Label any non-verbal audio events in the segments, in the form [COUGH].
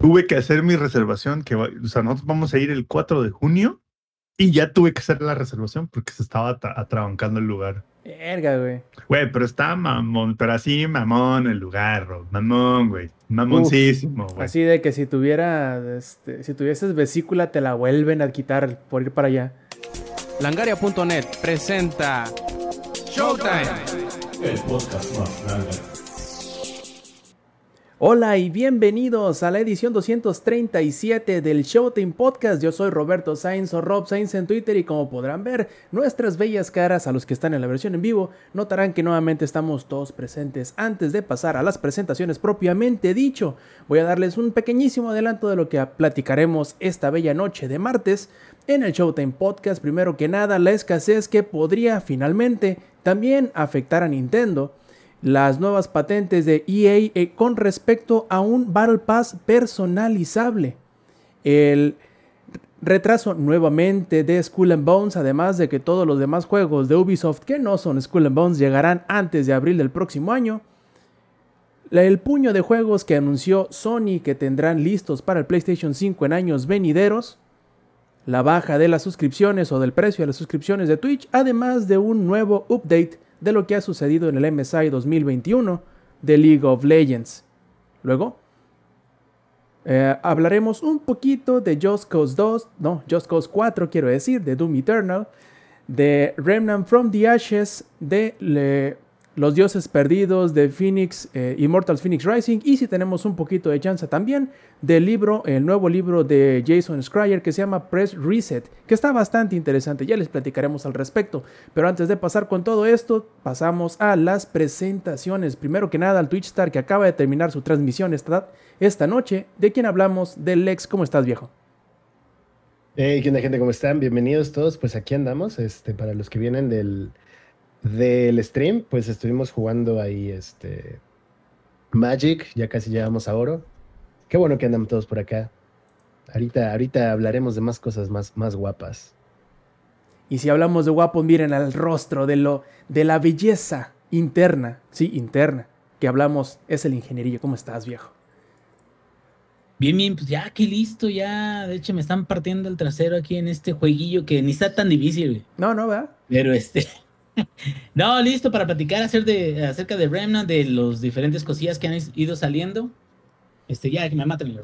tuve que hacer mi reservación, que, o sea, nosotros vamos a ir el 4 de junio y ya tuve que hacer la reservación porque se estaba atrabancando el lugar. Verga, güey. Güey, pero está mamón, pero así mamón el lugar, bro. Mamón, güey. Mamoncísimo, güey. Así de que si tuviera, este, si tuvieses vesícula te la vuelven a quitar por ir para allá. Langaria.net presenta Showtime. El podcast más grande. Hola y bienvenidos a la edición 237 del Showtime Podcast. Yo soy Roberto Sainz o Rob Sainz en Twitter y como podrán ver nuestras bellas caras a los que están en la versión en vivo, notarán que nuevamente estamos todos presentes. Antes de pasar a las presentaciones propiamente dicho, voy a darles un pequeñísimo adelanto de lo que platicaremos esta bella noche de martes en el Showtime Podcast. Primero que nada, la escasez que podría finalmente también afectar a Nintendo las nuevas patentes de EA eh, con respecto a un Battle Pass personalizable. El retraso nuevamente de Skull and Bones, además de que todos los demás juegos de Ubisoft que no son Skull and Bones llegarán antes de abril del próximo año. El puño de juegos que anunció Sony que tendrán listos para el PlayStation 5 en años venideros. La baja de las suscripciones o del precio de las suscripciones de Twitch, además de un nuevo update de lo que ha sucedido en el MSI 2021 de League of Legends. Luego, eh, hablaremos un poquito de Just Cause 2, no, Just Cause 4 quiero decir, de Doom Eternal, de Remnant from the Ashes, de le, los Dioses Perdidos de Phoenix, eh, Immortals Phoenix Rising, y si tenemos un poquito de chance también del libro, el nuevo libro de Jason Schreier que se llama Press Reset, que está bastante interesante, ya les platicaremos al respecto. Pero antes de pasar con todo esto, pasamos a las presentaciones. Primero que nada, al Twitch Star que acaba de terminar su transmisión esta, esta noche, de quien hablamos, del Lex. ¿Cómo estás, viejo? Hey, ¿qué onda, gente? ¿Cómo están? Bienvenidos todos. Pues aquí andamos, este, para los que vienen del del stream, pues estuvimos jugando ahí este Magic, ya casi llegamos a oro. Qué bueno que andan todos por acá. Ahorita, ahorita hablaremos de más cosas más, más guapas. Y si hablamos de guapos, miren al rostro de lo de la belleza interna, sí, interna, que hablamos es el ingenierillo. ¿Cómo estás, viejo? Bien, bien, pues ya que listo, ya. De hecho, me están partiendo el trasero aquí en este jueguillo que ni está tan difícil, No, no, ¿verdad? Pero este. [LAUGHS] no, listo para platicar de, acerca de Remnant, de los diferentes cosillas que han ido saliendo. Este, ya, que me maten.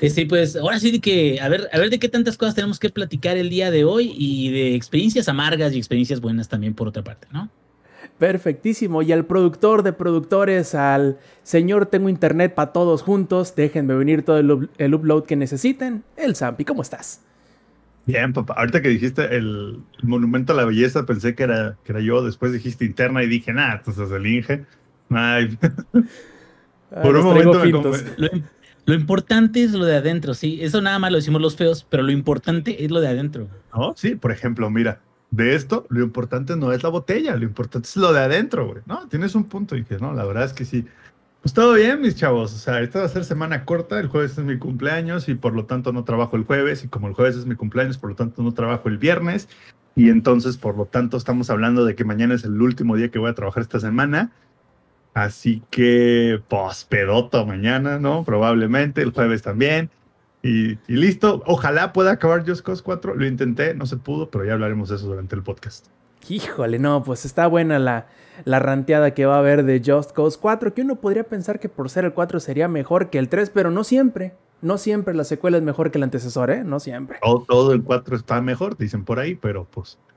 Este, pues ahora sí que, a ver, a ver de qué tantas cosas tenemos que platicar el día de hoy y de experiencias amargas y experiencias buenas también por otra parte, ¿no? Perfectísimo. Y al productor de productores, al señor Tengo Internet para todos juntos, déjenme venir todo el, el upload que necesiten. El Zampi, ¿cómo estás? Bien, papá. Ahorita que dijiste el monumento a la belleza, pensé que era, que era yo. Después dijiste interna y dije, nada, entonces el Inge. Ay. [LAUGHS] Por un momento lo, lo, importante es lo de adentro, sí. Eso nada más lo decimos los feos, pero lo importante es lo de adentro. No, sí, por ejemplo, mira, de esto, lo importante no es la botella, lo importante es lo de adentro, güey. No, tienes un punto. Y que no, la verdad es que sí. Pues todo bien, mis chavos. O sea, esta va a ser semana corta. El jueves es mi cumpleaños y por lo tanto no trabajo el jueves. Y como el jueves es mi cumpleaños, por lo tanto no trabajo el viernes. Y entonces, por lo tanto, estamos hablando de que mañana es el último día que voy a trabajar esta semana. Así que, pues, pedoto mañana, ¿no? Probablemente, el jueves también. Y, listo. Ojalá pueda acabar Just Cause 4. Lo intenté, no se pudo, pero ya hablaremos de eso durante el podcast. Híjole, no, pues está buena la, la ranteada que va a haber de Just Cause 4, que uno podría pensar que por ser el 4 sería mejor que el 3, pero no siempre. No siempre la secuela es mejor que el antecesor, ¿eh? No siempre. Todo, el 4 está mejor, dicen por ahí, pero pues... [LAUGHS]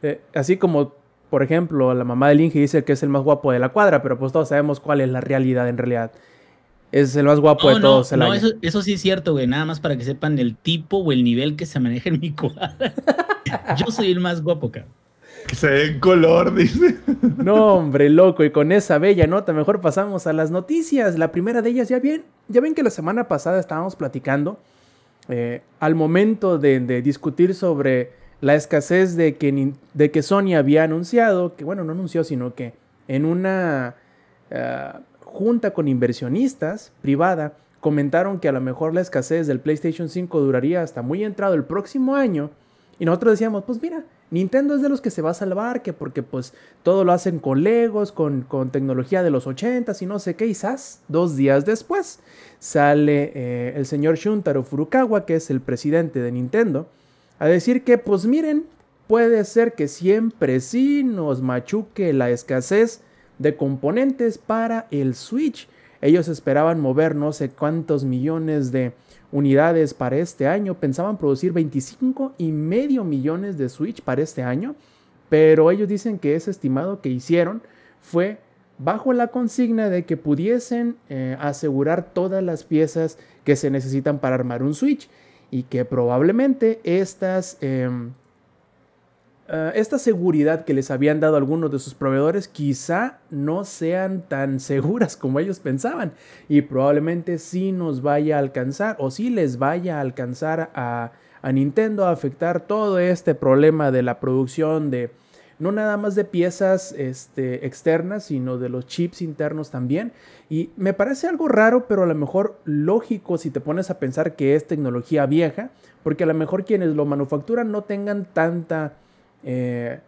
Eh, así como, por ejemplo, la mamá del Inge dice que es el más guapo de la cuadra, pero pues todos sabemos cuál es la realidad en realidad. Es el más guapo de todos. no, Eso, eso, sí es cierto, güey. Nada más para que sepan el tipo o el nivel que se maneja en mi cuadra. [LAUGHS] Yo soy el más guapo, cabrón. Que se en color, [LAUGHS] dice. No, hombre, loco. Y con esa bella nota, mejor pasamos a las noticias. La primera de ellas, ya bien, ya ven que la semana pasada estábamos platicando. Eh, al momento de, discutir sobre la escasez de que, de que Sony había anunciado, que bueno, no anunció, sino que en una eh, junta con inversionistas privada comentaron que a lo mejor la escasez del PlayStation 5 duraría hasta muy entrado el próximo año Y nosotros decíamos, pues mira, Nintendo es de los que se va a salvar, que porque pues todo lo hacen con Legos, con, tecnología de los 80 y no sé qué, quizás dos días después sale eh, el señor Shuntaro Furukawa, que es el presidente de Nintendo, a decir que pues miren, puede ser que siempre sí nos machuque la escasez de componentes para el Switch. Ellos esperaban mover no sé cuántos millones de unidades para este año. Pensaban producir 25 y medio millones de Switch para este año. Pero ellos dicen que ese estimado que hicieron fue bajo la consigna de que pudiesen eh, asegurar todas las piezas que se necesitan para armar un Switch y que probablemente estas em, eh, esta seguridad que les habían dado algunos de sus proveedores quizá no sean tan [LAUGHS] seguras como ellos pensaban y probablemente sí nos vaya a alcanzar o sí les vaya a alcanzar a, Nintendo a afectar todo este problema de la producción de no nada más de piezas este, externas, sino de los chips internos también. Y me parece algo raro, pero a lo mejor lógico si te pones a pensar que es tecnología vieja, porque a lo mejor quienes lo manufacturan no tengan tanta eh,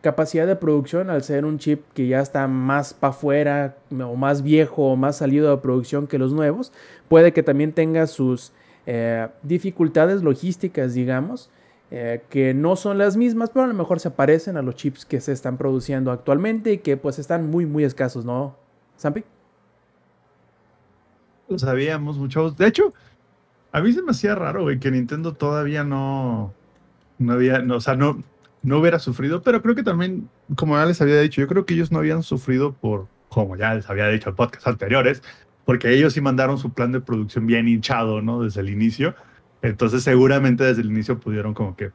capacidad de producción al ser un chip que ya está más para afuera o más viejo o más salido de producción que los nuevos, puede que también tenga sus eh, dificultades logísticas, digamos, eh, que no son las mismas, pero a lo mejor se parecen a los chips que se están produciendo actualmente y que pues están muy, muy escasos, ¿no, Sampi? Lo sabíamos, muchos. De hecho, a mí se me hacía raro, güey, que Nintendo todavía no, no había, no, o sea, no, no hubiera sufrido, pero creo que también, como ya les había dicho, yo creo que ellos no habían sufrido por, como ya les había dicho en podcasts anteriores, porque ellos sí mandaron su plan de producción bien hinchado, ¿no? Desde el inicio. Entonces seguramente desde el inicio pudieron como que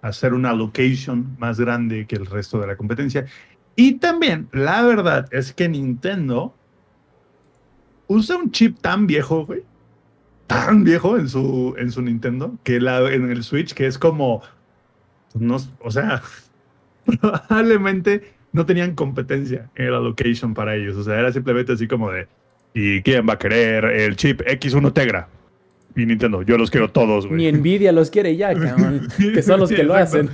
hacer una location más grande que el resto de la competencia. Y también, la verdad es que Nintendo usa un chip tan viejo, güey, tan viejo en su, en su Nintendo, que la, en el Switch, que es como no, o sea, [LAUGHS] probablemente no tenían competencia en la location para ellos. O sea, era simplemente así como de, ¿y quién va a querer el chip X1 Tegra? Y Nintendo, yo los quiero todos, güey. Ni Nvidia los quiere ya, [LAUGHS] cabrón. que son los que lo hacen.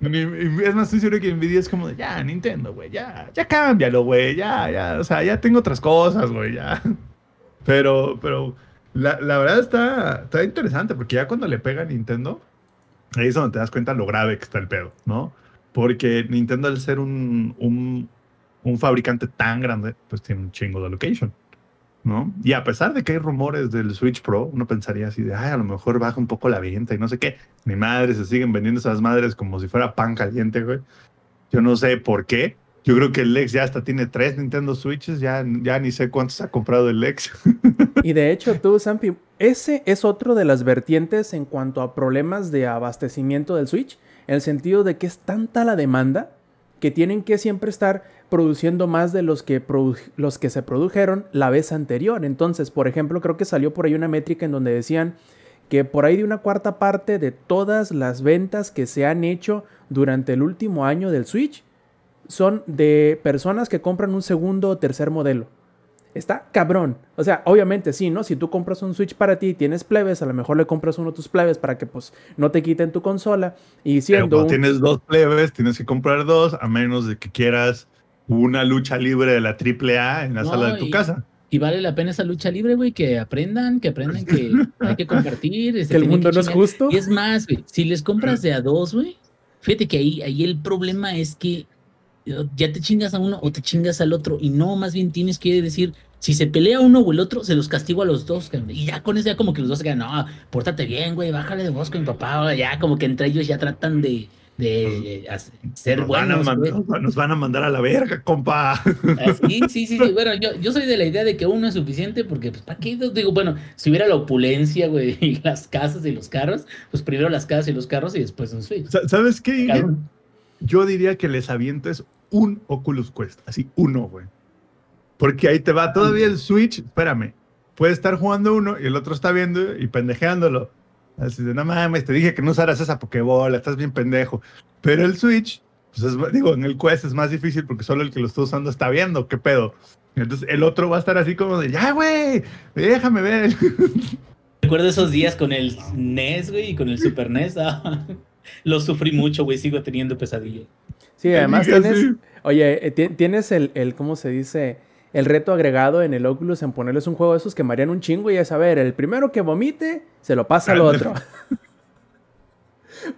Es más, estoy seguro que Nvidia es como de, ya, Nintendo, güey, ya, ya cámbialo, güey, ya, ya, o sea, ya tengo otras cosas, güey, ya. Pero, pero, la, la verdad está, está interesante, porque ya cuando le pega a Nintendo, ahí es donde te das cuenta lo grave que está el pedo, ¿no? Porque Nintendo, al ser un, un, fabricante tan grande, pues tiene un chingo de location, ¿no? Y a pesar de que hay rumores del Switch Pro, uno pensaría así de, ay, a lo mejor baja un poco la venta y no sé qué. Mi madre se siguen vendiendo esas madres como si fuera pan caliente, güey. Yo no sé por qué. Yo creo que el Lex ya hasta tiene tres Nintendo Switches, ya, ya ni sé cuántos ha comprado el Lex. [LAUGHS] Y de hecho, tú, Sampi, ese es otro de las vertientes en cuanto a problemas de abastecimiento del Switch, en el sentido de que es tanta la demanda que tienen que siempre estar produciendo más de los que, los que se produjeron la vez anterior. Entonces, por ejemplo, creo que salió por ahí una métrica en donde decían que por ahí de una cuarta parte de todas las ventas que se han hecho durante el último año del Switch son de personas que compran un segundo o tercer modelo. Está cabrón. O sea, obviamente sí, ¿no? Si tú compras un Switch para ti y tienes plebes, a lo mejor le compras uno a tus plebes para que pues no te quiten tu consola. Y siendo. Pero tienes dos plebes, tienes que comprar dos, a menos de que quieras una lucha libre de la AAA en la sala de tu casa. Y vale la pena esa lucha libre, güey, que aprendan, que aprendan que [LAUGHS] hay que compartir. Este, que el mundo no es justo. Y es más, güey, si les compras de a dos, güey, fíjate que ahí, ahí el problema es que ya te chingas a uno o te chingas al otro. Y no, más bien tienes que decir, si se pelea uno o el otro, se los castigo a los dos. Y ya con eso, ya como que los dos se quedan, no, pórtate bien, güey, bájale de voz con mi papá. Ya como que entre ellos ya tratan de, de ser nos buenos. Van nos van a mandar a la verga, compa. Ah, sí, sí, sí, Bueno, yo, yo soy de la idea de que uno es suficiente porque, pues, ¿para qué? Digo, bueno, si hubiera la opulencia, güey, [LAUGHS] y las casas y los carros, pues primero las casas y los carros y después un Switch. ¿Sabes qué? Yo diría que les avientes un Oculus Quest, así uno, güey. Porque ahí te va todavía el Switch, espérame, puede estar jugando uno y el otro está viendo y pendejeándolo. Así de, no mames, te dije que no usaras esa Pokébola, estás bien pendejo. Pero el Switch, pues digo, en el Quest es más difícil porque solo el que lo está usando está viendo, ¿qué pedo? Entonces el otro va a estar así como de, ya, güey, déjame ver. [LAUGHS] Recuerdo esos días con el NES, güey, y con el Super NES. Ah. Lo sufrí mucho, güey. Sigo teniendo pesadillas. Sí, además tienes, sí. oye, eh, ti- tienes el, el, ¿cómo se dice? El reto agregado en el Oculus en ponerles un juego de esos que marean un chingo y es a ver, el primero que vomite se lo pasa al otro. [LAUGHS]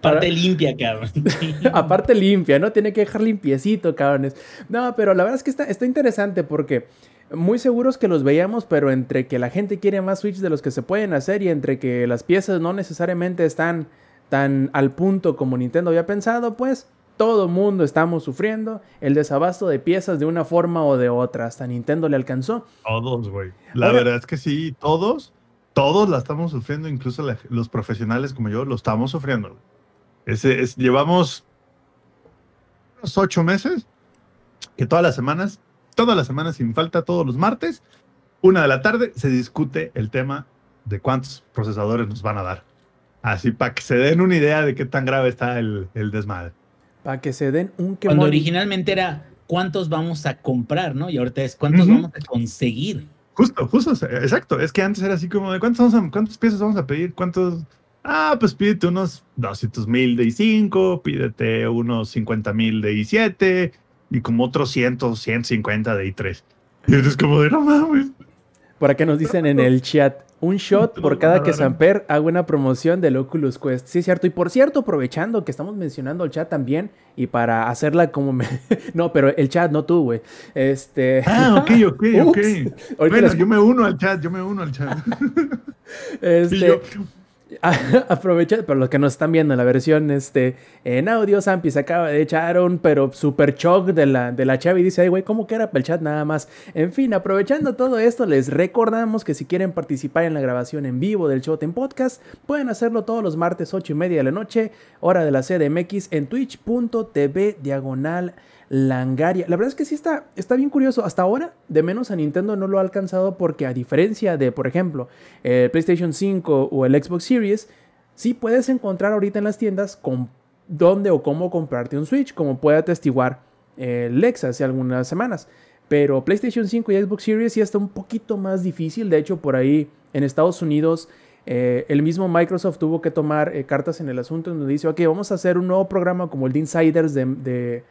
Para- Parte limpia, cabrón. [LAUGHS] Aparte limpia, ¿no? Tiene que dejar limpiecito, cabrones. No, pero la verdad es que está, está interesante porque muy seguros que los veíamos, pero entre que la gente quiere más Switch de los que se pueden hacer y entre que las piezas no necesariamente están tan al punto como Nintendo había pensado, pues todo mundo estamos sufriendo el desabasto de piezas de una forma o de otra. Hasta Nintendo le alcanzó. Todos, güey. La verdad es que sí, todos, todos la estamos sufriendo, incluso la- los profesionales como yo lo estamos sufriendo. es, llevamos unos ocho meses que todas las semanas, todas las semanas sin falta, todos los martes, una de la tarde, se discute el tema de cuántos procesadores nos van a dar. Así para que se den una idea de qué tan grave está el, el desmadre. Para que se den un Cuando quemón. originalmente era cuántos vamos a comprar, ¿no? Y ahorita es cuántos vamos a conseguir. Justo, justo, exacto. Es que antes era así como de cuántos vamos a- cuántas piezas vamos a pedir, cuántos. Ah, pues pídete unos 200 mil de i5, pídete unos 50 mil de i7 y como otros 100, 150 de i3. Y es como de no mames. Por acá nos dicen en el chat, un shot por cada que Samper haga una promoción del Oculus Quest. Sí, es cierto. Y por cierto, aprovechando que estamos mencionando el chat también, y para hacerla como me... [LAUGHS] no, pero el chat, no tú, güey. Este... Ah, [LAUGHS] ok, ok, ok. Bueno, yo me uno al chat, yo me uno al chat. [LAUGHS] este, Y yo, [LAUGHS] Aprovecha, pero los que nos están viendo en la versión este, en audio, Sampi se acaba de echar un pero super shock de la, de la chava y dice, ay güey, ¿cómo que era para el chat nada más? En fin, aprovechando todo esto, les recordamos que si quieren participar en la grabación en vivo del Showtime Podcast, pueden hacerlo todos los martes 8 y media de la noche, hora de la CDMX, en twitch.tv diagonal Langaria. La verdad es que sí está, está bien curioso. Hasta ahora, de menos a Nintendo no lo ha alcanzado porque a diferencia de, por ejemplo, el PlayStation 5 o el Xbox Series, sí puedes encontrar ahorita en las tiendas con dónde o cómo comprarte un Switch, como puede atestiguar eh, Lex hace algunas semanas. Pero PlayStation 5 y Xbox Series sí está un poquito más difícil. De hecho, por ahí en Estados Unidos, eh, el mismo Microsoft tuvo que tomar eh, cartas en el asunto donde dice, ok, vamos a hacer un nuevo programa como el de Insiders de, de,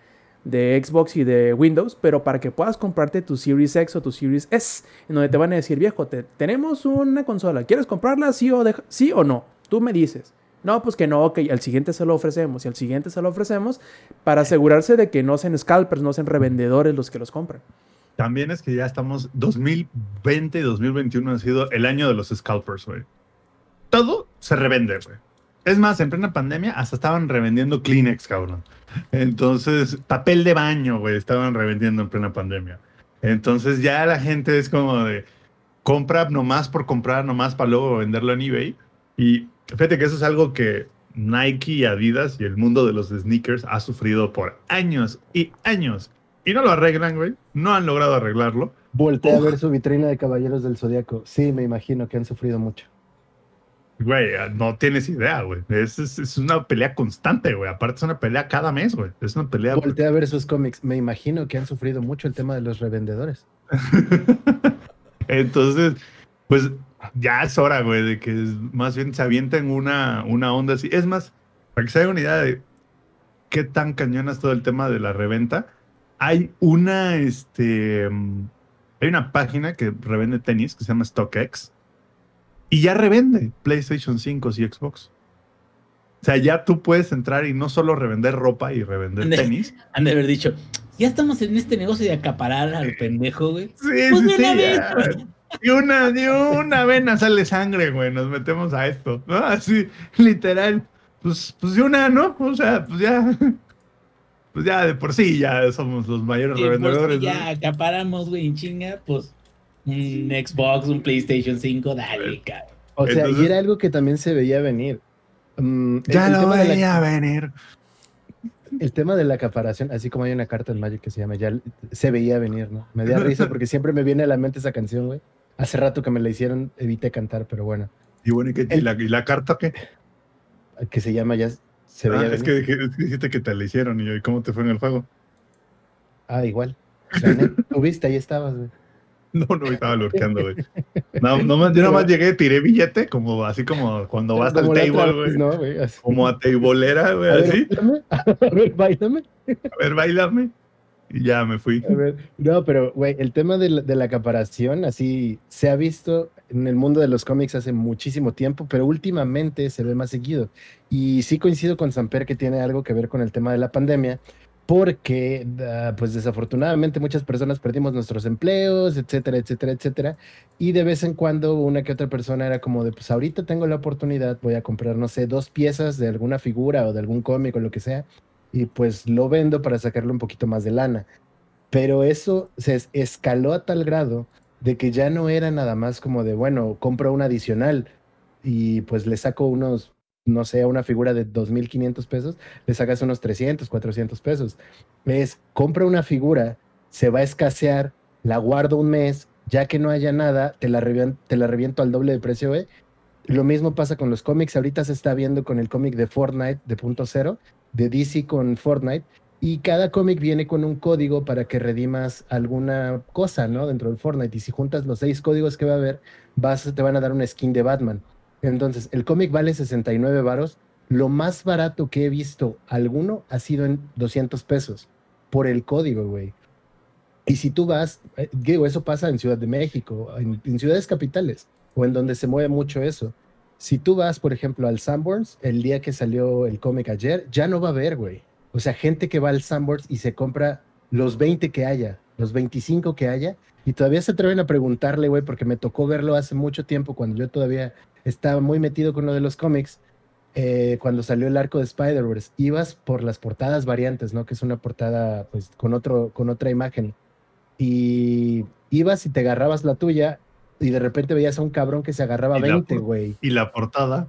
de Xbox y de Windows, pero para que puedas comprarte tu Series X o tu Series S, en donde te van a decir, viejo, te- tenemos una consola, ¿quieres comprarla sí o, deja- sí o no? Tú me dices. No, pues que no, ok, al siguiente se lo ofrecemos y al siguiente se lo ofrecemos para asegurarse de que no sean scalpers, no sean revendedores los que los compran. También es que ya estamos 2020 y 2021 ha sido el año de los scalpers, güey. Todo se revende, güey. Es más, en plena pandemia hasta estaban revendiendo Kleenex, cabrón. Entonces, papel de baño, güey, estaban revendiendo en plena pandemia. Entonces ya la gente es como de compra nomás por comprar, nomás para luego venderlo en eBay. Y fíjate que eso es algo que Nike y Adidas y el mundo de los sneakers ha sufrido por años y años. Y no lo arreglan, güey. No han logrado arreglarlo. Voltea a ver su vitrina de Caballeros del Zodiaco. Sí, me imagino que han sufrido mucho. Güey, no tienes idea, güey. Es, es- es una pelea constante, güey. Aparte es una pelea cada mes, güey. Es una pelea... Voltea a ver sus cómics. Me imagino que han sufrido mucho el tema de los revendedores. [LAUGHS] Entonces, pues ya es hora, güey, de que más bien se avienten una, una onda así. Es más, para que se haga una idea de qué tan cañona es todo el tema de la reventa, hay una, este, mm, hay una página que revende tenis que se llama StockX y ya revende PlayStation 5 y Xbox. O sea, ya tú puedes entrar y no solo revender ropa y revender tenis. Han de haber dicho, ya estamos en este negocio de acaparar al pendejo, güey. Sí, Pues sí, sí, ya. De una, de una vena sale sangre, güey. Nos metemos a esto, ¿no? Así, literal. Pues, pues de una, ¿no? O sea, pues ya. Pues ya de por sí ya somos los mayores por revendedores. ¿no? ya acaparamos, güey, en chinga, pues un Xbox, un PlayStation 5, dale, cabrón. O sea, Entonces- y era algo que también se veía venir. Mm, Ya el lo tema de la- veía venir. El tema de la acaparación, así como hay una carta en Magic que se llama Ya se veía venir, ¿no? Me da risa porque siempre me viene a la mente esa canción, güey. Hace rato que me la hicieron, evité cantar, pero bueno. Y bueno, ¿y, qué- y la, y la carta qué? Que se llama Ya se Ah, veía es, venir. que, es que dijiste que te la hicieron y yo, ¿y cómo te fue en el juego? Ah, igual. Gané. Tú viste, ahí estabas, güey. No, no, estaba lurkeando, güey. No, [LAUGHS] no, más- yo nomás llegué, tiré billete, como así como cuando vas al Como otra table, güey. ¿no, güey? Como a tableera, güey, ver, así. bailame. [LAUGHS] A ver, bailame. A ver, bailame. Y ya me fui. A ver, no, pero, güey, el tema de la, de la acaparación, así, se ha visto en el mundo de los cómics hace muchísimo tiempo, pero últimamente se ve más seguido. Y sí coincido con Samper que tiene algo que ver con el tema de la pandemia, porque, ah, pues desafortunadamente muchas personas perdimos nuestros empleos, etcétera, etcétera, etcétera. Y de vez en cuando una que otra persona era como de, pues ahorita tengo la oportunidad, voy a comprar, no sé, dos piezas de alguna figura o de algún cómic o lo que sea, y pues lo vendo para sacarle un poquito más de lana. Pero eso se es- escaló a tal grado de que ya no era nada más como de, bueno, compro un adicional y pues le saco unos, no sé, una figura de 2.500 pesos, le sacas unos 300, 400 pesos. Es, compra una figura, se va a escasear, la guardo un mes, ya que no haya nada, te la, revien- te la reviento al doble de precio, ¿eh? Lo mismo pasa con los cómics. Ahorita se está viendo con el cómic de Fortnite, de punto cero, de DC con Fortnite. Y cada cómic viene con un código para que redimas alguna cosa, ¿no? Dentro del Fortnite. Y si juntas los seis códigos que va a haber, vas, te van a dar una skin de Batman. Entonces, el cómic vale 69 varos. Lo más barato que he visto alguno ha sido en 200 pesos por el código, güey. Y si tú vas, eh, digo, eso pasa en Ciudad de México, en, en ciudades capitales, o en donde se mueve mucho eso. Si tú vas, por ejemplo, al Sanborns, el día que salió el cómic ayer, ya no va a haber, güey. O sea, gente que va al Sanborns y se compra los 20 que haya, los 25 que haya, y todavía se atreven a preguntarle, güey, porque me tocó verlo hace mucho tiempo, cuando yo todavía estaba muy metido con lo de los cómics, eh, cuando salió el arco de Spider-Verse, ibas por las portadas variantes, ¿no? Que es una portada, pues, con, otro, con otra imagen. Y ibas y te agarrabas la tuya, y de repente veías a un cabrón que se agarraba Y la 20, por- güey. Y la portada.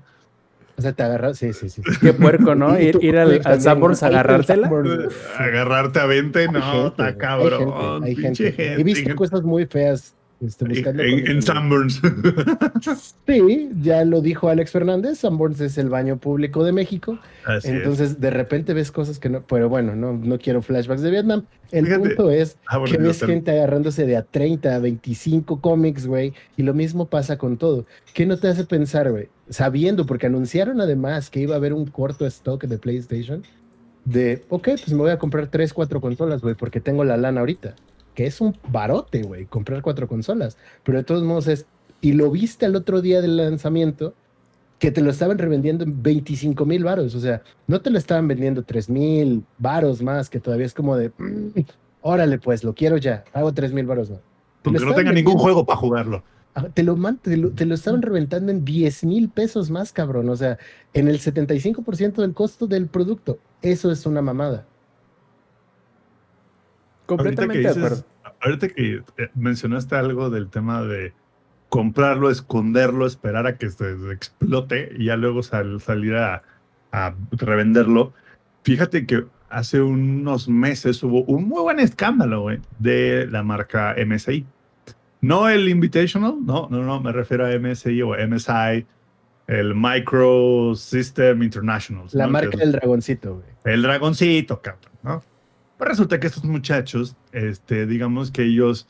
O sea, te agarrabas, sí, sí, sí. Qué puerco, ¿no? [LAUGHS] Ir, ir al, al Sanborns a agarrártela. Sanborns. Agarrarte a 20, Hay no, está cabrón. Hay gente, hay gente. He visto cosas muy feas este, buscando En. Sanborns. [LAUGHS] Sí, ya lo dijo Alex Fernández, Sanborns es el baño público de México. Así es. Entonces, de repente ves cosas que no, pero bueno, no, no quiero flashbacks de Vietnam. El Fíjate. punto es Ah, bueno, que ves te- gente agarrándose de a 30, a 25 cómics, güey, y lo mismo pasa con todo. ¿Qué no te hace pensar, güey? Sabiendo, porque anunciaron además que iba a haber un corto stock de PlayStation, de, ok, pues me voy a comprar 3, 4 consolas, güey, porque tengo la lana ahorita, que es un barote, güey, comprar cuatro consolas, pero de todos modos es, y lo viste el otro día del lanzamiento, que te lo estaban revendiendo en 25 mil varos, o sea, no te lo estaban vendiendo 3 mil varos más, que todavía es como de, "Mm, órale pues, lo quiero ya, hago 3 mil varos más. Aunque no tenga ningún juego para jugarlo. Ah, Te lo, te lo, te lo estaban reventando en 10 mil pesos más, cabrón. O sea, en el 75% del costo del producto. Eso es una mamada. Completamente ahorita que dices- ahorita que eh, mencionaste algo del tema de comprarlo, esconderlo, esperar a que se explote y ya luego sal- salir a, a revenderlo. Fíjate que hace unos meses hubo un muy buen escándalo de la marca MSI. No el Invitational, no, no, no, me refiero a MSI o MSI, el Micro System International. La ¿no? marca del dragoncito, güey. el dragoncito, cabrón, ¿no? Pues resulta que estos muchachos, este, digamos que ellos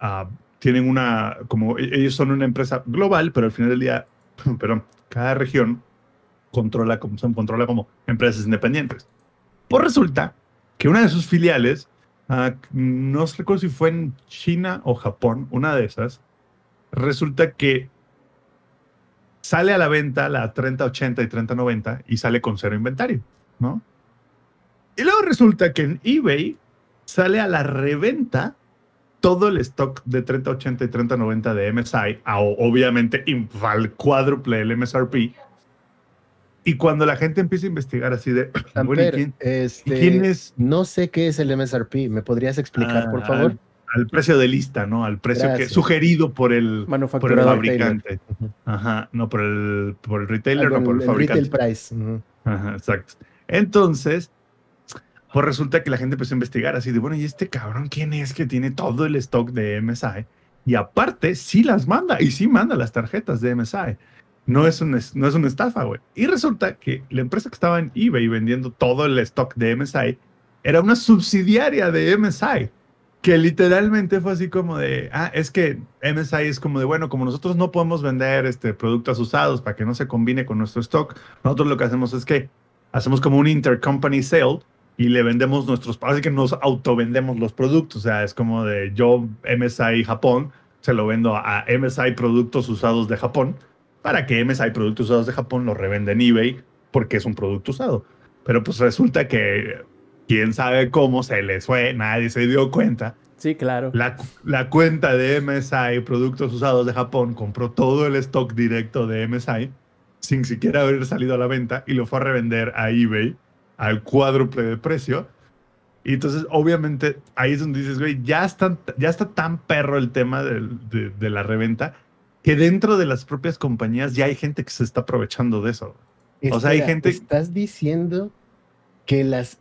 ah, tienen una, como e- ellos son una empresa global, pero al final del día, [CLEARS THROAT] perdón, cada región controla como, son, controla como empresas independientes. Pues resulta que una de sus filiales, ah, no recuerdo si fue en China o Japón, una de esas, resulta que sale a la venta la 3080 y 3090 y sale con cero inventario, ¿no? Y luego resulta que en eBay sale a la reventa todo el stock de 3080 y 3090 de MSI, a, obviamente al cuádruple el MSRP. Y cuando la gente empieza a investigar así de, [CLEARS THROAT] bueno, ¿y Samper, quién, y este, quién es No sé qué es el MSRP. ¿Me podrías explicar, por Ah, favor? Al, al precio de lista, ¿no? Al precio que sugerido por el, por el fabricante. Ujú. Ajá, no por el, por el retailer, Ah, no por el, el fabricante. retail price. ujú. Ajá, exacto. Entonces, pues resulta que la gente empezó a investigar así de, bueno, ¿y este cabrón quién es que tiene todo el stock de MSI? Y aparte, sí las manda, y sí manda las tarjetas de MSI. No es, un, no es una estafa, güey. Y resulta que la empresa que estaba en eBay vendiendo todo el stock de MSI era una subsidiaria de MSI. que literalmente fue así como de, ah, es que MSI es como de, bueno, como nosotros no podemos vender este, productos usados para que no se combine con nuestro stock, nosotros lo que hacemos es que hacemos como un intercompany sale y le vendemos nuestros, así que nos autovendemos los productos, o sea, es como de yo MSI Japón, se lo vendo a MSI productos usados de Japón, para que MSI productos usados de Japón lo revenda en eBay porque es un producto usado. Pero pues resulta que quién sabe cómo se les fue, nadie se dio cuenta. Sí, claro. La, la, cuenta de MSI Productos Usados de Japón compró todo el stock directo de MSI sin siquiera haber salido a la venta y lo fue a revender a eBay al cuádruple de precio. Y entonces, obviamente, ahí es donde dices, güey, ya, ya está tan perro el tema de, de, la reventa que dentro de las propias compañías ya hay gente que se está aprovechando de eso. o sea, hay gente. Estás diciendo que las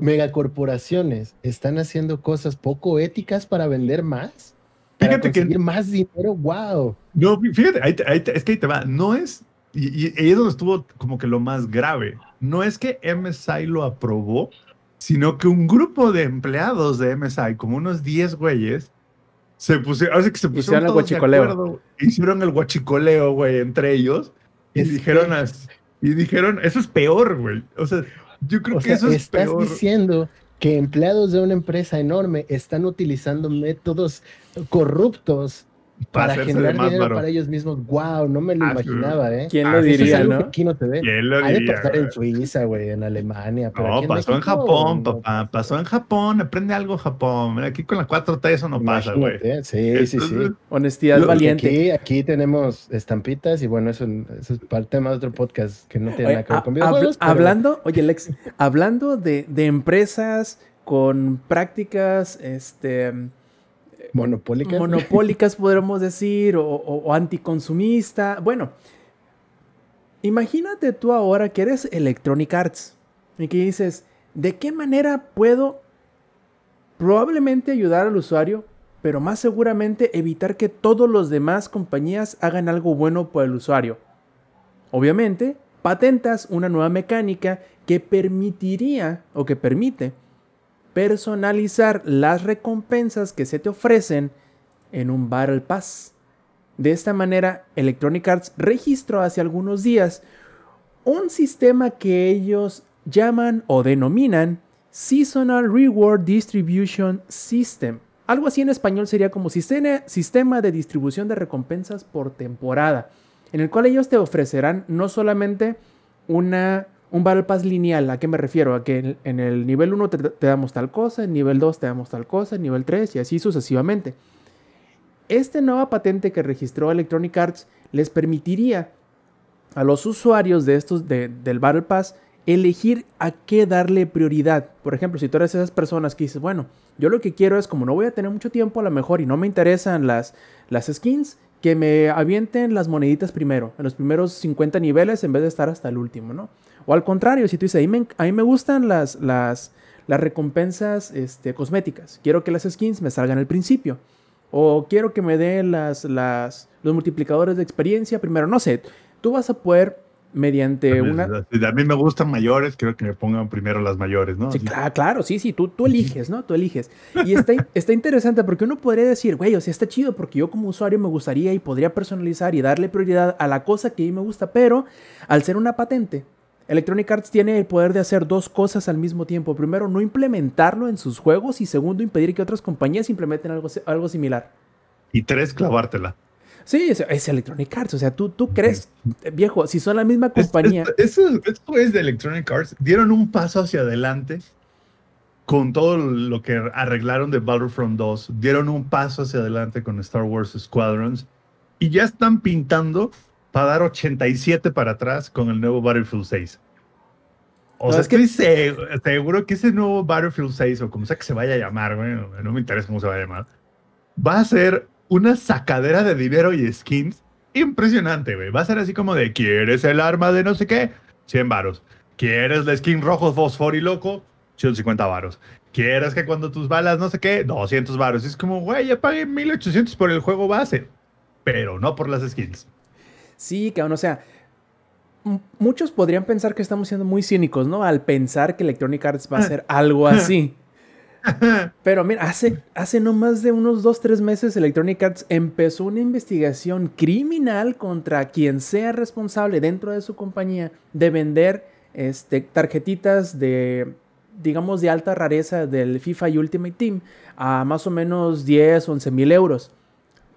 megacorporaciones están haciendo cosas poco éticas para vender más. Para fíjate conseguir que más dinero, wow. No, fíjate, es que ahí te va. No es, y, ahí es donde estuvo como que lo más grave. No es que MSI lo aprobó, sino que un grupo de empleados de MSI, como unos 10 güeyes, se pusieron, que se pusieron hicieron el guachicoleo. hicieron el guachicoleo, güey, entre ellos, y dijeron, y dijeron, eso es peor, güey. O sea, yo creo que eso es estás diciendo que empleados de una empresa enorme están utilizando métodos corruptos para, generar dinero para ellos mismos. Wow, no me lo ah, imaginaba, ¿eh? ¿Quién lo diría, no? Aquí no te ve. ¿Quién lo Hay de pasar en Suiza, güey, en Alemania. no, pasó en, Japón, papá. Pasó en Japón. Aprende algo Japón. Mira, aquí con la 4T eso no pasa, güey. Sí, sí, sí. Honestidad valiente. Aquí, aquí, tenemos estampitas y bueno, eso, eso es parte más de otro podcast que no tiene nada que ver con videojuegos. Hablando, oye, Lex, hablando de, de empresas con prácticas, este monopólicas. Monopólicas, [LAUGHS] podríamos decir, o, anticonsumista. Bueno, imagínate tú ahora que eres Electronic Arts y que dices, ¿de qué manera puedo probablemente ayudar al usuario, pero más seguramente evitar que todos los demás compañías hagan algo bueno por el usuario? Obviamente, patentas una nueva mecánica que permitiría o que permite personalizar las recompensas que se te ofrecen en un Battle Pass. De esta manera, Electronic Arts registró hace algunos días un sistema que ellos llaman o denominan Seasonal Reward Distribution System. Algo así en español sería como sistema de distribución de recompensas por temporada, en el cual ellos te ofrecerán no solamente una un Battle Pass lineal, ¿a qué me refiero? A que en, el nivel 1 te, damos tal cosa, en nivel 2 te damos tal cosa, en nivel 3 y así sucesivamente. Esta nueva patente que registró Electronic Arts les permitiría a los usuarios de estos del Battle Pass elegir a qué darle prioridad. Por ejemplo, si tú eres esas personas que dices, bueno, yo lo que quiero es como no voy a tener mucho tiempo a lo mejor y no me interesan las, las skins, que me avienten las moneditas primero, en los primeros 50 niveles en vez de estar hasta el último, ¿no? O al contrario, si tú dices, a mí me, gustan las, las, las recompensas este, cosméticas, quiero que las skins me salgan al principio. O quiero que me den las, las, los multiplicadores de experiencia primero. No sé, tú vas a poder mediante una... A mí me gustan mayores, quiero que me pongan primero las mayores, ¿no? Sí, claro, claro, sí, sí, tú, tú eliges, ¿no? Tú eliges. Y está, está interesante porque uno podría decir, güey, o sea, está chido porque yo como usuario me gustaría y podría personalizar y darle prioridad a la cosa que a mí me gusta, pero al ser una patente, Electronic Arts tiene el poder de hacer dos cosas al mismo tiempo. Primero, no implementarlo en sus juegos y segundo, impedir que otras compañías implementen algo, algo similar. Y tres, clavártela. Sí, es, Electronic Arts. O sea, tú, tú crees, viejo, si son la misma compañía. Esto, es de Electronic Arts. Dieron un paso hacia adelante con todo lo que arreglaron de Battlefront 2. Dieron un paso hacia adelante con Star Wars Squadrons. Y ya están pintando para dar 87 para atrás con el nuevo Battlefield 6. O sea, es que seguro que ese nuevo Battlefield 6, o como sea que se vaya a llamar, no me interesa cómo se va a llamar, va a ser una sacadera de dinero y skins impresionante, güey. Va a ser así como de, ¿quieres el arma de no sé qué? 100 varos. ¿Quieres la skin rojo, fosfor y loco? 150 varos. ¿Quieres que cuando tus balas no sé qué? 200 varos. Es como, güey, ya pagué 1800 por el juego base, pero no por las skins. Sí, cabrón, o sea, muchos podrían pensar que estamos siendo muy cínicos, ¿no? Al pensar que Electronic Arts va a hacer [LAUGHS] algo así. [LAUGHS] Pero mira, hace, hace no más de unos 2, 3 meses Electronic Arts empezó una investigación criminal contra quien sea responsable dentro de su compañía de vender este, tarjetitas de, digamos, de alta rareza del FIFA Ultimate Team a más o menos 10, 11 mil euros.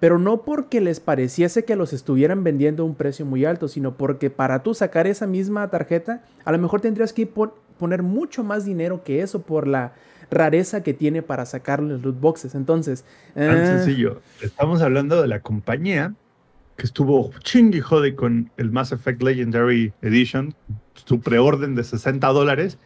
Pero no porque les pareciese que los estuvieran vendiendo a un precio muy alto, sino porque para tú sacar esa misma tarjeta, a lo mejor tendrías que poner mucho más dinero que eso por la rareza que tiene para sacar los loot boxes. Entonces. Tan eh, sencillo. Estamos hablando de la compañía que estuvo chingui jode con el Mass Effect Legendary Edition, su preorden de 60 dólares,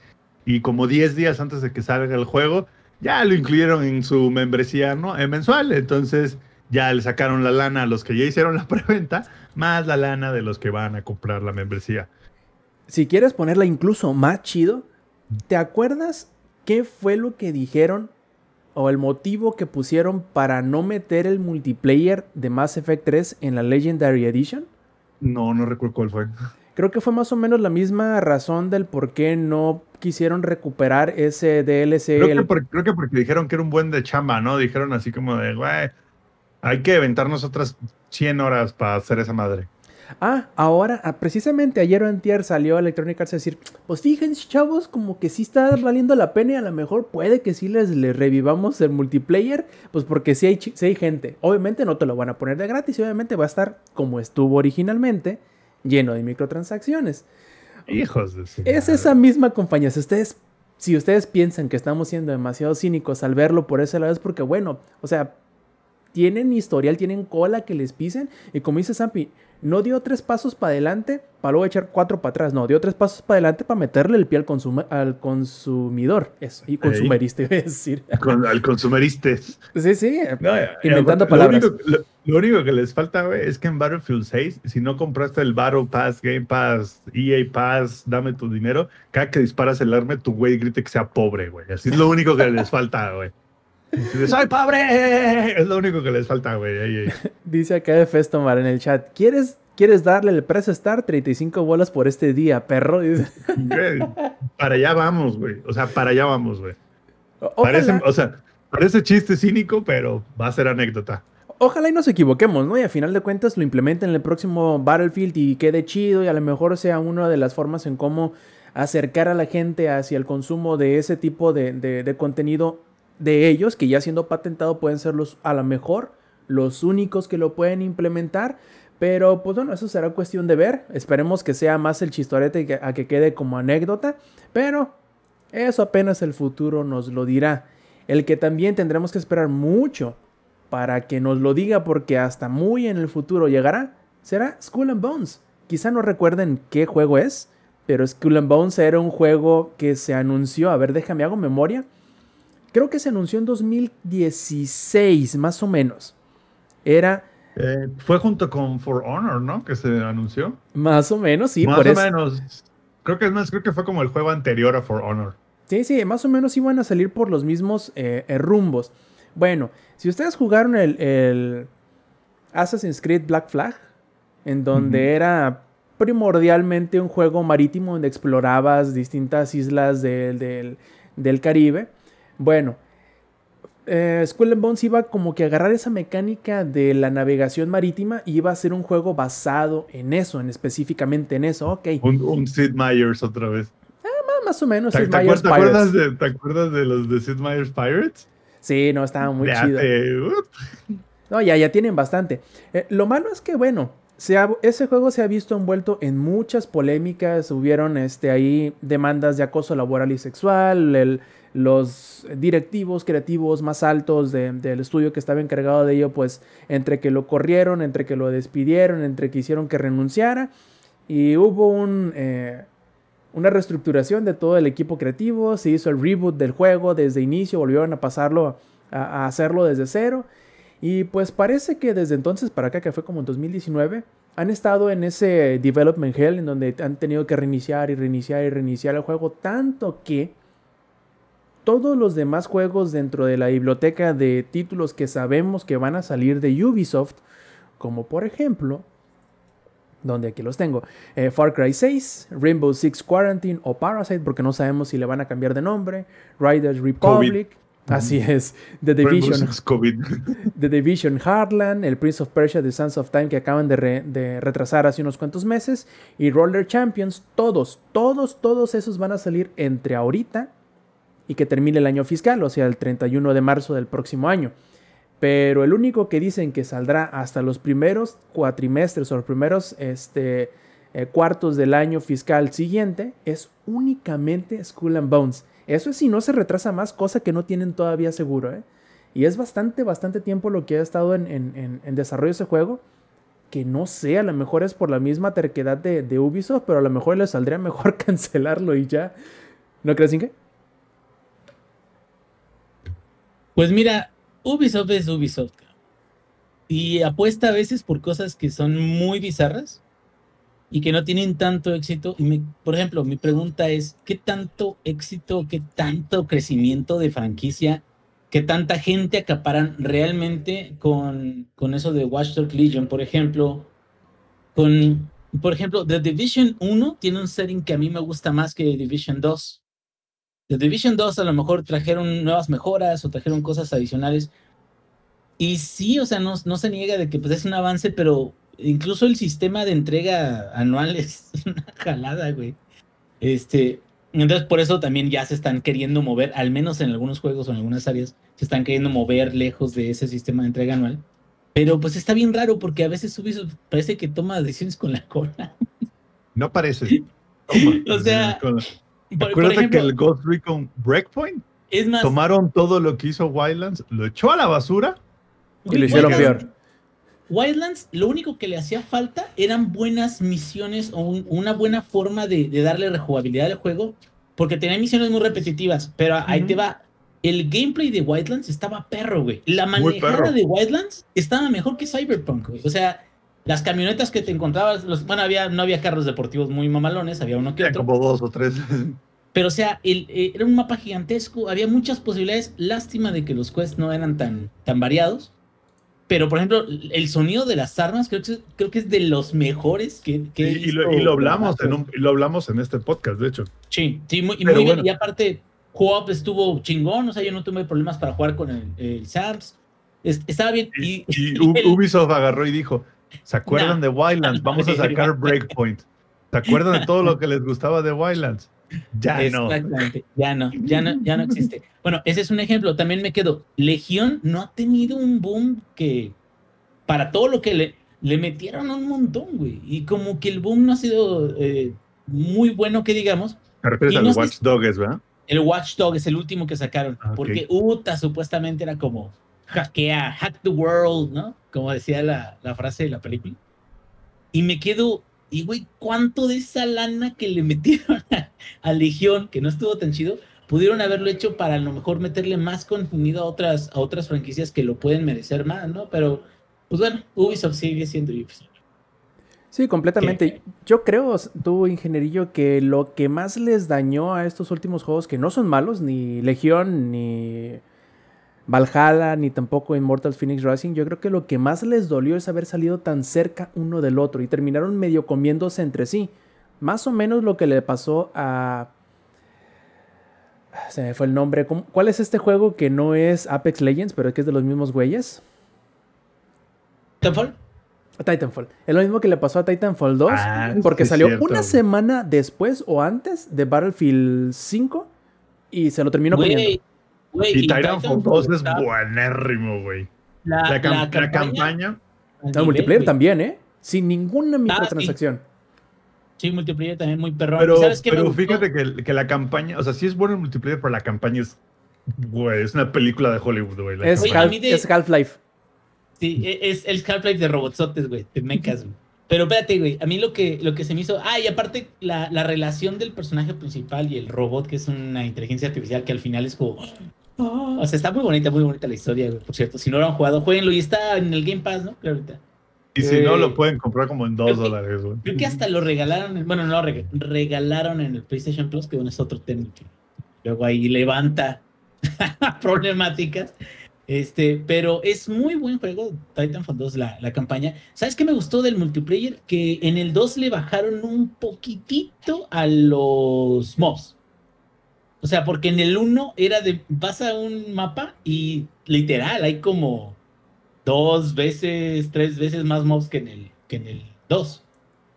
y como 10 días antes de que salga el juego, ya lo incluyeron en su membresía ¿no? Eh, mensual. Entonces ya le sacaron la lana a los que ya hicieron la [LAUGHS] preventa, más la lana de los que van a comprar la membresía. Si quieres ponerla incluso más chido, ¿te acuerdas qué fue lo que dijeron o el motivo que pusieron para no meter el multiplayer de Mass Effect 3 en la Legendary Edition? No, no recuerdo cuál fue. [LAUGHS] Creo que fue más o menos la misma razón del por qué no quisieron recuperar ese DLC. Creo, el- que, por- creo que porque dijeron que era un buen de chamba, ¿no? Dijeron así como de, güey, hay que aventarnos otras 100 horas para hacer esa madre. Ah, ahora, ah, precisamente ayer o antier salió Electronic Arts a decir, pues fíjense chavos, como que sí está valiendo la pena y a lo mejor puede que sí les, les revivamos el multiplayer, pues porque sí hay, sí hay gente. Obviamente no te lo van a poner de gratis y obviamente va a estar como estuvo originalmente, lleno de microtransacciones. Hijos de Es madre. esa misma compañía. Si ustedes, si ustedes piensan que estamos siendo demasiado cínicos al verlo por ese lado, es porque, bueno, o sea, tienen historial, tienen cola que les pisen. Y como dice Zampi, no dio tres pasos para adelante para luego echar cuatro para atrás. No, dio tres pasos para adelante para meterle el pie al, consuma- al consumidor. Eso, y consumerista, [LAUGHS] iba a decir. Con- al consumeristes. Sí, sí. No, ya- Inventando ya, palabras. Lo único, lo- lo único que les falta, güey, es que en Battlefield 6, si no compraste el Battle Pass, Game Pass, EA Pass, dame tu dinero, cada que disparas el arma, tu güey grite que sea pobre, güey. Así es lo único que les falta, güey. ¡Soy pobre! Es lo único que les falta, güey. [LAUGHS] Dice acá de Festomar en el chat. ¿Quieres, ¿Quieres darle el precio Star? 35 bolas por este día, perro. Güey, Para allá vamos, güey. O sea, para allá vamos, güey. Parece, o sea, parece chiste cínico, pero va a ser anécdota. Ojalá y nos equivoquemos, ¿no? Y a final de cuentas lo implementen en el próximo Battlefield y quede chido y a lo mejor sea una de las formas en cómo acercar a la gente hacia el consumo de ese tipo de, de- de contenido de ellos, que ya siendo patentado pueden ser los, a lo mejor, los únicos que lo pueden implementar. Pero pues bueno, eso será cuestión de ver. Esperemos que sea más el chistorete que- a que quede como anécdota. Pero eso apenas el futuro nos lo dirá. El que también tendremos que esperar mucho para que nos lo diga porque hasta muy en el futuro llegará, será Skull and Bones. Quizá no recuerden qué juego es, pero Skull and Bones era un juego que se anunció, a ver, déjame hago memoria. Creo que se anunció en 2016, más o menos. Era Eh, fue junto con For Honor, ¿no? Que se anunció. más o menos, sí, Más por o eso. menos. Creo que es más, creo que fue como el juego anterior a For Honor. Sí, sí, más o menos iban a salir por los mismos eh, eh, rumbos. Bueno, si ustedes jugaron el, el Assassin's Creed Black Flag, en donde era primordialmente un juego marítimo donde explorabas distintas islas del, del- del Caribe, bueno, eh, Skull and Bones iba como que a agarrar esa mecánica de la navegación marítima y iba a ser un juego basado en eso, en específicamente en eso, ok. Un, un Sid Meier's otra vez. Ah, más o menos. ¿Te, Sid te te acuerdas Pirates. de, ¿Te acuerdas de los de Sid Meier's Pirates? Sí, no, estaba muy De chido. No, ya, ya tienen bastante. Eh, lo malo es que, bueno, se ha- ese juego se ha visto envuelto en muchas polémicas. Hubieron este, ahí demandas de acoso laboral y sexual. el- los directivos creativos más altos de- del estudio que estaba encargado de ello, pues entre que lo corrieron, entre que lo despidieron, entre que hicieron que renunciara. Y hubo un, eh, una reestructuración de todo el equipo creativo. Se hizo el reboot del juego desde inicio. Volvieron a pasarlo a- a hacerlo desde cero. Y pues parece que desde entonces para acá, que fue como en 2019, han estado en ese development hell en donde han tenido que reiniciar y reiniciar y reiniciar el juego, tanto que todos los demás juegos dentro de la biblioteca de títulos que sabemos que van a salir de Ubisoft, como por ejemplo, donde aquí los tengo, eh, Far Cry 6, Rainbow Six Quarantine o Parasite, porque no sabemos si le van a cambiar de nombre, Riders Republic, Así es. The Division. COVID. [LAUGHS] The Division Heartland, el Prince of Persia, The Sands of Time que acaban de, re- de retrasar hace unos cuantos meses y Roller Champions, todos, todos, todos esos van a salir entre ahorita y que termine el año fiscal, o sea, el 31 de marzo del próximo año. Pero el único que dicen que saldrá hasta los primeros cuatrimestres o los primeros este, eh, cuartos del año fiscal siguiente es únicamente Skull and Bones. Eso es si no se retrasa más, cosa que no tienen todavía seguro, ¿eh? Y es bastante, bastante tiempo lo que ha estado en, en- en- desarrollo ese juego. Que no sé, a lo mejor es por la misma terquedad de, de Ubisoft, pero a lo mejor les saldría mejor [LAUGHS] cancelarlo y ya. ¿No crees, Inge? Pues mira, Ubisoft es Ubisoft. Y apuesta a veces por cosas que son muy bizarras y que no tienen tanto éxito. Y por ejemplo, mi pregunta es, ¿qué tanto éxito, qué tanto crecimiento de franquicia, qué tanta gente acaparan realmente con, con eso de Watch Legion, por ejemplo? Con, por ejemplo, The Division 1 tiene un setting que a mí me gusta más que Division 2. The Division 2 a lo mejor trajeron nuevas mejoras o trajeron cosas adicionales. Y sí, o sea, no, no se niega de que pues, es un avance, pero incluso el sistema de entrega anual [LAUGHS] es una jalada, güey. Este, entonces por eso también ya se están queriendo mover, al menos en algunos juegos o en algunas áreas, se están queriendo mover lejos de ese sistema de entrega anual. Pero pues está bien raro porque a veces Ubisoft parece que toma decisiones con la cola. No parece. [LAUGHS] Toma. O sea, Con- Por- por Acuérdate ejemplo, que el Ghost Recon Breakpoint es más, tomaron todo lo que hizo Wildlands, lo echó a la basura. Y lo hicieron Wildlands- peor. Wildlands, lo único que le hacía falta eran buenas misiones o un- una buena forma de, de darle rejugabilidad al juego, porque tenía misiones muy repetitivas, pero ahí Ujú. te va. El gameplay de Wildlands estaba perro, güey. La manejada de Wildlands estaba mejor que Cyberpunk, güey. O sea, las camionetas que te encontrabas, los, bueno, había, no había carros deportivos muy mamalones, había uno que otro. como dos o tres. Pero, o sea, el- eh, era un mapa gigantesco, había muchas posibilidades. Lástima de que los quests no eran tan, tan variados. Pero, por ejemplo, el sonido de las armas creo que, es- creo que es de los mejores que, que he y, lo, y lo hablamos en un- y lo hablamos en este podcast, de hecho. Sí, sí, muy, y, muy bien. bueno. Y aparte, co-op estuvo chingón, o sea, yo no tuve problemas para jugar con el, el Sams. Es- estaba bien. Y, [LAUGHS] Ubisoft agarró y dijo, ¿se acuerdan No. de Wildlands? Vamos a [LAUGHS] sacar Breakpoint. ¿Se acuerdan de todo lo que les gustaba de Wildlands? Ya no. Exactamente, ya no, ya no, ya no existe. Bueno, ese es un ejemplo. También me quedo. Legión no ha tenido un boom que para todo lo que le, le metieron un montón, güey. Y como que el boom no ha sido eh, muy bueno, que digamos. Te refieres y al no Watch Dogs, ¿verdad? El Watchdog es el último que sacaron. Ah. Porque Uta supuestamente era como hackea, hack the world, ¿no? Como decía la, la frase de la película. Y me quedo, y güey, ¿cuánto de esa lana que le metieron [LAUGHS] a, a Legión, que no estuvo tan chido, pudieron haberlo hecho para a lo mejor meterle más contenido a otras, a otras franquicias que lo pueden merecer más, ¿no? Pero, pues bueno, Ubisoft sigue siendo Ubisoft. Sí, completamente. Yo creo, tú, ingenierillo, que lo que más les dañó a estos últimos juegos, que no son malos, ni Legión, ni Valhalla, ni tampoco Immortal Phoenix Rising, yo creo que lo que más les dolió es haber salido tan cerca uno del otro y terminaron medio comiéndose entre sí. Más o menos lo que le pasó a... Se me fue el nombre. ¿Cómo- ¿Cuál es este juego que no es Apex Legends, pero que es de los mismos güeyes? ¿Titanfall? Titanfall. Es lo mismo que le pasó a Titanfall 2, Ah, porque sí, salió una semana después o antes de Battlefield 5 y se lo terminó comiendo. Güey, Y Titanfall 2 es buenérrimo, güey. La, La, cam- la la campaña, nivel, multiplayer también, ¿eh? Sin ninguna Ah, microtransacción. Sí, multiplayer también muy perrón. pero, ¿Y ¿Sabes qué me pero fíjate que, que la campaña, o sea, sí es bueno el multiplayer, pero la campaña es, güey, es una película de Hollywood, güey. la Es, Half- Half-Life. Sí, e- es el Half-Life de robotsotes, güey, de mechas, güey. Pero espérate, güey, a mí lo que, lo que se me hizo... Ah, y aparte la, la relación del personaje principal y el robot, que es una inteligencia artificial que al final es como... O sea, está muy bonita, muy bonita la historia, güey, por cierto. Si no lo han jugado, jueguenlo y está en el Game Pass, ¿no? Claro, ahorita. Y si no, eh, lo pueden comprar como en 2 creo que- dólares, güey. Creo que hasta lo regalaron, en- bueno, no, reg- regalaron en el PlayStation Plus, que bueno, es otro tema que luego ahí levanta [LAUGHS] problemáticas. Este, pero es muy buen juego, Titanfall 2, la, la campaña. ¿Sabes qué me gustó del multiplayer? Que en el 2 le bajaron un poquitito a los mobs. O sea, porque en el 1 era de, vas a un mapa y literal, hay como dos veces, tres veces más mobs que en el, que en el 2.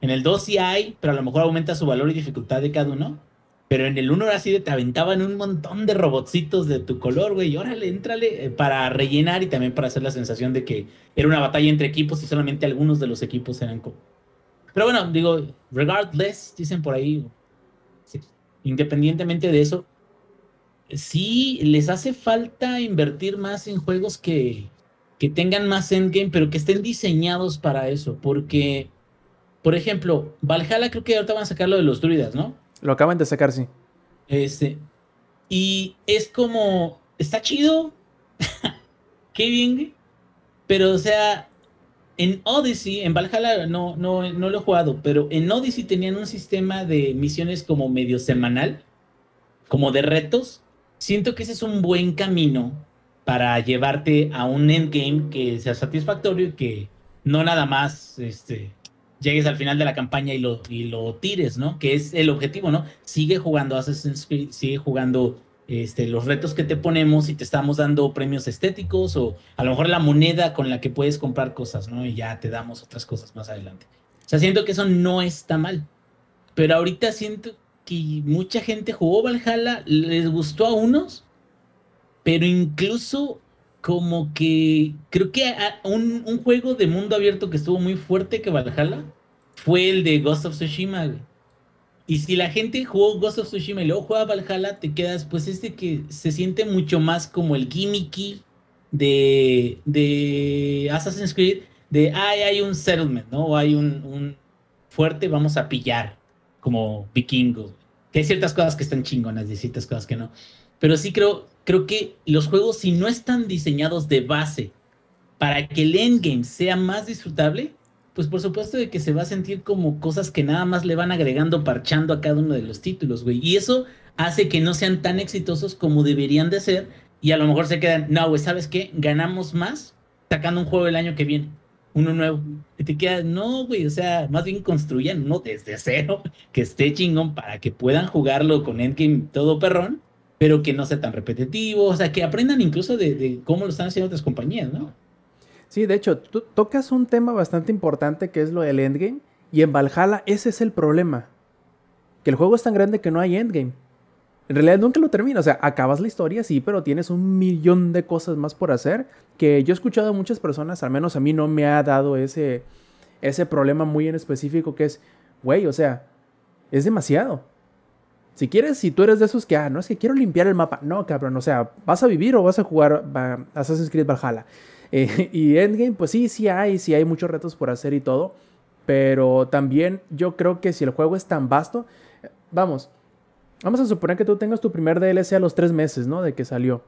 En el 2 sí hay, pero a lo mejor aumenta su valor y dificultad de cada uno. Pero en el 1 era así de te aventaban un montón de robotcitos de tu color, güey. Y órale, entrale eh, para rellenar y también para hacer la sensación de que era una batalla entre equipos y solamente algunos de los equipos eran como. Pero bueno, digo, regardless, dicen por ahí. Independientemente de eso, sí les hace falta invertir más en juegos que, que tengan más endgame, pero que estén diseñados para eso. Porque, por ejemplo, Valhalla creo que ahorita van a sacar lo de los druidas, ¿no? Lo acaban de sacar, sí. Este. Y es como. Está chido. [LAUGHS] Qué bien, Pero, o sea. En Odyssey, en Valhalla no, no, no lo he jugado, pero en Odyssey tenían un sistema de misiones como medio semanal, como de retos. Siento que ese es un buen camino para llevarte a un endgame que sea satisfactorio y que no nada más este, llegues al final de la campaña y lo, y lo tires, ¿no? Que es el objetivo, ¿no? Sigue jugando Assassin's Creed, sigue jugando este, los retos que te ponemos y te estamos dando premios estéticos o a lo mejor la moneda con la que puedes comprar cosas, ¿no? Y ya te damos otras cosas más adelante. O sea, siento que eso no está mal. Pero ahorita siento mucha gente jugó Valhalla, les gustó a unos, pero incluso como que creo que un, juego de mundo abierto que estuvo muy fuerte que Valhalla fue el de Ghost of Tsushima. Y si la gente jugó Ghost of Tsushima y luego juega Valhalla, te quedas, pues este que se siente mucho más como el gimmicky de, Assassin's Creed, de ay, hay un settlement, ¿no? O hay un, un fuerte, vamos a pillar, como vikingo. Que hay ciertas cosas que están chingonas y ciertas cosas que no. Pero sí creo, creo que los juegos, si no están diseñados de base para que el endgame sea más disfrutable, pues por supuesto de que se va a sentir como cosas que nada más le van agregando, parchando a cada uno de los títulos, güey. Y eso hace que no sean tan exitosos como deberían de ser. Y a lo mejor se quedan, no, güey, ¿sabes qué? Ganamos más sacando un juego el año que viene, uno nuevo. Y te quedas, no, güey, o sea, más bien construyan uno desde cero, [LAUGHS] que esté chingón para que puedan jugarlo con Endgame todo perrón pero que no sea tan repetitivo, o sea, que aprendan incluso de, cómo lo están haciendo otras compañías, ¿no? Sí, de hecho, tú tocas un tema bastante importante que es lo del endgame, y en Valhalla ese es el problema, que el juego es tan grande que no hay endgame. En realidad nunca lo terminas, o sea, acabas la historia, sí, pero tienes un millón de cosas más por hacer, que yo he escuchado a muchas personas, al menos a mí no me ha dado ese, ese problema muy en específico, que es, güey, o sea, es demasiado. Si quieres, si tú eres de esos que, ah, no es que quiero limpiar el mapa. No, cabrón, o sea, ¿vas a vivir o vas a jugar Assassin's Creed Valhalla? [LAUGHS] Eh, y Endgame, pues sí, sí hay, sí hay muchos retos por hacer y todo. Pero también yo creo que si el juego es tan vasto, vamos, vamos a suponer que tú tengas tu primer DLC a los tres meses, ¿no? De que salió.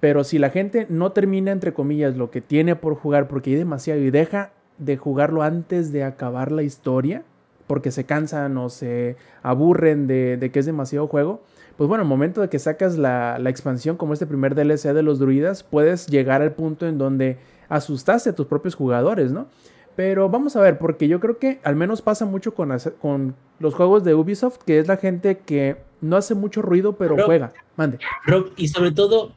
Pero si la gente no termina, entre comillas, lo que tiene por jugar porque hay demasiado y deja de jugarlo antes de acabar la historia, porque se cansan o se aburren de, que es demasiado juego, pues bueno, el momento de que sacas la, expansión como este primer DLC de los druidas, puedes llegar al punto en donde asustaste a tus propios jugadores, ¿no? Pero vamos a ver, porque yo creo que al menos pasa mucho con, con los juegos de Ubisoft, que es la gente que no hace mucho ruido, pero juega. Mande. y sobre todo,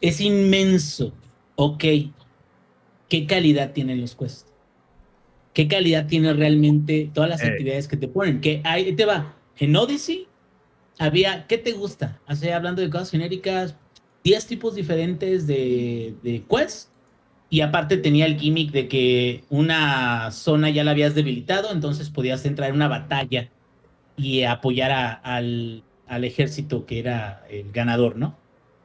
es inmenso. Ok. ¿Qué calidad tienen los quests? qué calidad tiene realmente todas las actividades que te ponen. Que ahí te va. En Odyssey había, ¿qué te gusta? O hablando de cosas genéricas, 10 tipos diferentes de, de quests. Y aparte tenía el gimmick de que una zona ya la habías debilitado, entonces podías entrar en una batalla y apoyar al, al ejército que era el ganador, ¿no?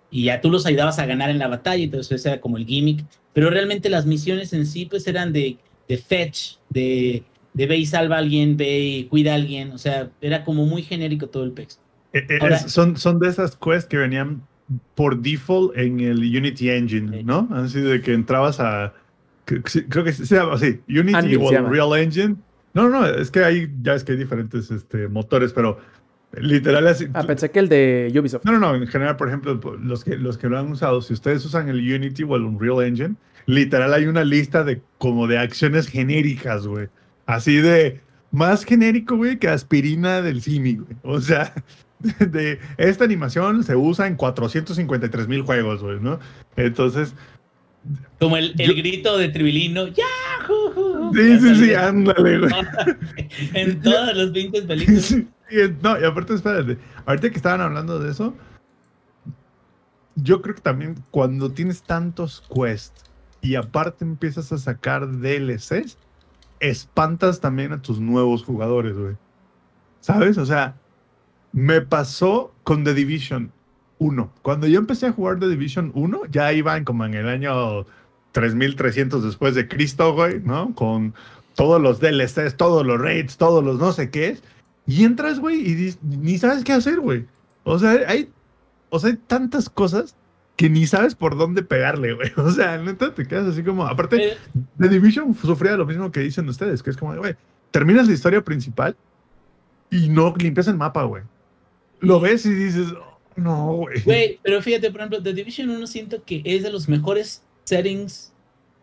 Y ya tú los ayudabas a ganar en la batalla, entonces ese era como el gimmick. Pero realmente las misiones en sí, pues eran de de fetch, de, de ve y salva a alguien, ve y cuida a alguien. O sea, era como muy genérico todo el PEX. Eh, eh, son, son de esas quests que venían por default en el Unity Engine, ¿no? Así de que entrabas a. Creo que se llama así, Unity o Real Engine. No, no, es que hay, ya es que hay diferentes este, motores, pero literal así. Ah, pensé que el de Ubisoft. No, no, no, en general, por ejemplo, los que, los que lo han usado, si ustedes usan el Unity o el Unreal Engine, literal hay una lista de como de acciones genéricas, güey. Así de más genérico, güey, que aspirina del cine, güey. O sea, [LAUGHS] de esta animación se usa en 453 mil juegos, güey, ¿no? Entonces. Como el, el grito de Tribilino, ¡Yahoo! Sí, sí, sí, ándale, güey. [LAUGHS] en todas las 20 películas. no, y aparte, espérate, ahorita que estaban hablando de eso, yo creo que también cuando tienes tantos quests y aparte empiezas a sacar DLCs, espantas también a tus nuevos jugadores, güey. ¿Sabes? O sea, me pasó con The Division 1. Cuando yo empecé a jugar The Division 1, ya iban como en el año 3300 después de Cristo, güey, ¿no? Con todos los DLCs, todos los raids, todos los no sé qué. Y entras, güey, y ni sabes qué hacer, güey. O sea, hay, o sea, hay tantas cosas que ni sabes por dónde pegarle, güey. [LAUGHS] O sea, neta te quedas así como. Aparte, eh. The Division sufría lo mismo que dicen ustedes, que es como, güey, terminas la historia principal y no limpias el mapa, güey lo ves y dices, no, güey. Güey, pero fíjate, por ejemplo, The Division 1 siento que es de los mejores settings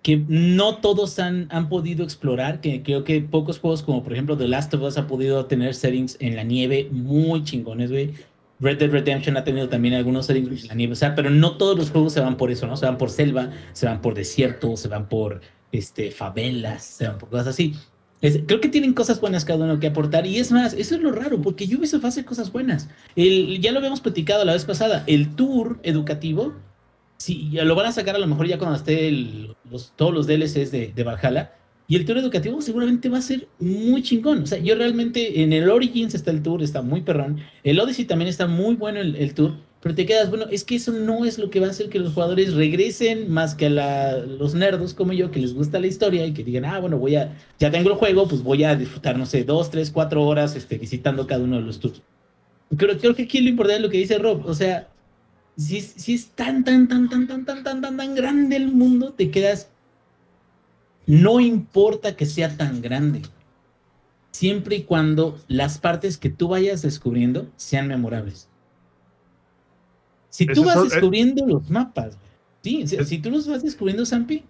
que no todos han, han podido explorar, que creo que pocos juegos como por ejemplo The Last of Us ha podido tener settings en la nieve muy chingones, güey. Red Dead Redemption ha tenido también algunos settings en la nieve, o sea, pero no todos los juegos se van por eso, ¿no? Se van por selva, se van por desierto, se van por este, favelas, se van por cosas así creo que tienen cosas buenas cada uno que aportar. Y es más, eso es lo raro, porque Ubisoft hace cosas buenas. El, ya lo habíamos platicado la vez pasada. El tour educativo, sí, ya lo van a sacar a lo mejor ya cuando esté los, todos los DLCs de, de Valhalla. Y el tour educativo seguramente va a ser muy chingón. O sea, yo realmente en el Origins está el tour, está muy perrón. El Odyssey también está muy bueno el tour pero te quedas, bueno, es que eso no es lo que va a hacer que los jugadores regresen más que a los nerdos como yo, que les gusta la historia y que digan, ah, bueno, voy a, ya tengo el juego, pues voy a disfrutar, no sé, dos, tres, cuatro horas este, visitando cada uno de los tours. Creo, creo que aquí lo importante es lo que dice Rob, o sea, si, si es tan, tan, tan, tan, tan, tan, tan, tan, tan grande el mundo, te quedas, no importa que sea tan grande, siempre y cuando las partes que tú vayas descubriendo sean memorables. Si tú vas eh, descubriendo los mapas, sí, si, tú los vas descubriendo, Zampi,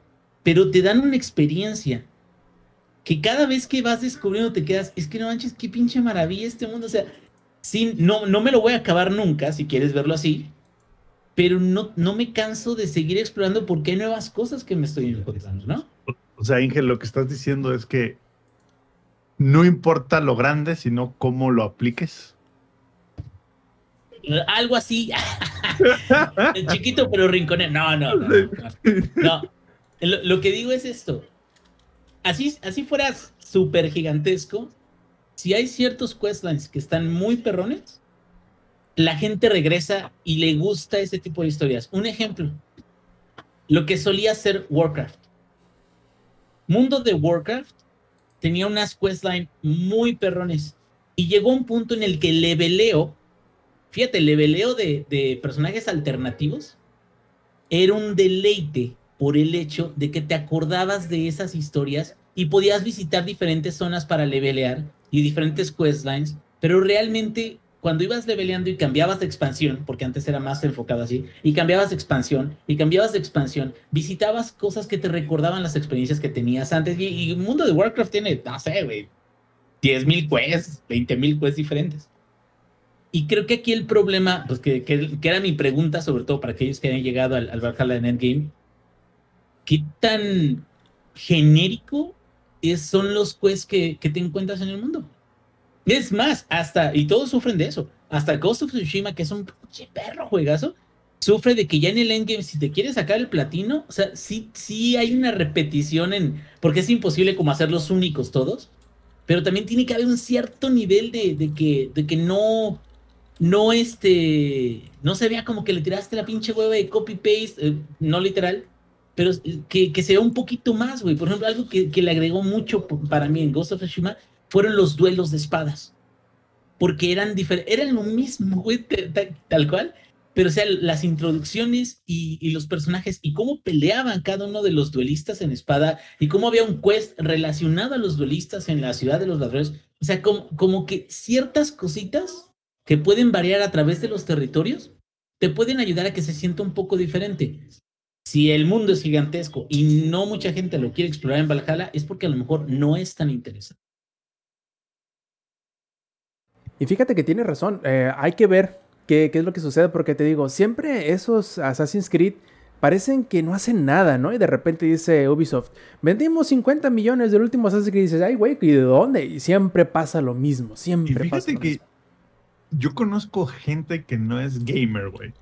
pero te dan una experiencia que cada vez que vas descubriendo te quedas, es que no manches, qué pinche maravilla este mundo, o sea, sí, no, no me lo voy a acabar nunca, si quieres verlo así, pero no, no me canso de seguir explorando porque hay nuevas cosas que me estoy encontrando, ¿no? O sea, Ángel, lo que estás diciendo es que no importa lo grande, sino cómo lo apliques. Algo así. [LAUGHS] Chiquito pero rinconero. No, no, no. Lo, que digo es esto. Así, así fueras súper gigantesco. Si hay ciertos questlines que están muy perrones, la gente regresa y le gusta ese tipo de historias. Un ejemplo. Lo que solía ser Warcraft. Mundo de Warcraft tenía unas questlines muy perrones. Y llegó un punto en el que leveleo fíjate, el leveleo de, personajes alternativos era un deleite por el hecho de que te acordabas de esas historias y podías visitar diferentes zonas para levelear y diferentes questlines, pero realmente cuando ibas leveleando y cambiabas de expansión, porque antes era más enfocado así, y cambiabas de expansión, y cambiabas de expansión, visitabas cosas que te recordaban las experiencias que tenías antes, y, el mundo de Warcraft tiene, no sé, güey, 10.000 quests, 20.000 quests diferentes. Y creo que aquí el problema, pues que, era mi pregunta, sobre todo para aquellos que hayan llegado al, al Valhalla en Endgame, ¿qué tan genérico es, son los quests que, que, te encuentras en el mundo? Es más, hasta, y todos sufren de eso, hasta Ghost of Tsushima, que es un perro juegazo, sufre de que ya en el endgame, si te quieres sacar el platino, o sea, sí, sí hay una repetición en, porque es imposible como hacerlos únicos todos, pero también tiene que haber un cierto nivel de, de que, de que no, no este, no se vea como que le tiraste la pinche hueva de copy-paste, eh, no literal, pero que, que se vea un poquito más, güey. Por ejemplo, algo que, que, le agregó mucho para mí en Ghost of Tsushima fueron los duelos de espadas. Porque eran diferentes, eran lo mismo, güey, tal, cual. Pero, o sea, las introducciones y, y, los personajes y cómo peleaban cada uno de los duelistas en espada y cómo había un quest relacionado a los duelistas en la ciudad de los ladrones. O sea, como, como que ciertas cositas que pueden variar a través de los territorios, te pueden ayudar a que se sienta un poco diferente. Si el mundo es gigantesco y no mucha gente lo quiere explorar en Valhalla, es porque a lo mejor no es tan interesante. Y fíjate que tiene razón. eh, hay que ver qué, qué es lo que sucede, porque te digo, siempre esos Assassin's Creed parecen que no hacen nada, ¿no? Y de repente dice Ubisoft, vendimos 50 millones del último Assassin's Creed. Y dices, ay, güey, ¿y de dónde? Y siempre pasa lo mismo. Y Siempre pasa fíjate lo que mismo. Yo conozco gente que no es gamer, güey.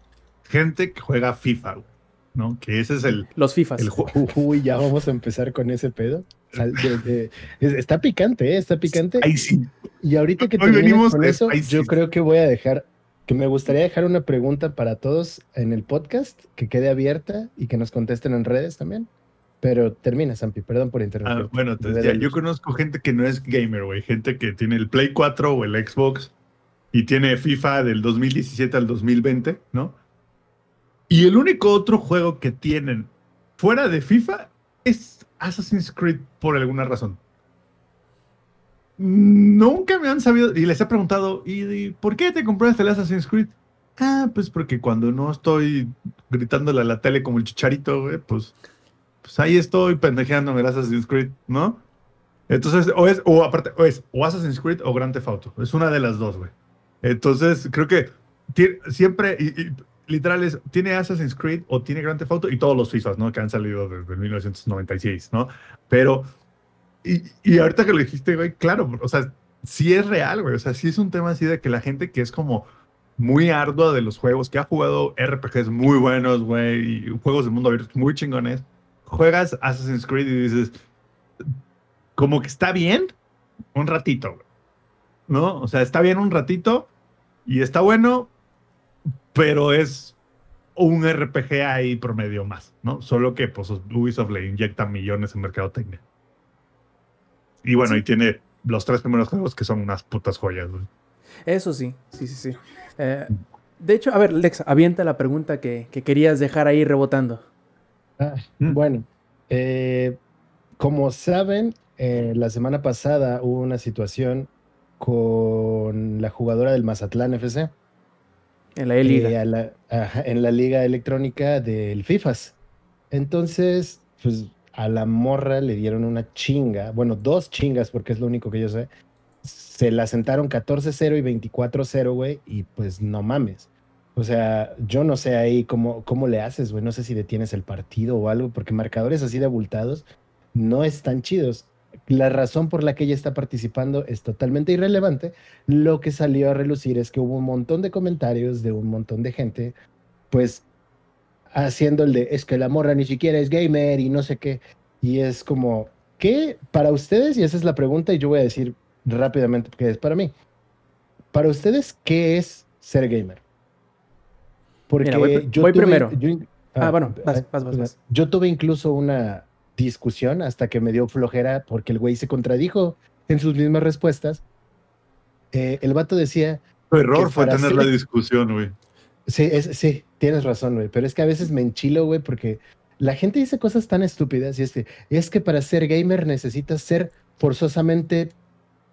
Gente que juega FIFA, güey. ¿No? Que ese es el, Los FIFAs. el juego. [LAUGHS] Uy, ya vamos a empezar con ese pedo. De- de- está picante, ¿eh? Está picante. Ahí sí. Y ahorita que Hoy venimos con eso, spicy. yo creo que voy a dejar, que me gustaría dejar una pregunta para todos en el podcast, que quede abierta y que nos contesten en redes también. Pero termina, Sampi, perdón por Ah, interrumpir. bueno, entonces ya, yo conozco gente que no es gamer, güey. Gente que tiene el Play 4 o el Xbox y tiene FIFA del 2017 al 2020, ¿no? Y el único otro juego que tienen fuera de FIFA es Assassin's Creed por alguna razón. Nunca me han sabido, y les he preguntado, ¿y, por qué te compraste el Assassin's Creed? Ah, pues porque cuando no estoy gritándole a la tele como el chicharito, güey, pues, pues ahí estoy pendejeándome el Assassin's Creed, ¿no? Entonces, o es, o aparte, o es o Assassin's Creed o Grand Theft Auto. Es una de las dos, güey. Entonces, creo que siempre, y, y literal es, tiene Assassin's Creed o tiene Grand Theft Auto y todos los FIFAs, ¿no? Que han salido desde 1996, ¿no? Pero, y, y ahorita que lo dijiste, güey, claro, o sea, sí es real, güey. O sea, sí es un tema así de que la gente que es como muy ardua de los juegos, que ha jugado RPGs muy buenos, güey, y juegos de mundo abierto muy chingones, juegas Assassin's Creed y dices, como que está bien un ratito, güey. ¿No? O sea, está bien un ratito y está bueno, pero es un RPG ahí promedio más, ¿no? Solo que pues Ubisoft le inyecta millones en mercadotecnia. Y bueno, y tiene los tres primeros juegos que son unas putas joyas, güey. Eso sí, sí, sí, sí. Eh, de hecho, a ver, Lex, avienta la pregunta que, que querías dejar ahí rebotando. Ah, Mm. Bueno, eh, como saben, eh, la semana pasada hubo una situación con la jugadora del Mazatlán FC. En la E-Liga. eh, la- en la liga electrónica del FIFAs. Entonces, pues a la morra le dieron una chinga, bueno, dos chingas porque es lo único que yo sé. Se la sentaron 14-0 y 24-0, güey, y pues no mames. O sea, yo no sé ahí cómo, cómo le haces, güey. No sé si detienes el partido o algo, porque marcadores así de abultados no están chidos. La razón por la que ella está participando es totalmente irrelevante. Lo que salió a relucir es que hubo un montón de comentarios de un montón de gente, pues haciendo el de es que la morra ni siquiera es gamer y no sé qué. Y es como, ¿qué para ustedes? Y esa es la pregunta, y yo voy a decir rápidamente qué es para mí. Para ustedes, ¿qué es ser gamer? Porque Mira, voy yo voy tuve- primero. yo- Ah, bueno, ah, vas, vas, vas. Yo tuve incluso una discusión hasta que me dio flojera porque el güey se contradijo en sus mismas respuestas. Eh, el vato decía, Tu error Que fue tener ser- la discusión, güey. sí, es, sí, tienes razón, güey, pero es que a veces me enchilo, güey, porque la gente dice cosas tan estúpidas y este, es que para ser gamer necesitas ser forzosamente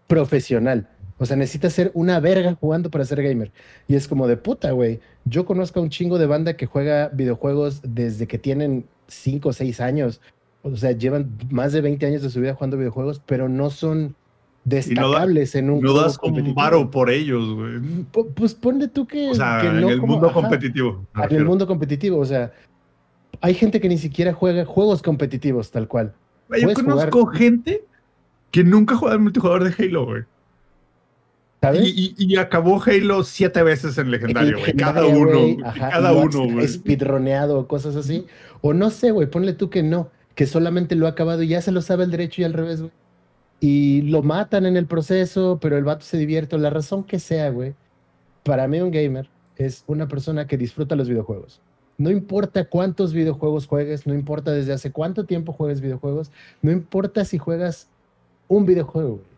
profesional. O sea, necesitas ser una verga jugando para ser gamer. Y es como de puta, güey. Yo conozco a un chingo de banda que juega videojuegos desde que tienen 5 o 6 años. O sea, llevan más de 20 años de su vida jugando videojuegos, pero no son destacables en un No juego das un varo por ellos, güey. Pu- Pues ponle tú que, O sea, que en el como- mundo ajá, competitivo. En el mundo competitivo, o sea, hay gente que ni siquiera juega juegos competitivos tal cual. Yo puedes jugar- conozco gente que nunca juega el multijugador de Halo, güey. ¿Sabes? Y, y- y acabó Halo siete veces en legendario, güey. Cada uno. ajá, Cada uno, güey. Speedroneado cosas así. O no sé, güey, ponle tú que no, que solamente lo ha acabado y ya se lo sabe al derecho y al revés, güey. Y lo matan en el proceso, pero el vato se divierte, la razón que sea, güey. Para mí un gamer es una persona que disfruta los videojuegos. No importa cuántos videojuegos juegues, no importa desde hace cuánto tiempo juegues videojuegos, no importa si juegas un videojuego, güey.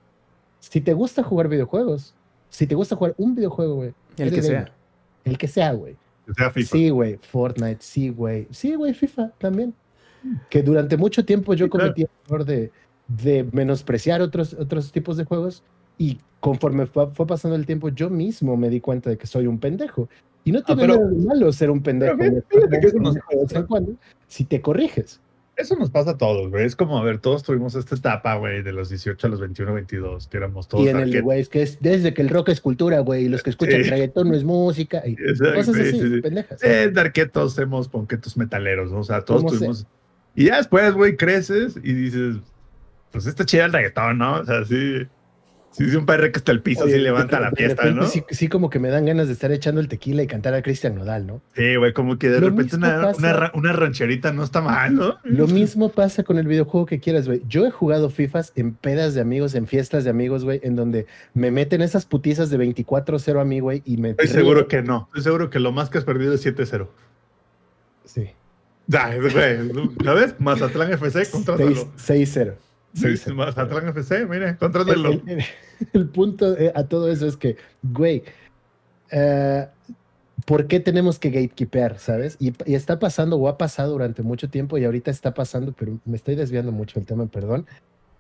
Si te gusta jugar videojuegos, si te gusta jugar un videojuego, güey, El que sea. El que sea, güey. Que sea FIFA. Sí, güey, Fortnite, sí, güey. Sí, güey, FIFA también. Que durante mucho tiempo yo cometí el error de, de menospreciar otros, otros tipos de juegos y conforme fue, fue pasando el tiempo yo mismo me di cuenta de que soy un pendejo. Y no tiene Ah, nada de malo ser un pendejo. Pero güey, fíjate que eso nos de vez en cuando, si te corriges. Eso nos pasa a todos, güey. Es como, a ver, todos tuvimos esta etapa, güey, de los 18 a los 21, 22, que éramos todos. Y en el, güey, es que es desde que el rock es cultura, güey, y los que escuchan Sí. reggaetón no es música, y Exacto, cosas sí, así, sí, sí. pendejas. Eh, darquetos, hemos ponquetos metaleros, ¿no? O sea, todos ¿Cómo sé? tuvimos. Y ya después, güey, creces y dices, pues está chido el reggaetón, ¿no? O sea, sí. Sí, sí, un perro que está el piso, Oye, sí levanta de- la de fiesta, repente ¿no? Sí, sí como que me dan ganas de estar echando el tequila y cantar a Cristian Nodal, ¿no? Sí, güey, como que de Lo repente una, una, ra- una rancherita no está mal, ¿no? Lo mismo pasa con el videojuego que quieras, güey. Yo he jugado FIFAs en pedas de amigos, en fiestas de amigos, güey, en donde me meten esas putizas de 24-0 a mí, güey, y me... Estoy río. seguro que no. Estoy seguro que lo más que has perdido es 7-0. Sí. Ya, es, güey, ¿sabes? Mazatlán FC, contrátalo. 6-0. Sí, 6-0. Mazatlán FC, mire, contrátalo. el- el- el punto eh, a todo eso es que, güey, eh, ¿por qué tenemos que gatekeeper, sabes? Y, y está pasando o ha pasado durante mucho tiempo y ahorita está pasando, pero me estoy desviando mucho del tema, perdón.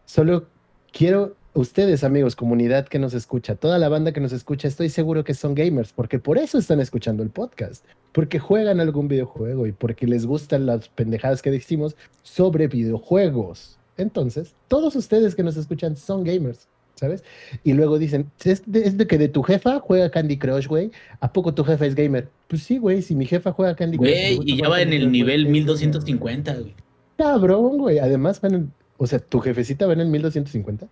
Solo quiero, ustedes amigos, comunidad que nos escucha, toda la banda que nos escucha, estoy seguro que son gamers, porque por eso están escuchando el podcast, porque juegan algún videojuego y porque les gustan las pendejadas que decimos sobre videojuegos. Entonces, todos ustedes que nos escuchan son gamers, ¿sabes? Y luego dicen, es de, es de que de tu jefa juega Candy Crush, güey. ¿A poco tu jefa es gamer? Pues sí, güey, si mi jefa juega Candy Crush. Güey, y ya va en el Crush, nivel güey. 1250, güey. Cabrón, güey. Además, van en- o sea, tu jefecita va en el 1250.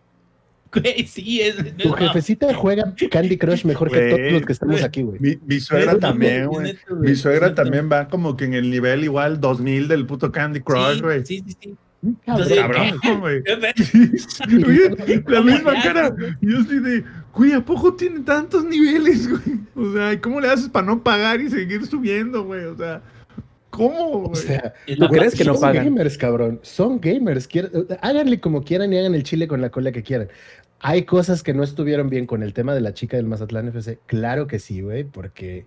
Güey, sí, es. Tu no, jefecita juega Candy Crush mejor que Güey, todos los que estamos güey. aquí, güey. Mi, mi suegra también, güey. neto, Mi suegra también va como que en el nivel igual 2000 del puto Candy Crush, güey. Sí, sí, sí. Cabrón. Entonces, Cabrón, güey. [LAUGHS] [LAUGHS] sí. La ¿Cómo misma cara. Yo así de, güey, ¿a poco tiene tantos niveles, güey? O sea, ¿y ¿cómo le haces para no pagar y seguir subiendo, güey? O sea, ¿cómo, güey? O sea, ¿Tú crees que no son pagan? gamers, cabrón. Son gamers. Quier- Háganle como quieran y hagan el chile con la cola que quieran. Hay cosas que no estuvieron bien con el tema de la chica del Mazatlán FC. Claro que sí, güey, porque,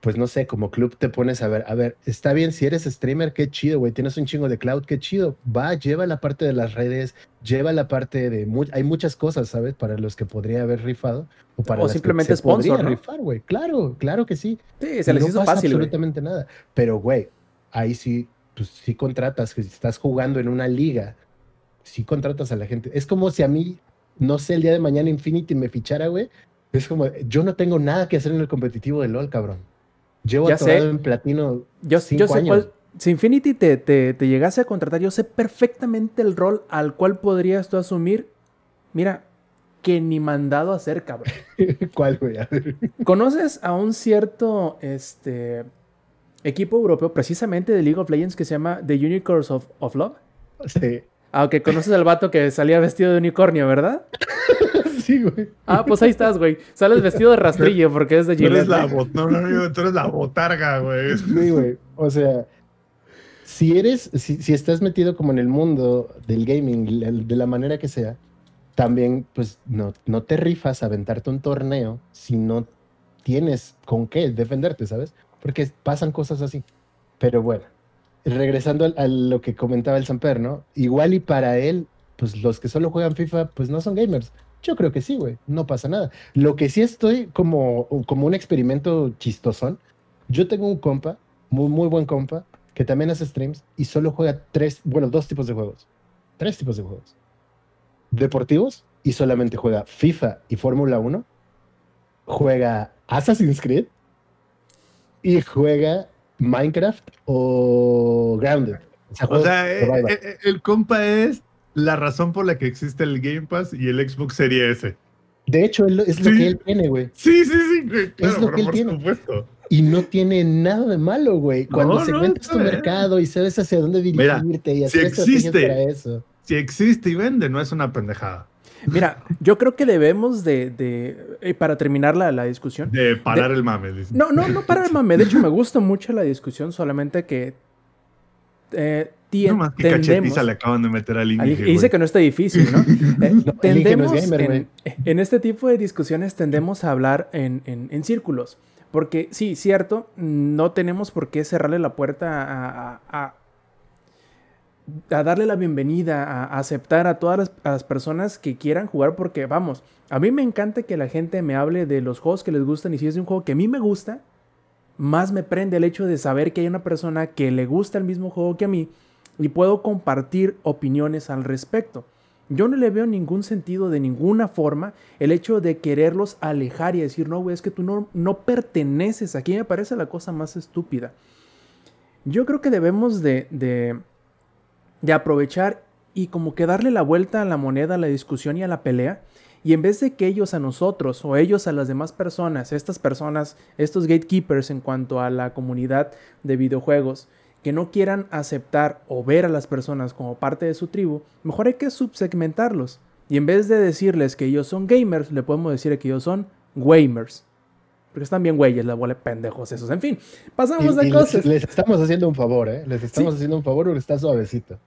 pues no sé, como club te pones a ver, a ver, está bien, si eres streamer, qué chido, güey, tienes un chingo de cloud, qué chido. Va, lleva la parte de las redes, lleva la parte de... mu- hay muchas cosas, ¿sabes? Para los que podría haber rifado. O, para O las que simplemente podría sponsor, ¿no? rifar, güey. Claro, claro que sí. Sí, se les no hizo pasa fácil, absolutamente nada. Pero, güey, ahí sí, pues sí contratas, que si estás jugando en una liga, sí contratas a la gente. Es como si a mí, no sé, el día de mañana Infinity me fichara, güey. Es como, yo no tengo nada que hacer en el competitivo de LOL, cabrón. Llevo atorado en platino Yo, cinco yo sé años. cuál. Si Infinity te, te, te llegase a contratar, yo sé perfectamente el rol al cual podrías tú asumir. Mira, que ni mandado a hacer, cabrón. [LAUGHS] ¿Cuál, güey? ¿Conoces a un cierto este, equipo europeo, precisamente de League of Legends, que se llama The Unicorns of, of Love? Sí. Aunque conoces al vato que salía vestido de unicornio, ¿verdad? [LAUGHS] sí, güey. Ah, pues ahí estás, güey. Sales vestido de rastrillo porque es de Tú eres Gillette. la, bot- no, no, no, tú eres la botarga, güey. Sí, güey. O sea, si eres, si, si estás metido como en el mundo del gaming, la- de la manera que sea, también, pues, no, no te rifas a aventarte un torneo si no tienes con qué defenderte, ¿sabes? Porque pasan cosas así. Pero bueno, regresando a, lo que comentaba el Samper, ¿no? Igual y para él, pues los que solo juegan FIFA, pues no son gamers. Yo creo que sí, güey, no pasa nada. Lo que sí estoy como, como un experimento chistosón, yo tengo un compa, muy, muy buen compa, que también hace streams y solo juega tres, bueno, dos tipos de juegos. Tres tipos de juegos. Deportivos y solamente juega FIFA y Fórmula 1. Juega Assassin's Creed y juega Minecraft o Grounded. O sea, O juegos sea, eh, eh, el compa es la razón por la que existe el Game Pass y el Xbox Series S. de hecho, es lo sí. que él tiene, güey. Sí, sí, sí, güey, claro, lo pero que él por tiene. supuesto. Y no tiene nada de malo, güey. Cuando No, segmentas está tu mercado y sabes hacia dónde Mira, dirigirte y si hacer estrategias existe. para eso. Si existe y vende, no es una pendejada. Mira, yo creo que debemos de, de- eh, para terminar la, la discusión. De parar el mame. dice. No, no, no para el mame. De hecho, me gusta mucho la discusión, solamente que eh, tien- No más que tendemos... cachetiza le acaban de meter al Inge, y dice que no está difícil, ¿no? [LAUGHS] Eh, no tendemos gamer, en, este tipo de discusiones tendemos a hablar en, en- en círculos. Porque sí, cierto, no tenemos por qué cerrarle la puerta a, a- a- a darle la bienvenida, a, aceptar a todas las, personas que quieran jugar. Porque, vamos, a mí me encanta que la gente me hable de los juegos que les gustan y si es un juego que a mí me gusta, más me prende el hecho de saber que hay una persona que le gusta el mismo juego que a mí y puedo compartir opiniones al respecto. Yo no le veo ningún sentido de ninguna forma el hecho de quererlos alejar y decir, no, güey, es que tú no, no perteneces aquí. Me parece la cosa más estúpida. Yo creo que debemos de, de, de aprovechar y como que darle la vuelta a la moneda, a la discusión y a la pelea. Y en vez de que ellos a nosotros o ellos a las demás personas, estas personas, estos gatekeepers en cuanto a la comunidad de videojuegos, que no quieran aceptar o ver a las personas como parte de su tribu, mejor hay que subsegmentarlos. Y en vez de decirles que ellos son gamers, le podemos decir que ellos son gamers. Porque están bien güeyes, la bola de pendejos esos. En fin, pasamos a cosas. Les, estamos haciendo un favor, ¿eh? Les estamos haciendo un favor porque está suavecito.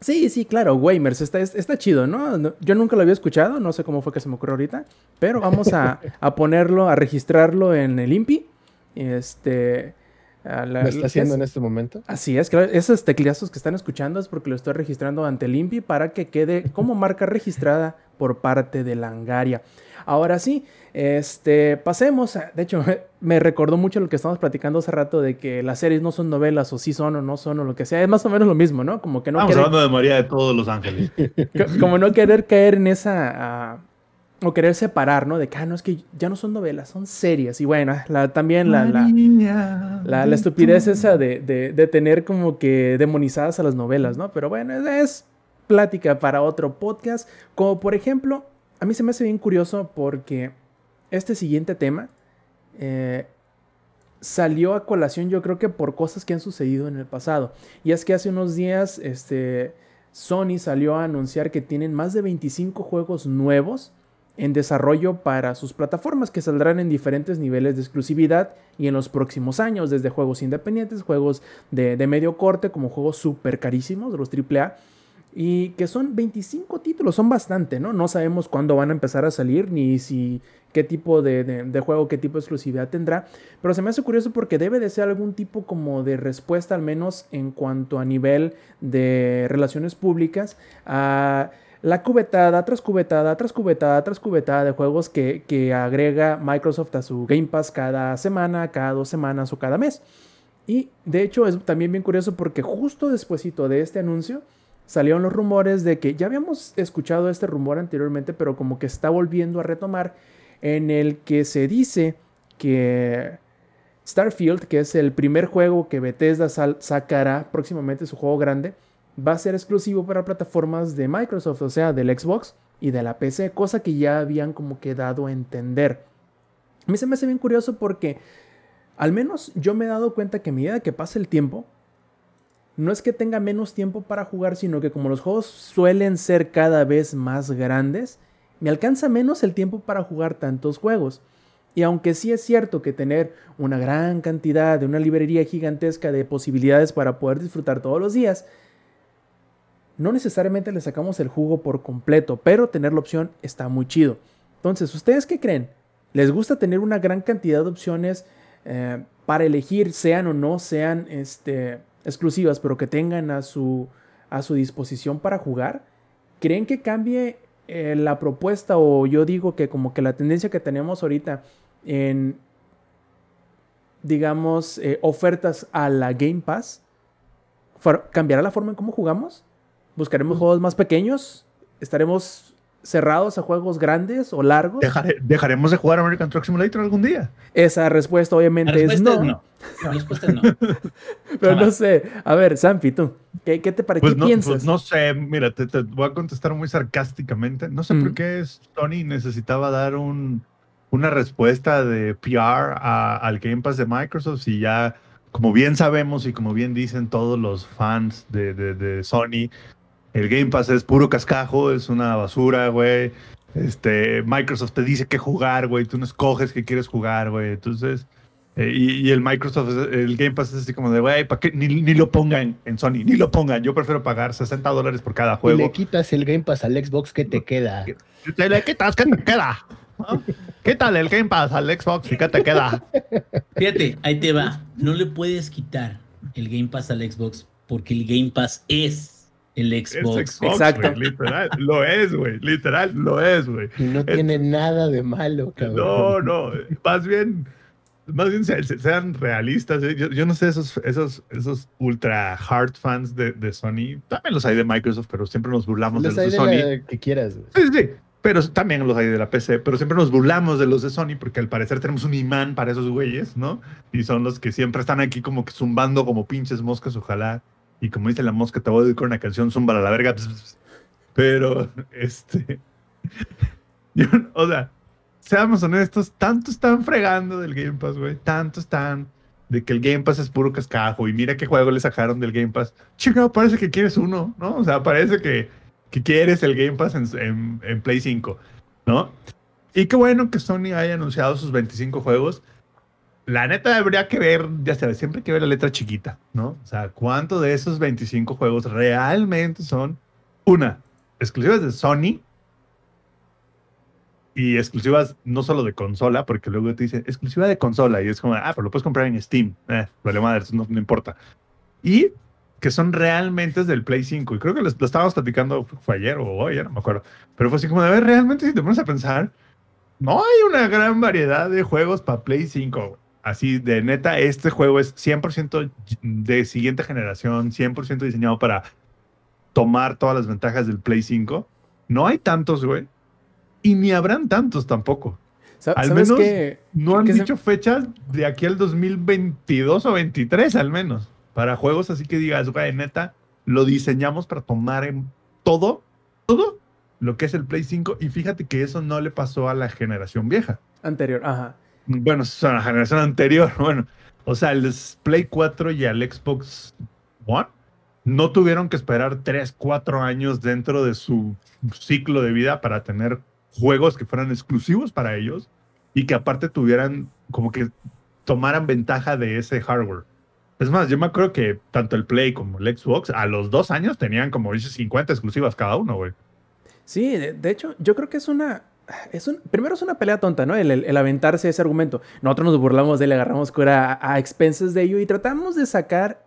Sí, sí, claro, Gamers, está, está chido, ¿no? Yo nunca lo había escuchado, no sé cómo fue que se me ocurrió ahorita, pero vamos a, [LAUGHS] a ponerlo, a registrarlo en el INPI. Este, ¿Lo está haciendo en este momento? Así es, claro. Esos tecleazos que están escuchando es porque lo estoy registrando ante el INPI para que quede como marca registrada por parte de Langaria. Ahora sí, este, pasemos. de hecho, me recordó mucho lo que estábamos platicando hace rato de que las series no son novelas o sí son o no son o lo que sea. Es más o menos lo mismo, ¿no? Como que no. Estamos hablando de María de todos los ángeles. [LAUGHS] como no querer caer en esa. Uh, o querer separar, ¿no? De que, ah, no, es que ya no son novelas, son series. Y bueno, la, también la, la, la, la, estupidez esa de, de, de, tener como que demonizadas a las novelas, ¿no? Pero bueno, es plática para otro podcast. Como por ejemplo, a mí se me hace bien curioso porque este siguiente tema eh, salió a colación yo creo que por cosas que han sucedido en el pasado. Y es que hace unos días este, Sony salió a anunciar que tienen más de 25 juegos nuevos en desarrollo para sus plataformas que saldrán en diferentes niveles de exclusividad y en los próximos años, desde juegos independientes, juegos de, de medio corte, como juegos súper carísimos, los AAA, y que son 25 títulos, son bastante, ¿no? No sabemos cuándo van a empezar a salir, ni si qué tipo de, juego, qué tipo de exclusividad tendrá, pero se me hace curioso porque debe de ser algún tipo como de respuesta, al menos en cuanto a nivel de relaciones públicas, a la cubetada tras cubetada tras cubetada tras cubetada de juegos que, que, agrega Microsoft a su Game Pass cada semana, cada dos semanas o cada mes. Y de hecho es también bien curioso porque justo despuesito de este anuncio salieron los rumores de que ya habíamos escuchado este rumor anteriormente, pero como que está volviendo a retomar, en el que se dice que Starfield, que es el primer juego que Bethesda sacará próximamente, su juego grande, va a ser exclusivo para plataformas de Microsoft, o sea, del Xbox y de la PC, cosa que ya habían como que dado a entender. A mí se me hace bien curioso porque al menos yo me he dado cuenta que a medida que pasa el tiempo, no es que tenga menos tiempo para jugar, sino que como los juegos suelen ser cada vez más grandes, me alcanza menos el tiempo para jugar tantos juegos. Y aunque sí es cierto que tener una gran cantidad de una librería gigantesca de posibilidades para poder disfrutar todos los días, no necesariamente le sacamos el jugo por completo, pero tener la opción está muy chido. Entonces, ¿ustedes qué creen? ¿Les gusta tener una gran cantidad de opciones eh, para elegir, sean o no sean este, exclusivas, pero que tengan a su, a su disposición para jugar? ¿Creen que cambie eh, la propuesta o yo digo que como que la tendencia que tenemos ahorita en, digamos, eh, ofertas a la Game Pass, ¿cambiará la forma en cómo jugamos? ¿Buscaremos juegos más pequeños? ¿Estaremos cerrados a juegos grandes o largos? ¿Dejaremos de jugar American Truck Simulator algún día? Esa respuesta obviamente es no. La respuesta es no. [LAUGHS] Pero no sé. A ver, Sampi, tú, ¿qué, te parece? Pues ¿Qué piensas? Pues no sé, mira, te, voy a contestar muy sarcásticamente. No sé por mm. qué Sony necesitaba dar un, una respuesta de PR al Game Pass de Microsoft y ya, como bien sabemos y como bien dicen todos los fans de, de, de Sony, el Game Pass es puro cascajo, es una basura, güey. Este, Microsoft te dice qué jugar, güey. Tú no escoges qué quieres jugar, güey. Entonces, eh, y, el Microsoft, el Game Pass es así como de, güey, ¿para qué? Ni, lo pongan en Sony, ni lo pongan. Yo prefiero pagar 60 dólares por cada juego. Y le quitas el Game Pass al Xbox, ¿qué te queda? Te le quitas, ¿qué te queda? Quítale el Game Pass al Xbox y ¿qué te queda? Fíjate, ahí te va. No le puedes quitar el Game Pass al Xbox porque el Game Pass es el Xbox. Exacto. literal, lo es, güey. Literal, lo es, güey. Y no tiene nada de malo, cabrón. No, no. Más bien, más bien se- se- sean realistas. ¿eh? Yo, yo no sé, esos, esos, esos ultra hard fans de, de Sony, también los hay de Microsoft, pero siempre nos burlamos Los de hay los de de Sony. la que quieras, sí, sí. Pero también los hay de la PC, pero siempre nos burlamos de los de Sony porque al parecer tenemos un imán para esos güeyes, ¿no? Y son los que siempre están aquí como que zumbando como pinches moscas, ojalá. Y como dice la mosca, te voy a dedicar una canción, zumba a la verga. Pero, [LAUGHS] este... [LAUGHS] o sea, seamos honestos, tanto están fregando del Game Pass, güey. Tanto están de que el Game Pass es puro cascajo y mira qué juego le sacaron del Game Pass. Chico, parece que quieres uno, ¿no? O sea, parece que, que quieres el Game Pass en, en- en Play 5, ¿no? Y qué bueno que Sony haya anunciado sus 25 juegos. La neta habría que ver, ya sabes, siempre hay que ver la letra chiquita, ¿no? O sea, ¿cuánto de esos 25 juegos realmente son, una, exclusivas de Sony y exclusivas no solo de consola, porque luego te dicen exclusiva de consola y es como, ah, pero lo puedes comprar en Steam. Eh, vale madre, no, no importa. Y que son realmente del Play 5. Y creo que les- lo estábamos platicando, fue ayer o hoy, no me acuerdo. Pero fue así como de ver, realmente si te pones a pensar, no hay una gran variedad de juegos para Play 5. Así de neta, este juego es 100% de siguiente generación, 100% diseñado para tomar todas las ventajas del Play 5. No hay tantos, güey. Y ni habrán tantos tampoco. Al ¿Sabes menos- qué? No han que se- dicho fechas de aquí al 2022 o 23 al menos. Para juegos así que digas, güey, neta, lo diseñamos para tomar en todo, todo lo que es el Play 5. Y fíjate que eso no le pasó a la generación vieja. Anterior, ajá. Bueno, es la generación anterior. [LAUGHS] Bueno, o sea, el Play 4 y al Xbox One no tuvieron que esperar 3, 4 años dentro de su ciclo de vida para tener juegos que fueran exclusivos para ellos y que aparte tuvieran como que tomaran ventaja de ese hardware. Es más, yo me acuerdo que tanto el Play como el Xbox a los dos años tenían como dice 50 exclusivas cada uno, güey. Sí, de hecho, yo creo que es una. Es un, primero es una pelea tonta, ¿no? El, el- el aventarse ese argumento. Nosotros nos burlamos de él, agarramos cura a, expensas de ello y tratamos de sacar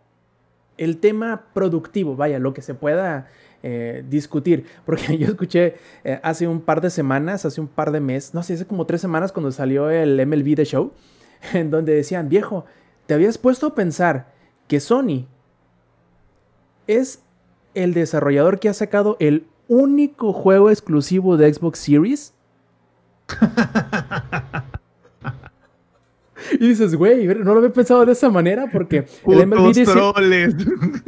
el tema productivo, vaya, lo que se pueda eh, discutir. [LAUGHS] Porque yo escuché eh, hace un par de semanas, hace un par de meses, no sé, hace como tres semanas cuando salió el MLB The Show, [LAUGHS] en donde decían, viejo, ¿te habías puesto a pensar que Sony es el desarrollador que ha sacado el único juego exclusivo de Xbox Series? Y dices, güey, no lo había pensado de esa manera porque el MLB dice- troles.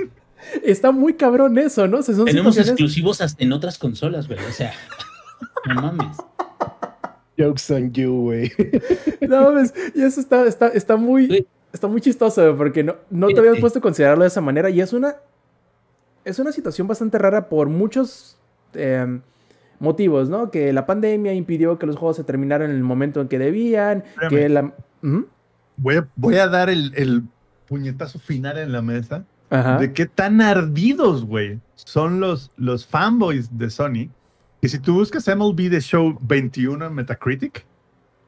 [LAUGHS] está muy cabrón eso, ¿no? O sea, son Tenemos situaciones- exclusivos hasta en otras consolas, güey. O sea, [LAUGHS] no mames. Jokes on you, güey. [LAUGHS] No mames, y eso está, está, está muy, Güey. está muy chistoso, güey, porque no, no te habías puesto a considerarlo de esa manera. Y es una, es una situación bastante rara por muchos eh, motivos, ¿no? Que la pandemia impidió que los juegos se terminaran en el momento en que debían, Espérame. que la... Ujú, Voy a, voy a dar el, el puñetazo final en la mesa. Ajá. de qué tan ardidos, güey, son los, los fanboys de Sony. Que si tú buscas MLB The Show 21 en Metacritic,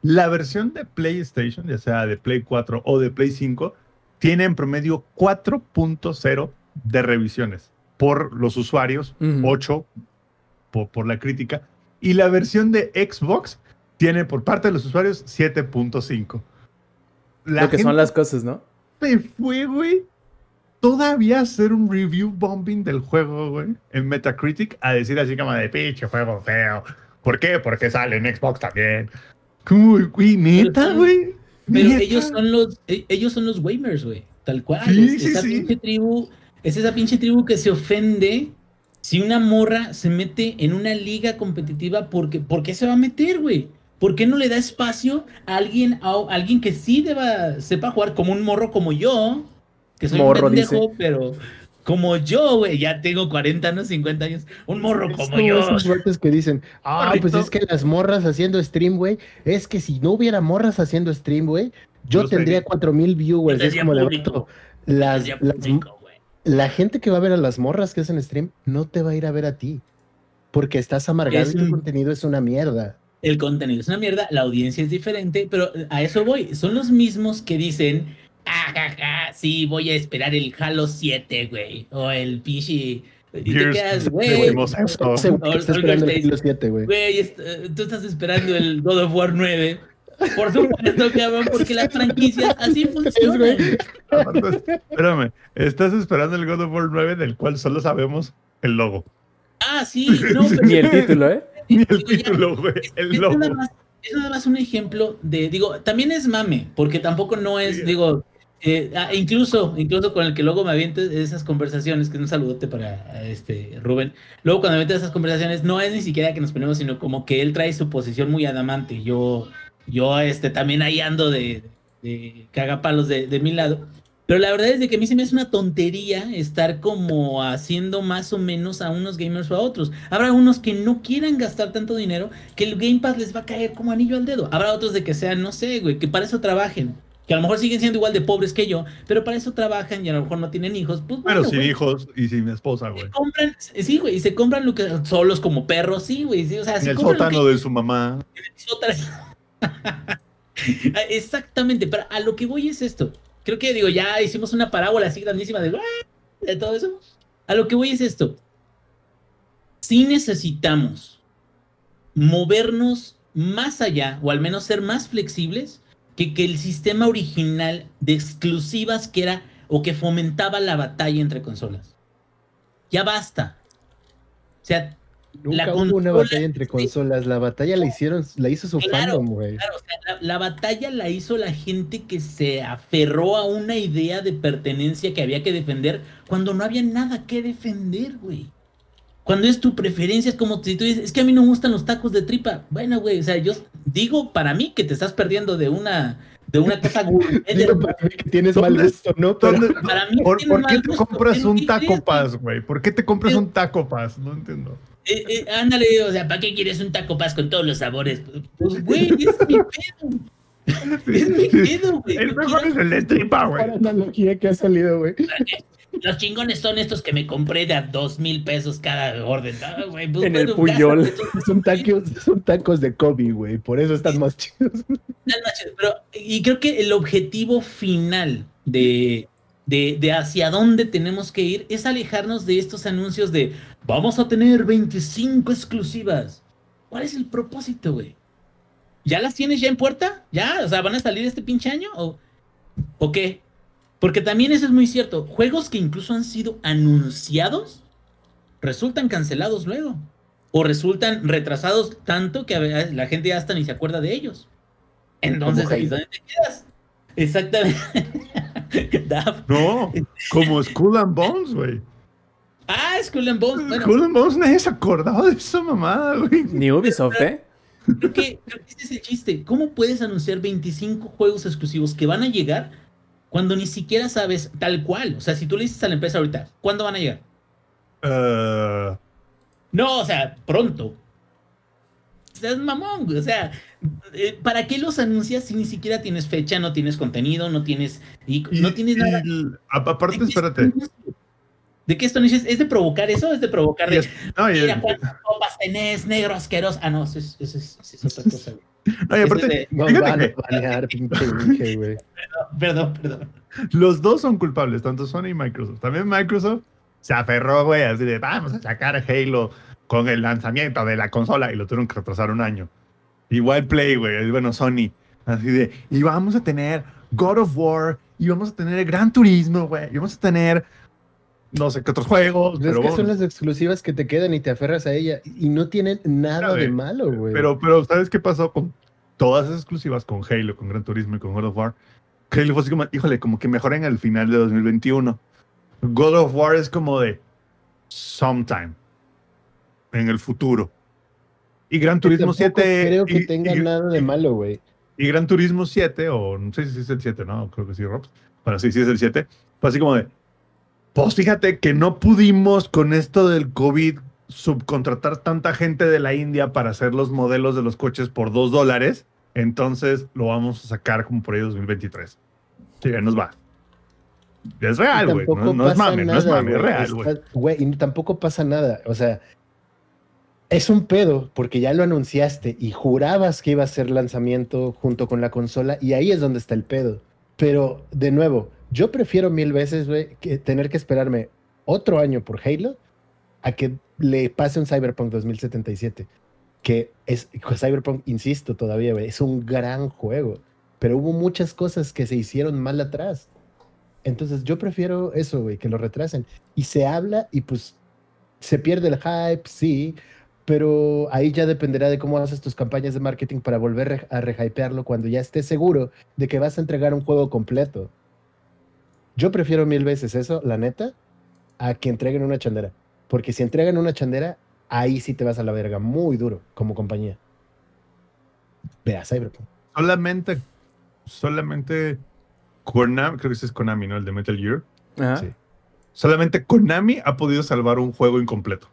la versión de PlayStation, ya sea de Play 4 o de Play 5, tiene en promedio 4.0 de revisiones por los usuarios, Ujú. 8 por, por la crítica, y la versión de Xbox tiene por parte de los usuarios 7.5. La Lo que son gente las cosas, ¿no? se fue, güey, todavía hacer un review bombing del juego, güey, en Metacritic, a decir así como de pinche juego feo. ¿Por qué? Porque sale en Xbox también. Como, güey, neta, güey. Pero neta. ellos son los, e- ellos son los Wamers, güey. Tal cual. Sí, es sí, esa sí. pinche tribu, es esa pinche tribu que se ofende si una morra se mete en una liga competitiva porque, ¿por qué se va a meter, güey? ¿Por qué no le da espacio a alguien, a, a alguien que sí deba, sepa jugar como un morro como yo? Que soy Morro, un pendejo, dice. pero como yo, güey, ya tengo 40 años, 50 años, un morro como yo. esos vatos que dicen, ah, pues es que las morras haciendo stream, güey, es que si no hubiera morras haciendo stream, güey, yo Yo tendría sería- 4000 viewers. Es como vato, las, las-. La gente que va a ver a las morras que hacen stream no te va a ir a ver a ti. Porque estás amargado Es y tu un- contenido es una mierda. El contenido es una mierda, la audiencia es diferente, pero a eso voy. Son los mismos que dicen, ah, ja, ja, sí, voy a esperar el Halo 7, güey. O el pinche. Y te quedas, güey, güey. dijimos eso. Ese güey que Ol- está Olga esperando el. Halo 7, güey. Güey, est- eh, tú estás esperando el God of War 9. Por supuesto, [LAUGHS] cabrón, porque las franquicias así funcionan. Aparte, espérame, estás esperando el God of War 9 del cual solo sabemos el logo. Ah, sí, [LAUGHS] no, pero Ni el título, ¿eh? Ni el título, güey. El es, nada logo. más, es nada más un ejemplo de, digo, también es mame, porque tampoco no es, Sí. digo, eh, ah, incluso, incluso con el que luego me aviento esas conversaciones, que es un saludote para este Rubén, luego cuando me aviento esas conversaciones, no es ni siquiera que nos ponemos, sino como que él trae su posición muy adamante, yo, yo este, también ahí ando de, de cagapalos de, de mi lado, pero la verdad es de que a mí se me hace una tontería estar como haciendo más o menos a unos gamers o a otros. Habrá unos que no quieran gastar tanto dinero que el Game Pass les va a caer como anillo al dedo. Habrá otros de que sean, no sé, güey, que para eso trabajen. Que a lo mejor siguen siendo igual de pobres que yo, pero para eso trabajan y a lo mejor no tienen hijos. Pues Bueno, bueno, sin hijos y sin esposa, güey. se compran, sí, güey, y se compran lo que solos como perros, sí, güey. sí, o sea, En se el que sótano de su mamá. sótano. [LAUGHS] Exactamente, pero a lo que voy es esto. Creo que digo, ya hicimos una parábola así grandísima de, ¡ah! todo eso. A lo que voy es esto. Si necesitamos movernos más allá, o al menos ser más flexibles, que, que el sistema original de exclusivas que era o que fomentaba la batalla entre consolas. Ya basta. O sea, Nunca La hubo una batalla entre consolas. La batalla la hicieron, la hizo su Claro, fandom, güey. Claro, o sea, la, la batalla la hizo la gente que se aferró a una idea de pertenencia que había que defender cuando no había nada que defender, güey. Cuando es tu preferencia, es como si tú dices, es que a mí no me gustan los tacos de tripa. Bueno, güey, o sea, yo digo para mí que te estás perdiendo de una, de una cosa [LAUGHS] gourmet. Digo, para mí que tienes mal ¿Dónde- gusto, ¿no? Pero ¿Dónde- Para mí ¿Por, por qué te gusto, compras un ¿qué taco paz, güey? ¿Por qué te compras Pero- un taco paz? No entiendo. Eh, eh, ándale, o sea, ¿para qué quieres un taco paz con todos los sabores? Pues, güey, es mi pedo. [LAUGHS] Es mi pedo, güey. El mejor quiero- es el de tripa, güey. Para analogía que ha salido, güey. [LAUGHS] Los chingones son estos que me compré de a dos mil pesos cada orden. Ah, güey, pues, En el Puyol. Son tacos, son tacos de Kobe, güey. Por eso están más chidos. tal, macho. Pero, y creo que el objetivo final de, de, de hacia dónde tenemos que ir es alejarnos de estos anuncios de vamos a tener 25 exclusivas. ¿Cuál es el propósito, güey? ¿Ya las tienes ya en puerta? ¿Ya? O sea, ¿van a salir este pinche año? ¿O, ¿O qué? Porque también eso es muy cierto. Juegos que incluso han sido anunciados resultan cancelados luego. O resultan retrasados tanto que a veces la gente ya hasta ni se acuerda de ellos. Entonces, ahí es donde te quedas. Exactamente. [LAUGHS] No, como Skull and Bones, güey. Ah, Skull and Bones. Bueno, Skull and Bones nadie se acordaba de esa mamada, güey. Ni Ubisoft, ¿eh? creo que, creo que ese es el chiste. ¿Cómo puedes anunciar 25 juegos exclusivos que van a llegar cuando ni siquiera sabes tal cual? O sea, si tú le dices a la empresa ahorita, ¿cuándo van a llegar? Eh, No, o sea, pronto. O sea, es mamón, güey. O sea, eh, ¿para qué los anuncias si ni siquiera tienes fecha, no tienes contenido, no tienes. Y, y- no tienes y nada? a- aparte, ¿De qué espérate. ¿De qué esto no es? ¿Es de provocar eso? ¿Es de provocar de. es- no, y- Mira cuántas copas tenés, negro asqueroso. Ah, no, eso es, eso es, eso es otra [LAUGHS] cosa, güey. no, y aparte, de- van a que- banear, pinche güey. [LAUGHS] Perdón, perdón. los dos son culpables, tanto Sony y Microsoft. También Microsoft se aferró, güey, así de vamos a sacar Halo con el lanzamiento de la consola y lo tuvieron que retrasar un año. Igual Play, güey, bueno, Sony, así de, y vamos a tener God of War, y vamos a tener Gran Turismo, güey, y vamos a tener no sé qué otros juegos, Pues es pero, que son vamos- las exclusivas que te quedan y te aferras a ella. Y no tienen nada Claro, de malo, güey. pero, pero ¿sabes qué pasó con todas esas exclusivas, con Halo, con Gran Turismo y con God of War? Halo fue así como, híjole, como que mejoren al final de 2021. God of War es como de sometime, en el futuro. Y Gran Turismo Tampoco 7. creo que y- tenga y- nada de malo, güey. Y Gran Turismo 7, o no sé si es el 7, no, creo que sí, Robs. Bueno, sí, sí es el 7. Fue así como de, pues fíjate que no pudimos con esto del COVID subcontratar tanta gente de la India para hacer los modelos de los coches por 2 dólares. Entonces lo vamos a sacar como por ahí 2023. Sí, ya nos va. Es real, güey. No, no es mame, no es mame, es real, Güey, y tampoco pasa nada. O sea, es un pedo porque ya lo anunciaste y jurabas que iba a ser lanzamiento junto con la consola y ahí es donde está el pedo. Pero, de nuevo, yo prefiero mil veces, tener que esperarme otro año por Halo a que le pase un Cyberpunk 2077. que es Cyberpunk, insisto todavía, es un gran juego, pero hubo muchas cosas que se hicieron mal atrás. Entonces yo prefiero eso, güey, que lo retrasen. Y se habla y pues se pierde el hype, sí, pero ahí ya dependerá de cómo haces tus campañas de marketing para volver a rehypearlo cuando ya estés seguro de que vas a entregar un juego completo. Yo prefiero mil veces eso, la neta, a que entreguen una chandera. Porque si entregan una chandera, ahí sí te vas a la verga muy duro como compañía. Vea, Cyberpunk. Solamente, solamente Konami, creo que ese es Konami, ¿no? El de Metal Gear. Ajá. Sí. Solamente Konami ha podido salvar un juego incompleto.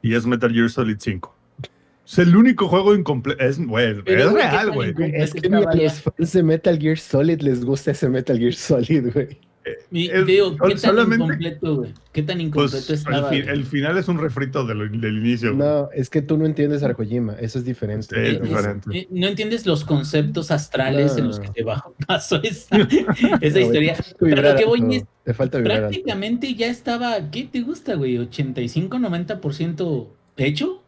Y es Metal Gear Solid 5. Es el único juego incompleto. Es, güey, Pero, es güey, ¿qué real, güey. Es que ni a los fans de Metal Gear Solid les gusta ese Metal Gear Solid, güey. Digo, ¿qué tan solamente- incompleto, güey? ¿Qué tan Pues, incompleto el, estaba? fi- güey? el final es un refrito de lo- del inicio. güey. No, es que tú no entiendes a Kojima, eso es diferente. Sí, Eh, es diferente. eh, no entiendes los conceptos astrales en los que te bajó, [LAUGHS] pasó esa, [LAUGHS] esa No, güey, historia. Pero lo que voy es, Te falta prácticamente ya estaba, ¿qué te gusta, güey? 85-90% hecho.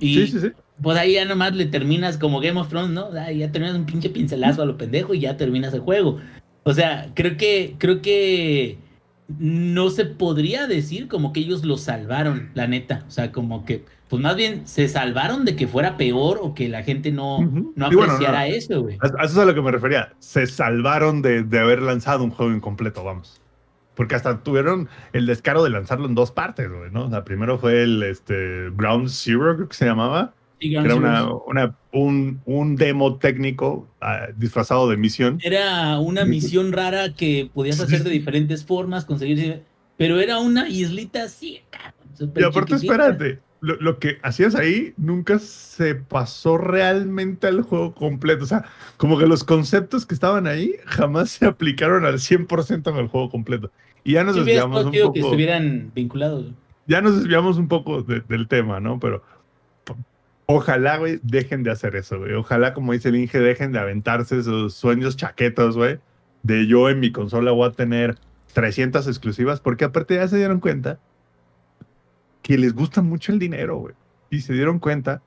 Y- Sí, sí, sí. Pues ahí ya nomás le terminas como Game of Thrones, ¿no? Ya terminas un pinche pincelazo a lo pendejo y ya terminas el juego. O sea, creo que, creo que no se podría decir como que ellos lo salvaron, la neta. O sea, como que, pues más bien se salvaron de que fuera peor o que la gente no, no bueno, apreciara no. eso, güey. A, a eso es a lo que me refería. Se salvaron de, de haber lanzado un juego incompleto, vamos. Porque hasta tuvieron el descaro de lanzarlo en dos partes, güey, ¿no? O sea, primero fue el este, Ground Zero, creo que se llamaba. Y era una, una- un, un demo técnico ah, disfrazado de misión. Era una misión rara que podías hacer de diferentes formas, conseguir... Pero era una islita así, cabrón, Y aparte, espérate, lo, lo que hacías ahí nunca se pasó realmente al juego completo. O sea, como que los conceptos que estaban ahí jamás se aplicaron al 100% en el juego completo. Y ya nos Sí, desviamos un poco. que estuvieran vinculados. ya nos desviamos un poco de- del tema, ¿no? Pero ojalá, güey, dejen de hacer eso, güey. Ojalá, como dice el Inge, dejen de aventarse esos sueños chaquetos, güey. De yo en mi consola voy a tener 300 exclusivas, porque aparte ya se dieron cuenta que les gusta mucho el dinero, güey. Y se dieron cuenta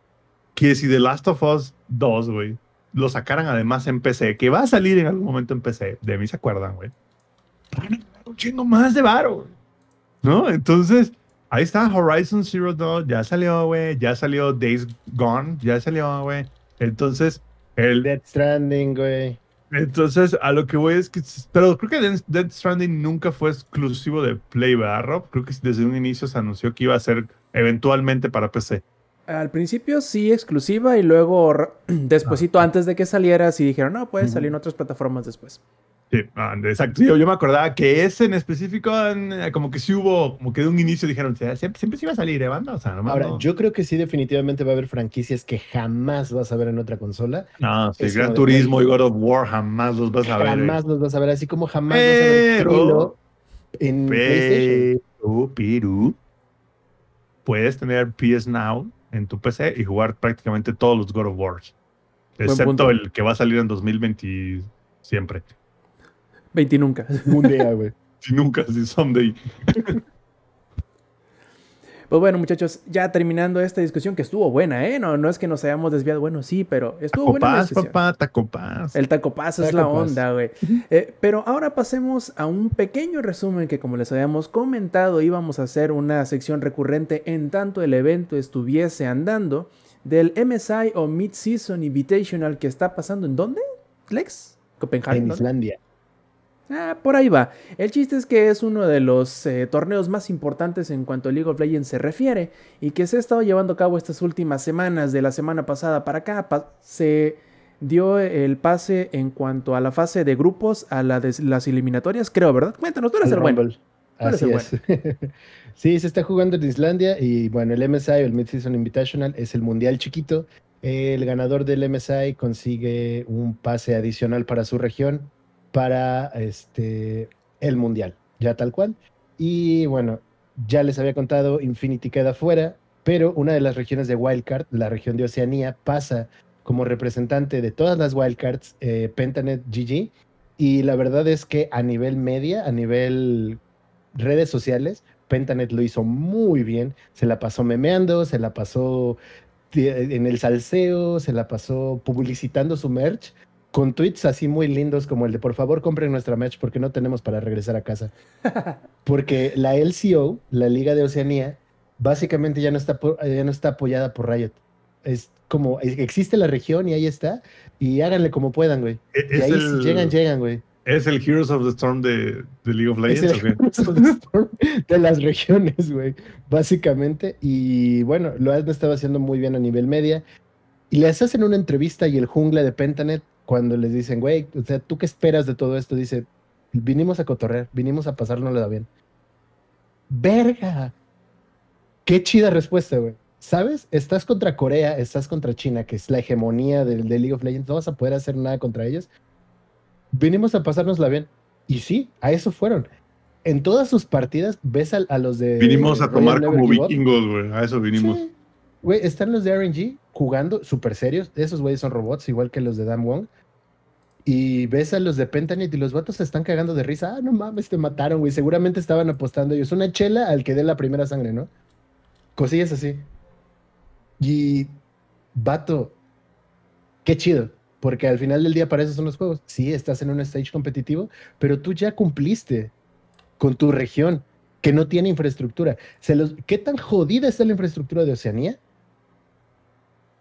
que si The Last of Us 2, güey, lo sacaran además en PC, que va a salir en algún momento en PC, de mí se acuerdan, güey. Van a un chingo más de varo, güey. ¿No? Entonces, ahí está Horizon Zero Dawn, ya salió, güey, ya salió Days Gone, ya salió, güey. Entonces, el, Death Stranding, güey. Entonces, a lo que voy es que, pero creo que Death Stranding nunca fue exclusivo de Play, ¿verdad, Rob? Creo que desde un inicio se anunció que iba a ser eventualmente para PC. Al principio sí exclusiva y luego [CLEARS THROAT] despuesito antes de que saliera sí dijeron, no, puede salir en otras plataformas después. Sí, exacto. Yo, yo me acordaba que ese en específico, como que sí hubo, como que de un inicio dijeron, "Sí, siempre, siempre se iba a salir, ¿eh, banda? O sea, nomás Ahora, no. yo creo que sí, definitivamente va a haber franquicias que jamás vas a ver en otra consola. No, sí, es Gran de Turismo y God of War jamás los vas a ver. eh. Jamás los vas a ver, así como jamás vas a ver Pero- en PlayStation. Pero, pero, puedes tener PS Now en tu PC y jugar prácticamente todos los God of punto. Excepto el que va a salir en 2020 siempre. 20 nunca. Un día, güey. [LAUGHS] Si nunca, si someday. [LAUGHS] Pues bueno, muchachos, ya terminando esta discusión que estuvo buena, ¿eh? No, no es que nos hayamos desviado, bueno, sí, pero estuvo buena discusión. papá, tacopaz. El taco paz es Taco la paz. onda, güey. Eh, pero ahora pasemos a un pequeño resumen que como les habíamos comentado íbamos a hacer una sección recurrente en tanto el evento estuviese andando del MSI o Mid-Season Invitational que está pasando en dónde? Lex? Copenhague. En ¿no? Islandia. Ah, por ahí va. El chiste es que es uno de los eh, torneos más importantes en cuanto a League of Legends se refiere y que se ha estado llevando a cabo estas últimas semanas, de la semana pasada para acá. Pa- se dio el pase en cuanto a la fase de grupos, a la de las eliminatorias, creo, ¿verdad? Cuéntanos, tú eres el bueno. Así es. [LAUGHS] sí, se está jugando en Islandia y bueno, el MSI o el Mid-Season Invitational es el mundial chiquito. El ganador del MSI consigue un pase adicional para su región para este el mundial, ya tal cual. Y bueno, ya les había contado, Infinity queda fuera, pero una de las regiones de Wildcard, la región de Oceanía, pasa como representante de todas las Wildcards, eh, Pentanet GG. Y la verdad es que a nivel media, a nivel redes sociales, Pentanet lo hizo muy bien. Se la pasó memeando, se la pasó en el salseo, se la pasó publicitando su merch con tweets así muy lindos como el de por favor compren nuestra merch porque no tenemos para regresar a casa. [LAUGHS] Porque la LCO, la Liga de Oceanía, básicamente ya no está, ya no está apoyada por Riot. Es como, existe la región y ahí está, y háganle como puedan, güey. E, y ahí si llegan, llegan, güey. ¿Es el Heroes of the Storm de, League of Legends? de las regiones, güey, básicamente. Y bueno, lo han estado haciendo muy bien a nivel media. Y les hacen una entrevista y el jungla de Pentanet, cuando les dicen, güey, o sea, ¿tú qué esperas de todo esto? Dice, vinimos a cotorrear, vinimos a pasárnoslo bien. Verga. Qué chida respuesta, güey. ¿Sabes? Estás contra Corea, estás contra China, que es la hegemonía del de League of Legends. No vas a poder hacer nada contra ellos venimos a pasárnosla bien. Y sí, a eso fueron. En todas sus partidas ves a, los de. Vinimos a tomar como vikingos, güey. A eso vinimos. Güey, están los de RNG jugando súper serios. Esos güeyes son robots, igual que los de Dan Wong. Y ves a los de Pentanet y los vatos se están cagando de risa. Ah, no mames, te mataron, güey. Seguramente estaban apostando ellos. Una chela al que dé la primera sangre, ¿no? Cosillas así. Y, vato, qué chido. Porque al final del día para eso son los juegos. Sí, estás en un stage competitivo, pero tú ya cumpliste con tu región que no tiene infraestructura. Se los, ¿Qué tan jodida está la infraestructura de Oceanía?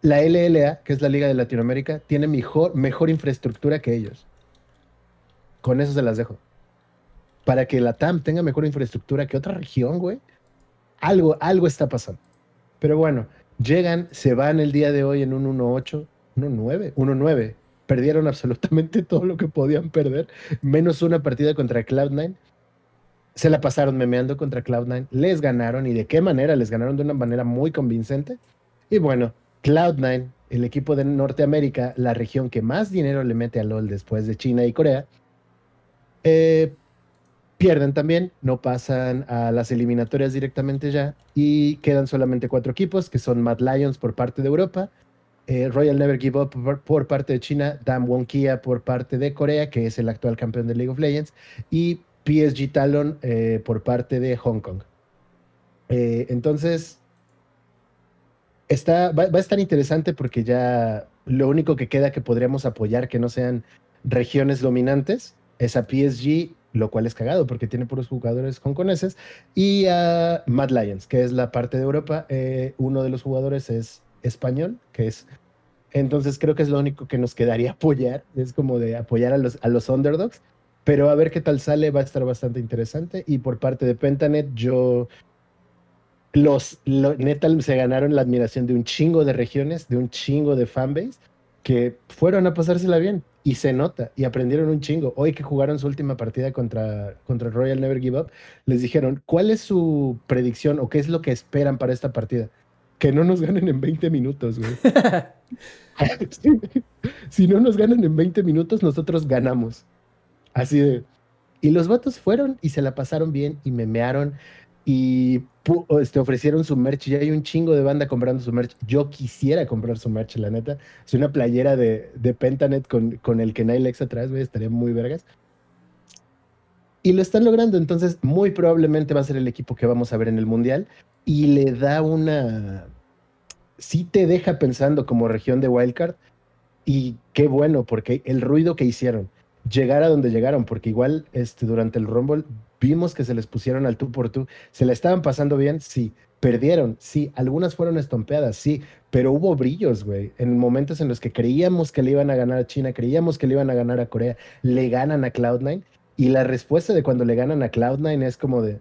La LLA, que es la Liga de Latinoamérica, tiene mejor, mejor infraestructura que ellos. Con eso se las dejo. Para que la TAM tenga mejor infraestructura que otra región, güey. Algo, algo está pasando. Pero bueno, llegan, se van el día de hoy en un 1-8 1-9, 1-9. Perdieron absolutamente [LAUGHS] todo lo que podían perder, menos una partida contra Cloud9. Se la pasaron memeando contra Cloud9. Les ganaron y de qué manera les ganaron de una manera muy convincente. Y bueno, Cloud9, el equipo de Norteamérica, la región que más dinero le mete a LOL después de China y Corea, eh, pierden también, no pasan a las eliminatorias directamente ya y quedan solamente cuatro equipos que son Mad Lions por parte de Europa, eh, Royal Never Give Up por, parte de China, Dan Wonkia por parte de Corea, que es el actual campeón de League of Legends, y PSG Talon eh, por parte de Hong Kong. Entonces, está, va, a estar interesante porque ya lo único que queda que podríamos apoyar que no sean regiones dominantes es a PSG, lo cual es cagado porque tiene puros jugadores hongkoneses, y a Mad Lions, que es la parte de Europa. uno de los jugadores es español, que es... Entonces creo que es lo único que nos quedaría apoyar, es como de apoyar a los, a los underdogs, pero a ver qué tal sale, va a estar bastante interesante. Y por parte de Pentanet, yo... Los, neta se ganaron la admiración de un chingo de regiones, de un chingo de fanbase, que fueron a pasársela bien y se nota y aprendieron un chingo. Hoy que jugaron su última partida contra, contra Royal Never Give Up, les dijeron, ¿cuál es su predicción o qué es lo que esperan para esta partida? que no nos ganen en 20 minutos, güey. [LAUGHS] si no nos ganan en 20 minutos, nosotros ganamos. Así de. Y los vatos fueron y se la pasaron bien y memearon y este, ofrecieron su merch. Ya hay un chingo de banda comprando su merch. Yo quisiera comprar su merch, la neta. Es una playera de, de Pentanet con, con el Kenailex atrás, güey. Estaría muy vergas. Y lo están logrando. Entonces, muy probablemente va a ser el equipo que vamos a ver en el Mundial y le da una... Sí te deja pensando como región de Wildcard y qué bueno, porque el ruido que hicieron, llegar a donde llegaron, porque igual este, durante el Rumble vimos que se les pusieron al tú por tú, se la estaban pasando bien, sí, perdieron, sí, algunas fueron estompeadas, sí, pero hubo brillos, güey, en momentos en los que creíamos que le iban a ganar a China, creíamos que le iban a ganar a Corea, le ganan a Cloud9 y la respuesta de cuando le ganan a Cloud9 es como de,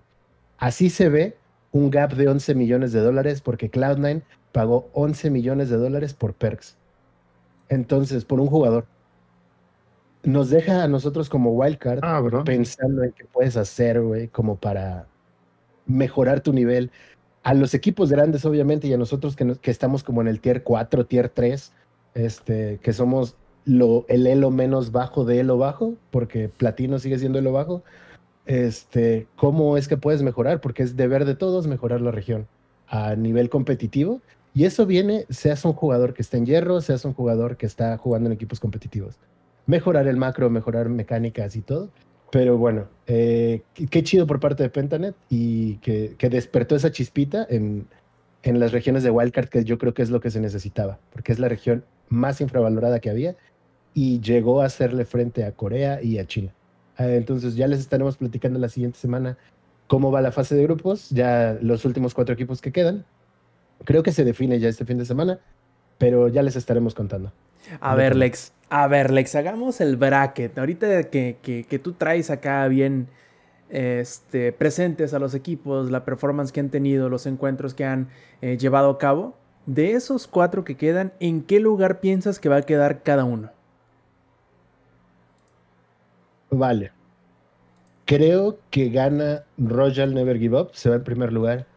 así se ve un gap de 11 millones de dólares porque Cloud9 pagó 11 millones de dólares por perks. Entonces, por un jugador. Nos deja a nosotros como wildcard ah, pensando en qué puedes hacer, güey, como para mejorar tu nivel. A los equipos grandes, obviamente, y a nosotros que, que estamos como en el tier 4, tier 3, este, que somos lo, el elo menos bajo de elo bajo, porque platino sigue siendo elo bajo este, cómo es que puedes mejorar, porque es deber de todos mejorar la región a nivel competitivo. Y eso viene, seas un jugador que está en hierro, seas un jugador que está jugando en equipos competitivos. Mejorar el macro, mejorar mecánicas y todo. Pero bueno, eh, qué chido por parte de Pentanet y que, despertó esa chispita en, en las regiones de Wildcard, que yo creo que es lo que se necesitaba, porque es la región más infravalorada que había y llegó a hacerle frente a Corea y a China. Eh, entonces ya les estaremos platicando la siguiente semana cómo va la fase de grupos, ya los últimos cuatro equipos que quedan. Creo que se define ya este fin de semana, pero ya les estaremos contando. A ver, Lex, a ver, Lex, hagamos el bracket. Ahorita que, que, tú traes acá bien este, presentes a los equipos, la performance que han tenido, los encuentros que han eh, llevado a cabo, de esos cuatro que quedan, ¿en qué lugar piensas que va a quedar cada uno? Vale. Creo que gana Royal Never Give Up, se va en primer lugar.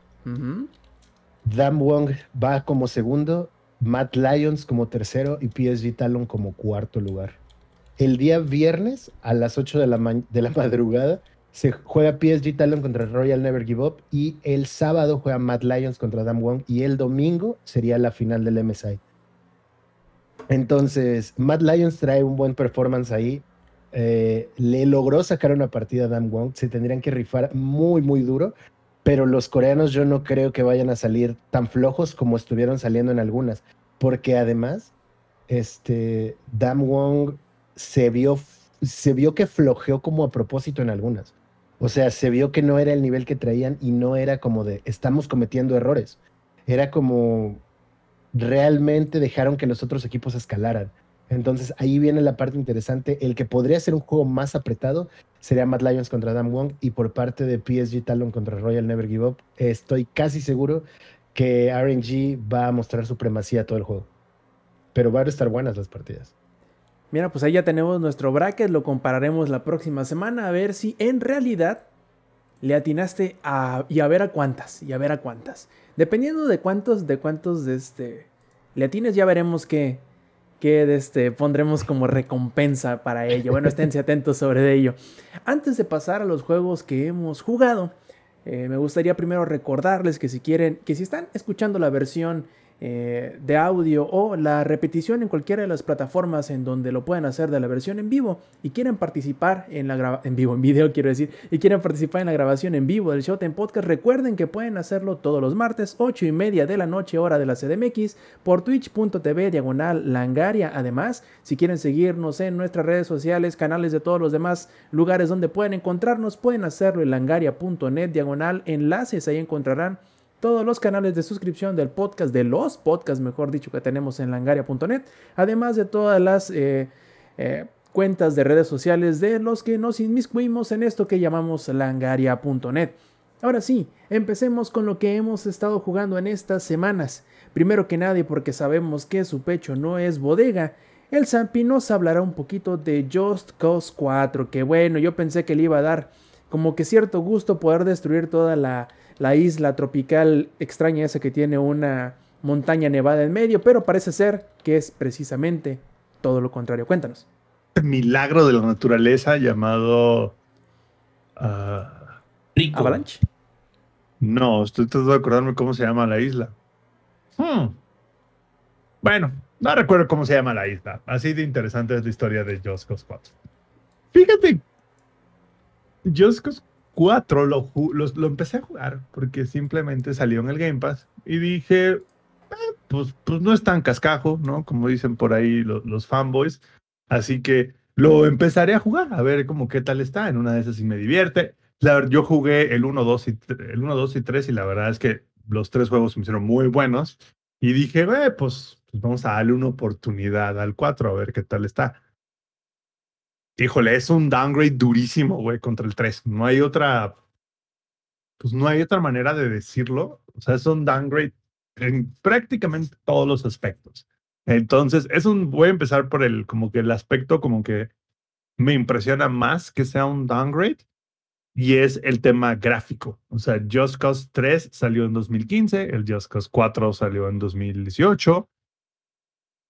Dan Wong va como segundo, Matt Lyons como tercero y PSG Talon como cuarto lugar. El día viernes a las 8 de la, de la [LAUGHS] madrugada se juega PSG Talon contra Royal Never Give Up y el sábado juega Matt Lyons contra Dan Wong y el domingo sería la final del MSI. Entonces, Matt Lyons trae un buen performance ahí. Eh, le logró sacar una partida a Dan Wong. Se tendrían que rifar muy, muy duro. Pero los coreanos yo no creo que vayan a salir tan flojos como estuvieron saliendo en algunas. Porque además, este, Dan Wong se vio, se vio que flojeó como a propósito en algunas. O sea, se vio que no era el nivel que traían y no era como de estamos cometiendo errores. Era como realmente dejaron que los otros equipos escalaran. Entonces ahí viene la parte interesante. El que podría ser un juego más apretado sería Mad Lions contra Dan Wong y por parte de PSG Talon contra Royal Never Give Up, estoy casi seguro que RNG va a mostrar supremacía todo el juego. Pero van a estar buenas las partidas. Mira, pues ahí ya tenemos nuestro bracket, lo compararemos la próxima semana a ver si en realidad le atinaste a, y a ver a cuántas, y a ver a cuántas. Dependiendo de cuántos, de cuántos de este, le atines, ya veremos qué, que este, pondremos como recompensa para ello. Bueno, esténse atentos sobre ello. Antes de pasar a los juegos que hemos jugado, eh, me gustaría primero recordarles que si quieren, que si están escuchando la versión eh, de audio o la repetición en cualquiera de las plataformas en donde lo pueden hacer de la versión en vivo y quieren participar en la grabación, en vivo, en video quiero decir, y quieren participar en la grabación en vivo del Showtime Podcast, recuerden que pueden hacerlo todos los martes, 8 y media de la noche, hora de la CDMX, por twitch.tv diagonal langaria. Además, si quieren seguirnos en nuestras redes sociales, canales de todos los demás lugares donde pueden encontrarnos, pueden hacerlo en langaria.net diagonal enlaces, ahí encontrarán todos los canales de suscripción del podcast, de los podcasts, mejor dicho, que tenemos en langaria.net, además de todas las eh, eh, cuentas de redes sociales de los que nos inmiscuimos en esto que llamamos langaria.net. Ahora sí, empecemos con lo que hemos estado jugando en estas semanas. Primero que nada, y porque sabemos que su pecho no es bodega, el Zampi nos hablará un poquito de Just Cause 4, que bueno, yo pensé que le iba a dar como que cierto gusto poder destruir toda la la isla tropical extraña esa que tiene una montaña nevada en medio, pero parece ser que es precisamente todo lo contrario. Cuéntanos. Milagro de la naturaleza llamado ah, Avalanche. No, estoy tratando de acordarme cómo se llama la isla. Hmm. Bueno, no recuerdo cómo se llama la isla. Así de interesante es la historia de Just 4. Fíjate, Just 4 lo, lo, empecé a jugar porque simplemente salió en el Game Pass y dije, eh, pues, pues no es tan cascajo, ¿no? Como dicen por ahí los, fanboys. Así que lo empezaré a jugar, a ver cómo qué tal está. En una de esas y me divierte. La, yo jugué el 1, 2 y, el 1, 2 y 3 y la verdad es que los tres juegos me hicieron muy buenos. Y dije, eh, pues, pues vamos a darle una oportunidad al 4 a ver qué tal está. Híjole, es un downgrade durísimo, güey, contra el 3. No hay otra. Pues no hay otra manera de decirlo. O sea, es un downgrade en prácticamente todos los aspectos. Entonces, es un. Voy a empezar por el, como que el aspecto como que me impresiona más que sea un downgrade. Y es el tema gráfico. O sea, Just Cause 3 salió en 2015, el Just Cause 4 salió en 2018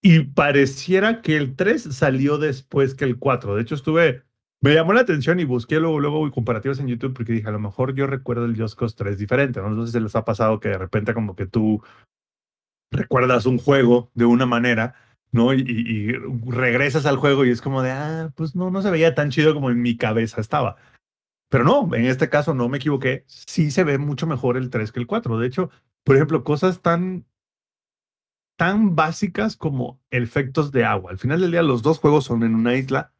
y pareciera que el 3 salió después que el 4. De hecho, estuve, me llamó la atención y busqué luego, luego comparativas en YouTube porque dije, a lo mejor yo recuerdo el Just Cause 3 diferente. ¿no? sé si les ha pasado que de repente como que tú recuerdas un juego de una manera, ¿no? Y, regresas al juego y es como de, ah, pues no, no se veía tan chido como en mi cabeza estaba. Pero no, en este caso no me equivoqué. Sí se ve mucho mejor el 3 que el 4. De hecho, por ejemplo, cosas tan, tan básicas como efectos de agua. Al final del día, los dos juegos son en una isla,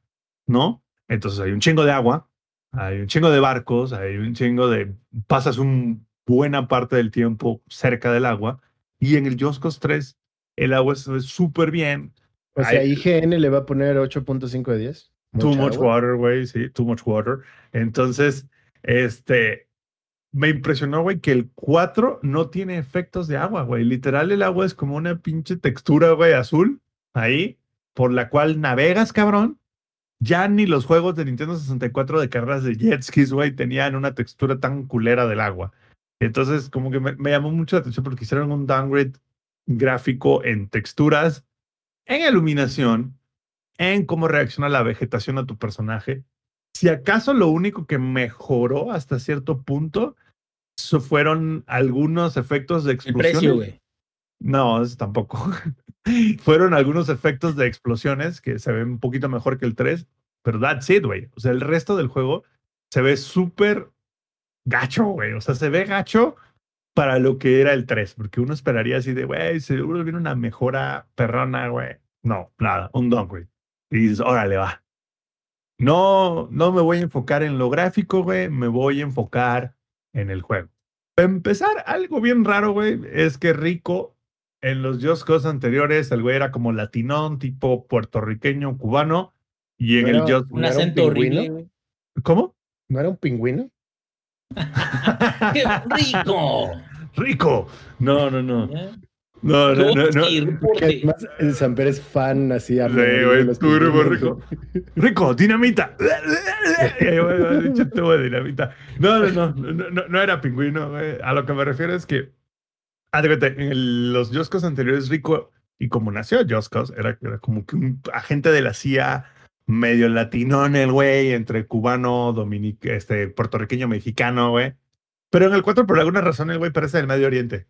¿no? Entonces hay un chingo de agua, hay un chingo de barcos, hay un chingo de... Pasas una buena parte del tiempo cerca del agua. Y en el Just 3, el agua se ve súper bien. O sea, IGN le va a poner 8.5 de 10. Too much water, güey, sí, too much water. Entonces, este, me impresionó, güey, que el 4 no tiene efectos de agua, güey. Literal, el agua es como una pinche textura, güey, azul, ahí, por la cual navegas, cabrón. Ya ni los juegos de Nintendo 64 de carreras de jet skis, güey, tenían una textura tan culera del agua. Entonces, como que me, llamó mucho la atención porque hicieron un downgrade gráfico en texturas, en iluminación, en cómo reacciona la vegetación a tu personaje. Si acaso lo único que mejoró hasta cierto punto fueron algunos efectos de explosiones. El precio, güey. No, eso tampoco. [LAUGHS] fueron algunos efectos de explosiones que se ven un poquito mejor que el 3, pero that's it, güey. O sea, el resto del juego se ve súper gacho, güey. O sea, se ve gacho para lo que era el 3, porque uno esperaría así de, güey, seguro viene una mejora perrona, güey. No, nada, un downgrade. Y dices, órale, va. No, no me voy a enfocar en lo gráfico, güey, me voy a enfocar en el juego. Para empezar, algo bien raro, güey, es que Rico en los Just Cause anteriores, el güey era como latinón, tipo puertorriqueño, cubano, y en el Just Un acento horrible, güey. ¿Cómo? ¿No era un pingüino? [LAUGHS] ¡Qué rico! [LAUGHS] ¡Rico! No, no, no. No, no, no. no. además el Samper es fan así a Sí, güey, tú rico. Rico, dinamita. dinamita. No, no, no, no, no, era pingüino, güey. A lo que me refiero es que, en los Joscos anteriores, Rico, y como nació Joscos, era, era como que un agente de la CIA medio latinón el güey, entre cubano, dominic, este, puertorriqueño, mexicano, güey. Pero en el 4, por alguna razón, el güey parece del Medio Oriente.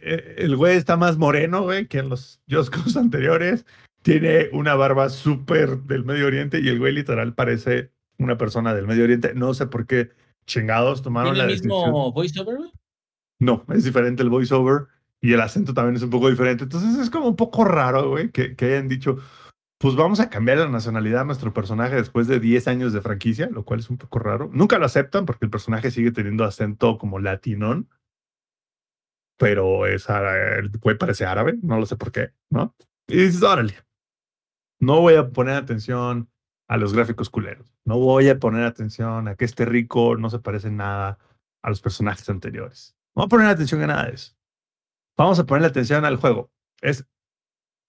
Eh, el güey está más moreno, güey, que en los Joscos [LAUGHS] anteriores. Tiene una barba súper del Medio Oriente y el güey literal parece una persona del Medio Oriente. No sé por qué chingados tomaron ¿Tiene la el mismo voiceover, güey? No, es diferente el voiceover y el acento también es un poco diferente. Entonces es como un poco raro, güey, que, que hayan dicho, pues vamos a cambiar la nacionalidad a nuestro personaje después de 10 años de franquicia, lo cual es un poco raro. Nunca lo aceptan porque el personaje sigue teniendo acento como latinón pero es el güey parece árabe, no lo sé por qué, ¿no? Y dices, órale, no voy a poner atención a los gráficos culeros, no voy a poner atención a que este rico no se parece nada a los personajes anteriores. No voy a poner atención a nada de eso. Vamos a ponerle atención al juego. Es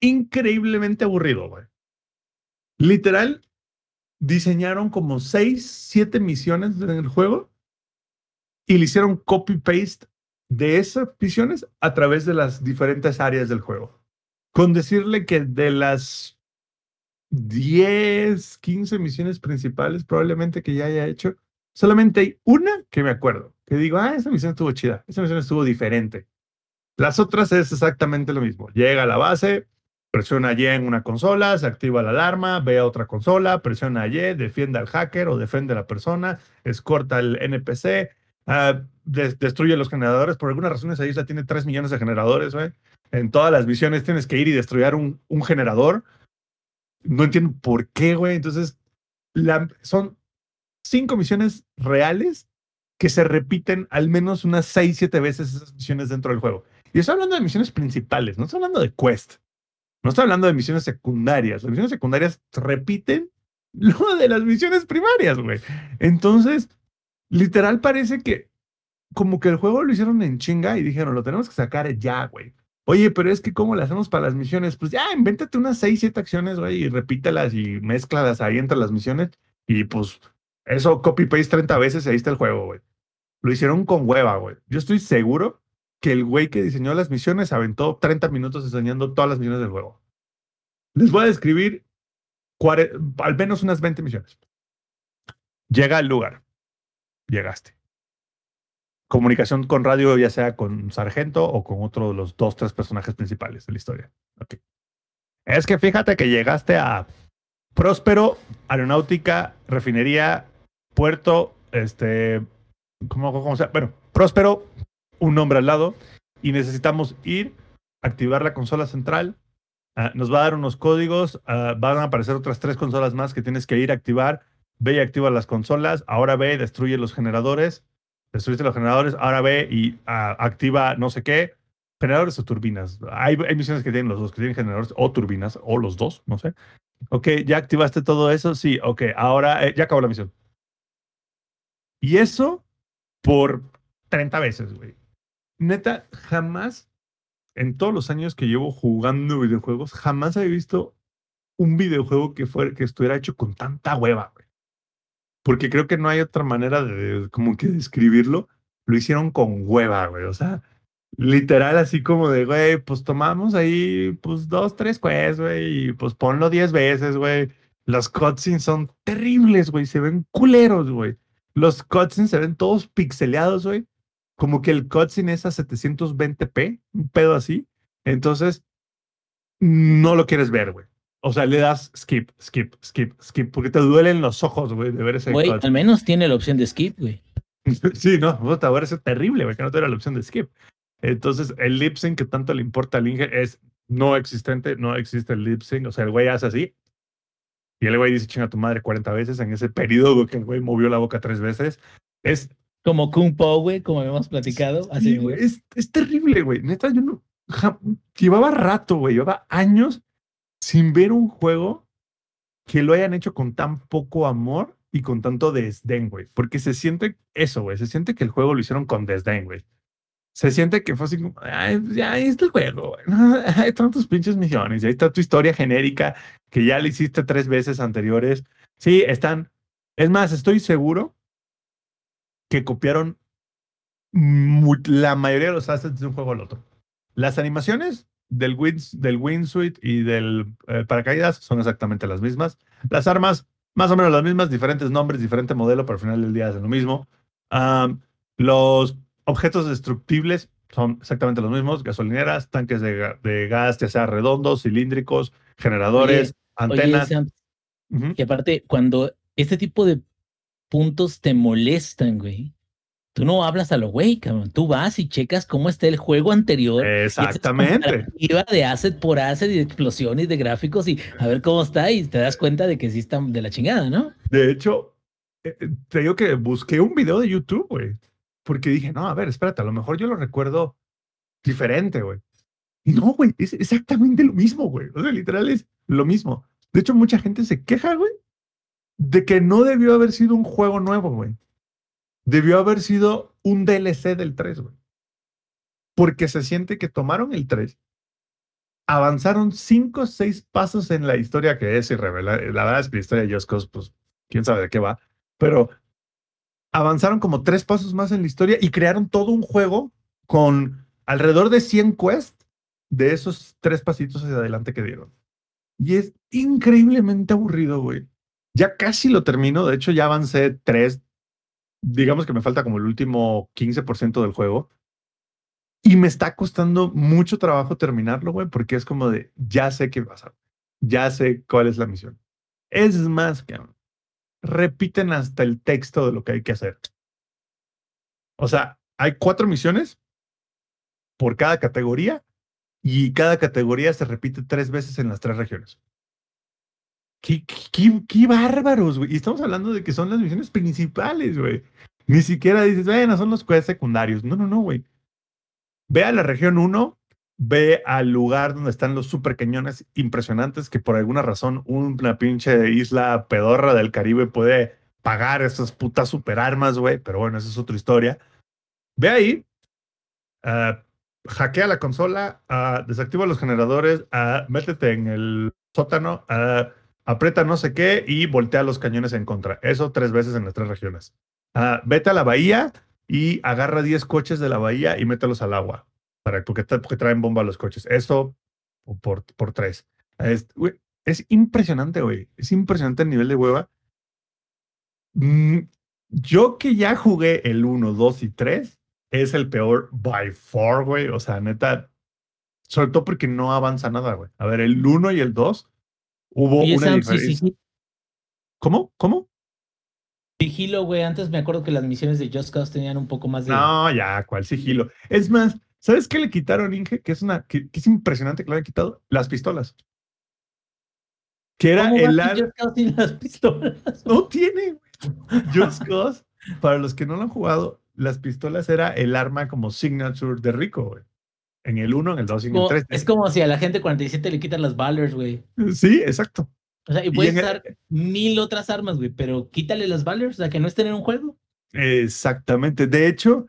increíblemente aburrido, güey. Literal, diseñaron como seis, siete misiones en el juego y le hicieron copy-paste de esas misiones a través de las diferentes áreas del juego. Con decirle que de las 10, 15 misiones principales probablemente que ya haya hecho, solamente hay una que me acuerdo, que digo, ah, esa misión estuvo chida, esa misión estuvo diferente. Las otras es exactamente lo mismo. Llega a la base, presiona Y en una consola, se activa la alarma, ve a otra consola, presiona Y, defiende al hacker o defiende a la persona, escorta el NPC, uh, destruye los generadores. Por alguna razón esa isla tiene 3 millones de generadores, güey. En todas las misiones tienes que ir y destruir un, un generador. No entiendo por qué, güey. Entonces, la, son cinco misiones reales que se repiten al menos unas 6, 7 veces esas misiones dentro del juego. Y estoy hablando de misiones principales, no estoy hablando de quest. No estoy hablando de misiones secundarias. Las misiones secundarias repiten [LAUGHS] lo de las misiones primarias, güey. Entonces, literal parece que como que el juego lo hicieron en chinga y dijeron, lo tenemos que sacar ya, güey. Oye, pero es que ¿cómo le hacemos para las misiones? Pues ya, invéntate unas 6, 7 acciones, güey, y repítelas y mezclalas ahí entre las misiones. Y pues eso copy-paste 30 veces y ahí está el juego, güey. Lo hicieron con hueva, güey. Yo estoy seguro que el güey que diseñó las misiones aventó 30 minutos diseñando todas las misiones del juego. Les voy a describir al menos unas 20 misiones. Llega al lugar llegaste. Comunicación con radio, ya sea con Sargento o con otro de los dos, tres personajes principales de la historia. Okay. Es que fíjate que llegaste a Próspero, Aeronáutica, Refinería, Puerto, este, ¿cómo, cómo se Bueno, Próspero, un nombre al lado, y necesitamos ir, activar la consola central. ah, nos va a dar unos códigos, ah, van a aparecer otras tres consolas más que tienes que ir a activar. Ve y activa las consolas. Ahora ve, destruye los generadores. Destruiste los generadores. Ahora ve y ah, activa no sé qué. Generadores o turbinas. Hay, misiones que tienen los dos, que tienen generadores o turbinas, o los dos, no sé. Ok, ya activaste todo eso. Sí, ok. Ahora eh, ya acabó la misión. Y eso por 30 veces, güey. Neta, jamás, en todos los años que llevo jugando videojuegos, jamás había visto un videojuego que, fuera, que estuviera hecho con tanta hueva. Porque creo que no hay otra manera de como que describirlo. Lo hicieron con hueva, güey. O sea, literal así como de, güey, pues tomamos ahí, pues dos, tres quests, güey, y pues ponlo diez veces, güey. Los cutscenes son terribles, güey. Se ven culeros, güey. Los cutscenes se ven todos pixeleados, güey. Como que el cutscene es a 720p, un pedo así. Entonces, no lo quieres ver, güey. O sea, le das skip, skip, skip, skip, porque te duelen los ojos, güey, de ver ese Güey, al menos tiene la opción de skip, güey. [LAUGHS] Sí, no, puta, ahora es terrible, güey, que no te la opción de skip. Entonces, el lip sync que tanto le importa al Inge es no existente, no existe el lip sync. O sea, el güey hace así. Y el güey dice chinga tu madre 40 veces en ese periodo que el güey movió la boca tres veces. Es, Como Kung Po, güey, como habíamos platicado. sí, Así, güey. es, es terrible, güey. Neta, yo no. ja- llevaba rato, güey, llevaba años sin ver un juego que lo hayan hecho con tan poco amor y con tanto desdén, güey. Porque se siente eso, güey. Se siente que el juego lo hicieron con desdén, güey. Se siente que fue así como, pues ya ahí está el juego, güey. [LAUGHS] Ahí están tus pinches misiones, ahí está tu historia genérica que ya le hiciste tres veces anteriores. Sí, están. Es más, estoy seguro que copiaron la mayoría de los assets de un juego al otro. Las animaciones del, Wins, del Wingsuit y del eh, paracaídas son exactamente las mismas. Las armas, más o menos las mismas, diferentes nombres, diferente modelo, pero al final del día hacen lo mismo. Los objetos destructibles son exactamente los mismos: gasolineras, tanques de, de gas, ya sea redondos, cilíndricos, generadores, Oye, antenas. Sam, que aparte, cuando este tipo de puntos te molestan, güey, tú no hablas a lo güey, cabrón. Tú vas y checas cómo está el juego anterior. y Exactamente. comparativa de asset por asset y de explosiones de gráficos y a ver cómo está y te das cuenta de que sí están de la chingada, ¿no? De hecho, eh, eh, te digo que busqué un video de YouTube, güey. Porque dije, no, a ver, espérate, a lo mejor yo lo recuerdo diferente, güey. Y no, güey, es exactamente lo mismo, güey. O sea, literal es lo mismo. De hecho, mucha gente se queja, güey, de que no debió haber sido un juego nuevo, güey. Debió haber sido un DLC del 3, güey. Porque se siente que tomaron el 3, avanzaron 5 o 6 pasos en la historia que es irrevelable. La verdad es que la historia de Cause, pues, quién sabe de qué va. Pero avanzaron como tres pasos más en la historia y crearon todo un juego con alrededor de 100 quests de esos tres pasitos hacia adelante que dieron. Y es increíblemente aburrido, güey. Ya casi lo termino. De hecho, ya avancé tres. Digamos que me falta como el último 15% del juego. Y me está costando mucho trabajo terminarlo, güey, porque es como de, ya sé qué pasa. Ya sé cuál es la misión. Es más, cabrón repiten hasta el texto de lo que hay que hacer. O sea, hay cuatro misiones por cada categoría y cada categoría se repite tres veces en las tres regiones. Qué, qué, qué- bárbaros, güey. Y estamos hablando de que son las misiones principales, güey. Ni siquiera dices, bueno, son los quests secundarios. No, no, no, güey. Ve a la región 1, ve al lugar donde están los super cañones impresionantes que por alguna razón una pinche isla pedorra del Caribe puede pagar esas putas super armas, güey. Pero bueno, esa es otra historia. Ve ahí, ah, hackea la consola, ah, desactiva los generadores, ah, métete en el sótano, ah, aprieta no sé qué y voltea los cañones en contra. Eso tres veces en las tres regiones. Ah, vete a la bahía y agarra 10 coches de la bahía y mételos al agua. Para, porque, porque traen bomba los coches. Eso por, por tres. Es impresionante, güey. Es impresionante el nivel de hueva. Mm, yo que ya jugué el 1, 2 y 3, es el peor by far, güey. O sea, neta, sobre todo porque no avanza nada, güey. A ver, el 1 y el 2 hubo Oye, una Sam, diferencia. sí, sí. ¿Cómo? ¿Cómo? Sigilo, güey. Antes me acuerdo que las misiones de Just Cause tenían un poco más de. No, ya, ¿cuál sigilo? Es más, ¿Sabes qué le quitaron, Inge? Que es una, que, que es impresionante que le hayan quitado las pistolas. Que era ¿Cómo el ar- Just Cause sin las pistolas? No tiene, güey. Just [LAUGHS] Cause, para los que no lo han jugado, las pistolas era el arma como signature de Rico, güey. En el 1, en el 2 y en el Como- 3. es como si a la gente 47 le quitan las Ballers, güey. Sí, exacto. O sea, y Y puedes el- usar mil otras armas, güey, pero quítale las Ballers, o sea, que no estén en un juego. Exactamente. De hecho,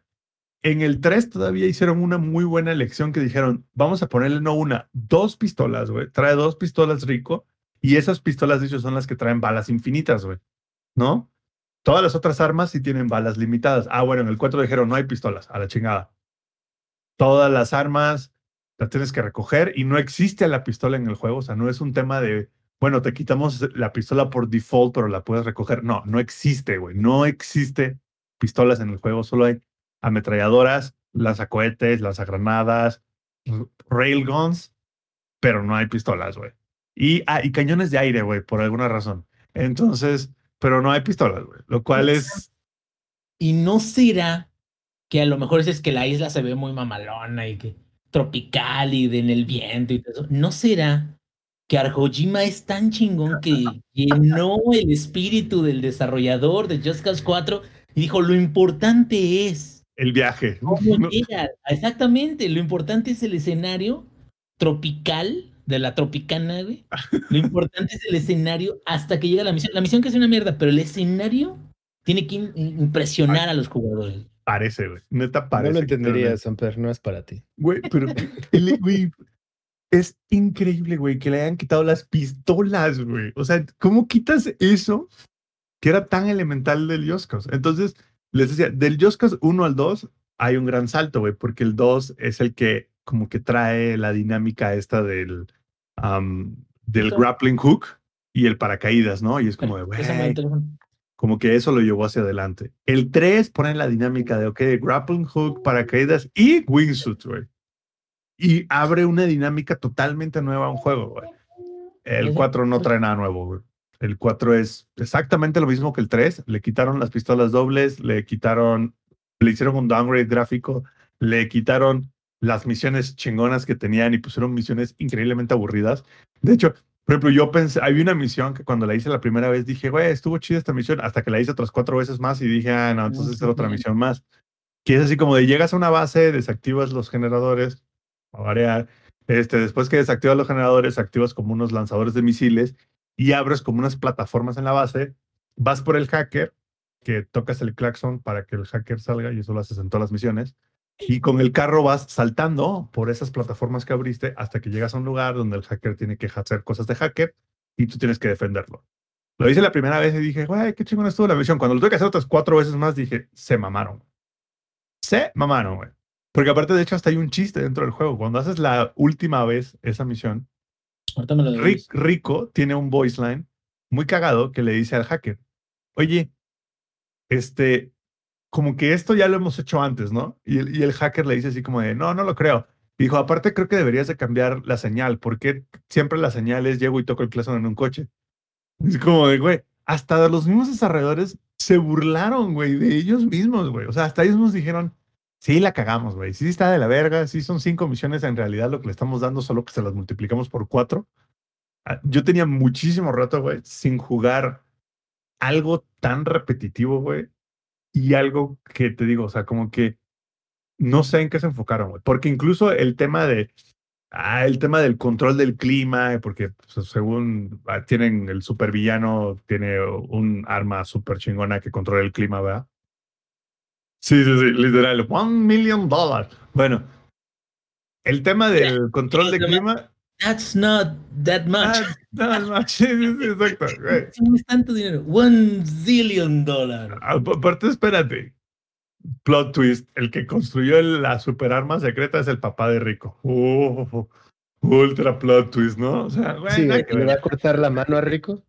en el 3 todavía hicieron una muy buena elección que dijeron, vamos a ponerle no una, dos pistolas, güey. Trae dos pistolas rico y esas pistolas, de hecho, son las que traen balas infinitas, güey. ¿No? Todas las otras armas sí tienen balas limitadas. Ah, bueno, en el 4 dijeron, no hay pistolas, a la chingada. Todas las armas las tienes que recoger y no existe la pistola en el juego. O sea, no es un tema de, bueno, te quitamos la pistola por default, pero la puedes recoger. No, no existe, güey. No existe pistolas en el juego, solo hay ametralladoras, lanzacohetes, lanzagranadas, railguns, pero no hay pistolas, güey. Y, ah, y cañones de aire, güey, por alguna razón. Entonces, pero no hay pistolas, güey, lo cual es... Y no será que a lo mejor es que la isla se ve muy mamalona y que tropical y de en el viento y todo eso. ¿No será que Arjojima es tan chingón que [LAUGHS] llenó el espíritu del desarrollador de Just Cause 4 y dijo, lo importante es El viaje. [LAUGHS] No. Exactamente, lo importante es el escenario tropical de la tropicana, güey. Lo importante es el escenario hasta que llega la misión. La misión que es una mierda, pero el escenario tiene que im- impresionar a los jugadores. Parece, güey. Neta No parece. lo que tiene- entenderías, Samper, no es para ti. Güey, pero [LAUGHS] el- güey, es increíble, güey, que le hayan quitado las pistolas, güey. O sea, ¿cómo quitas eso que era tan elemental del Yoskos? Entonces, les decía, del Yoskos 1 al 2 hay un gran salto, güey, porque el 2 es el que como que trae la dinámica esta del, am, del grappling hook y el paracaídas, ¿no? Y es como de, güey. Como que eso lo llevó hacia adelante. El 3 pone la dinámica de, ok, grappling hook, paracaídas y wingsuit, güey. Y abre una dinámica totalmente nueva a un juego, güey. El Ese- 4 no trae nada nuevo, güey. El 4 es exactamente lo mismo que el 3. Le quitaron las pistolas dobles, le quitaron, le hicieron un downgrade gráfico, le quitaron las misiones chingonas que tenían y pusieron misiones increíblemente aburridas. De hecho, por ejemplo, yo pensé, había una misión que cuando la hice la primera vez dije, güey, estuvo chida esta misión, hasta que la hice otras cuatro veces más y dije, ah, no, entonces es otra misión más. Que es así como de llegas a una base, desactivas los generadores, a variar, este, después que desactivas los generadores, activas como unos lanzadores de misiles y abres como unas plataformas en la base, vas por el hacker, que tocas el claxon para que el hacker salga y eso lo haces en todas las misiones. Y con el carro vas saltando por esas plataformas que abriste hasta que llegas a un lugar donde el hacker tiene que hacer cosas de hacker y tú tienes que defenderlo. Lo hice la primera vez y dije, güey, qué chingón estuvo la misión. Cuando lo tuve que hacer otras cuatro veces más, dije, se mamaron. Se mamaron, güey. Porque aparte, de hecho, hasta hay un chiste dentro del juego. Cuando haces la última vez esa misión, Rick-. Rico tiene un voice line muy cagado que le dice al hacker, oye, este, como que esto ya lo hemos hecho antes, ¿no? Y el, hacker le dice así como de, no, no lo creo. Y dijo, aparte creo que deberías de cambiar la señal, porque siempre la señal es llego y toco el claxon en un coche. Es como de, güey, hasta los mismos desarrolladores se burlaron, güey, de ellos mismos, güey. O sea, hasta ellos nos dijeron, sí, la cagamos, güey. Sí está de la verga, sí son cinco misiones en realidad lo que le estamos dando, solo que se las multiplicamos por cuatro. Ah, Yo tenía muchísimo rato, güey, sin jugar algo tan repetitivo, güey, y algo que te digo, o sea, como que no sé en qué se enfocaron, güey, porque incluso el tema de, ah, el tema del control del clima, porque pues, según ah, tienen el supervillano, tiene un arma súper chingona que controla el clima, ¿verdad? Sí, sí, sí, literal, one million dollars. Bueno, el tema del control de clima, That's not that much. no, no, [LAUGHS] sí, sí, sí, exacto, [LAUGHS] güey. No es tanto dinero. One zillion dólares. Ah, Aparte, espérate. Plot twist. El que construyó la superarma secreta es el papá de Rico. Uh, ultra plot twist, ¿no? O sea, güey, Sí, que ¿le va a cortar la mano a Rico?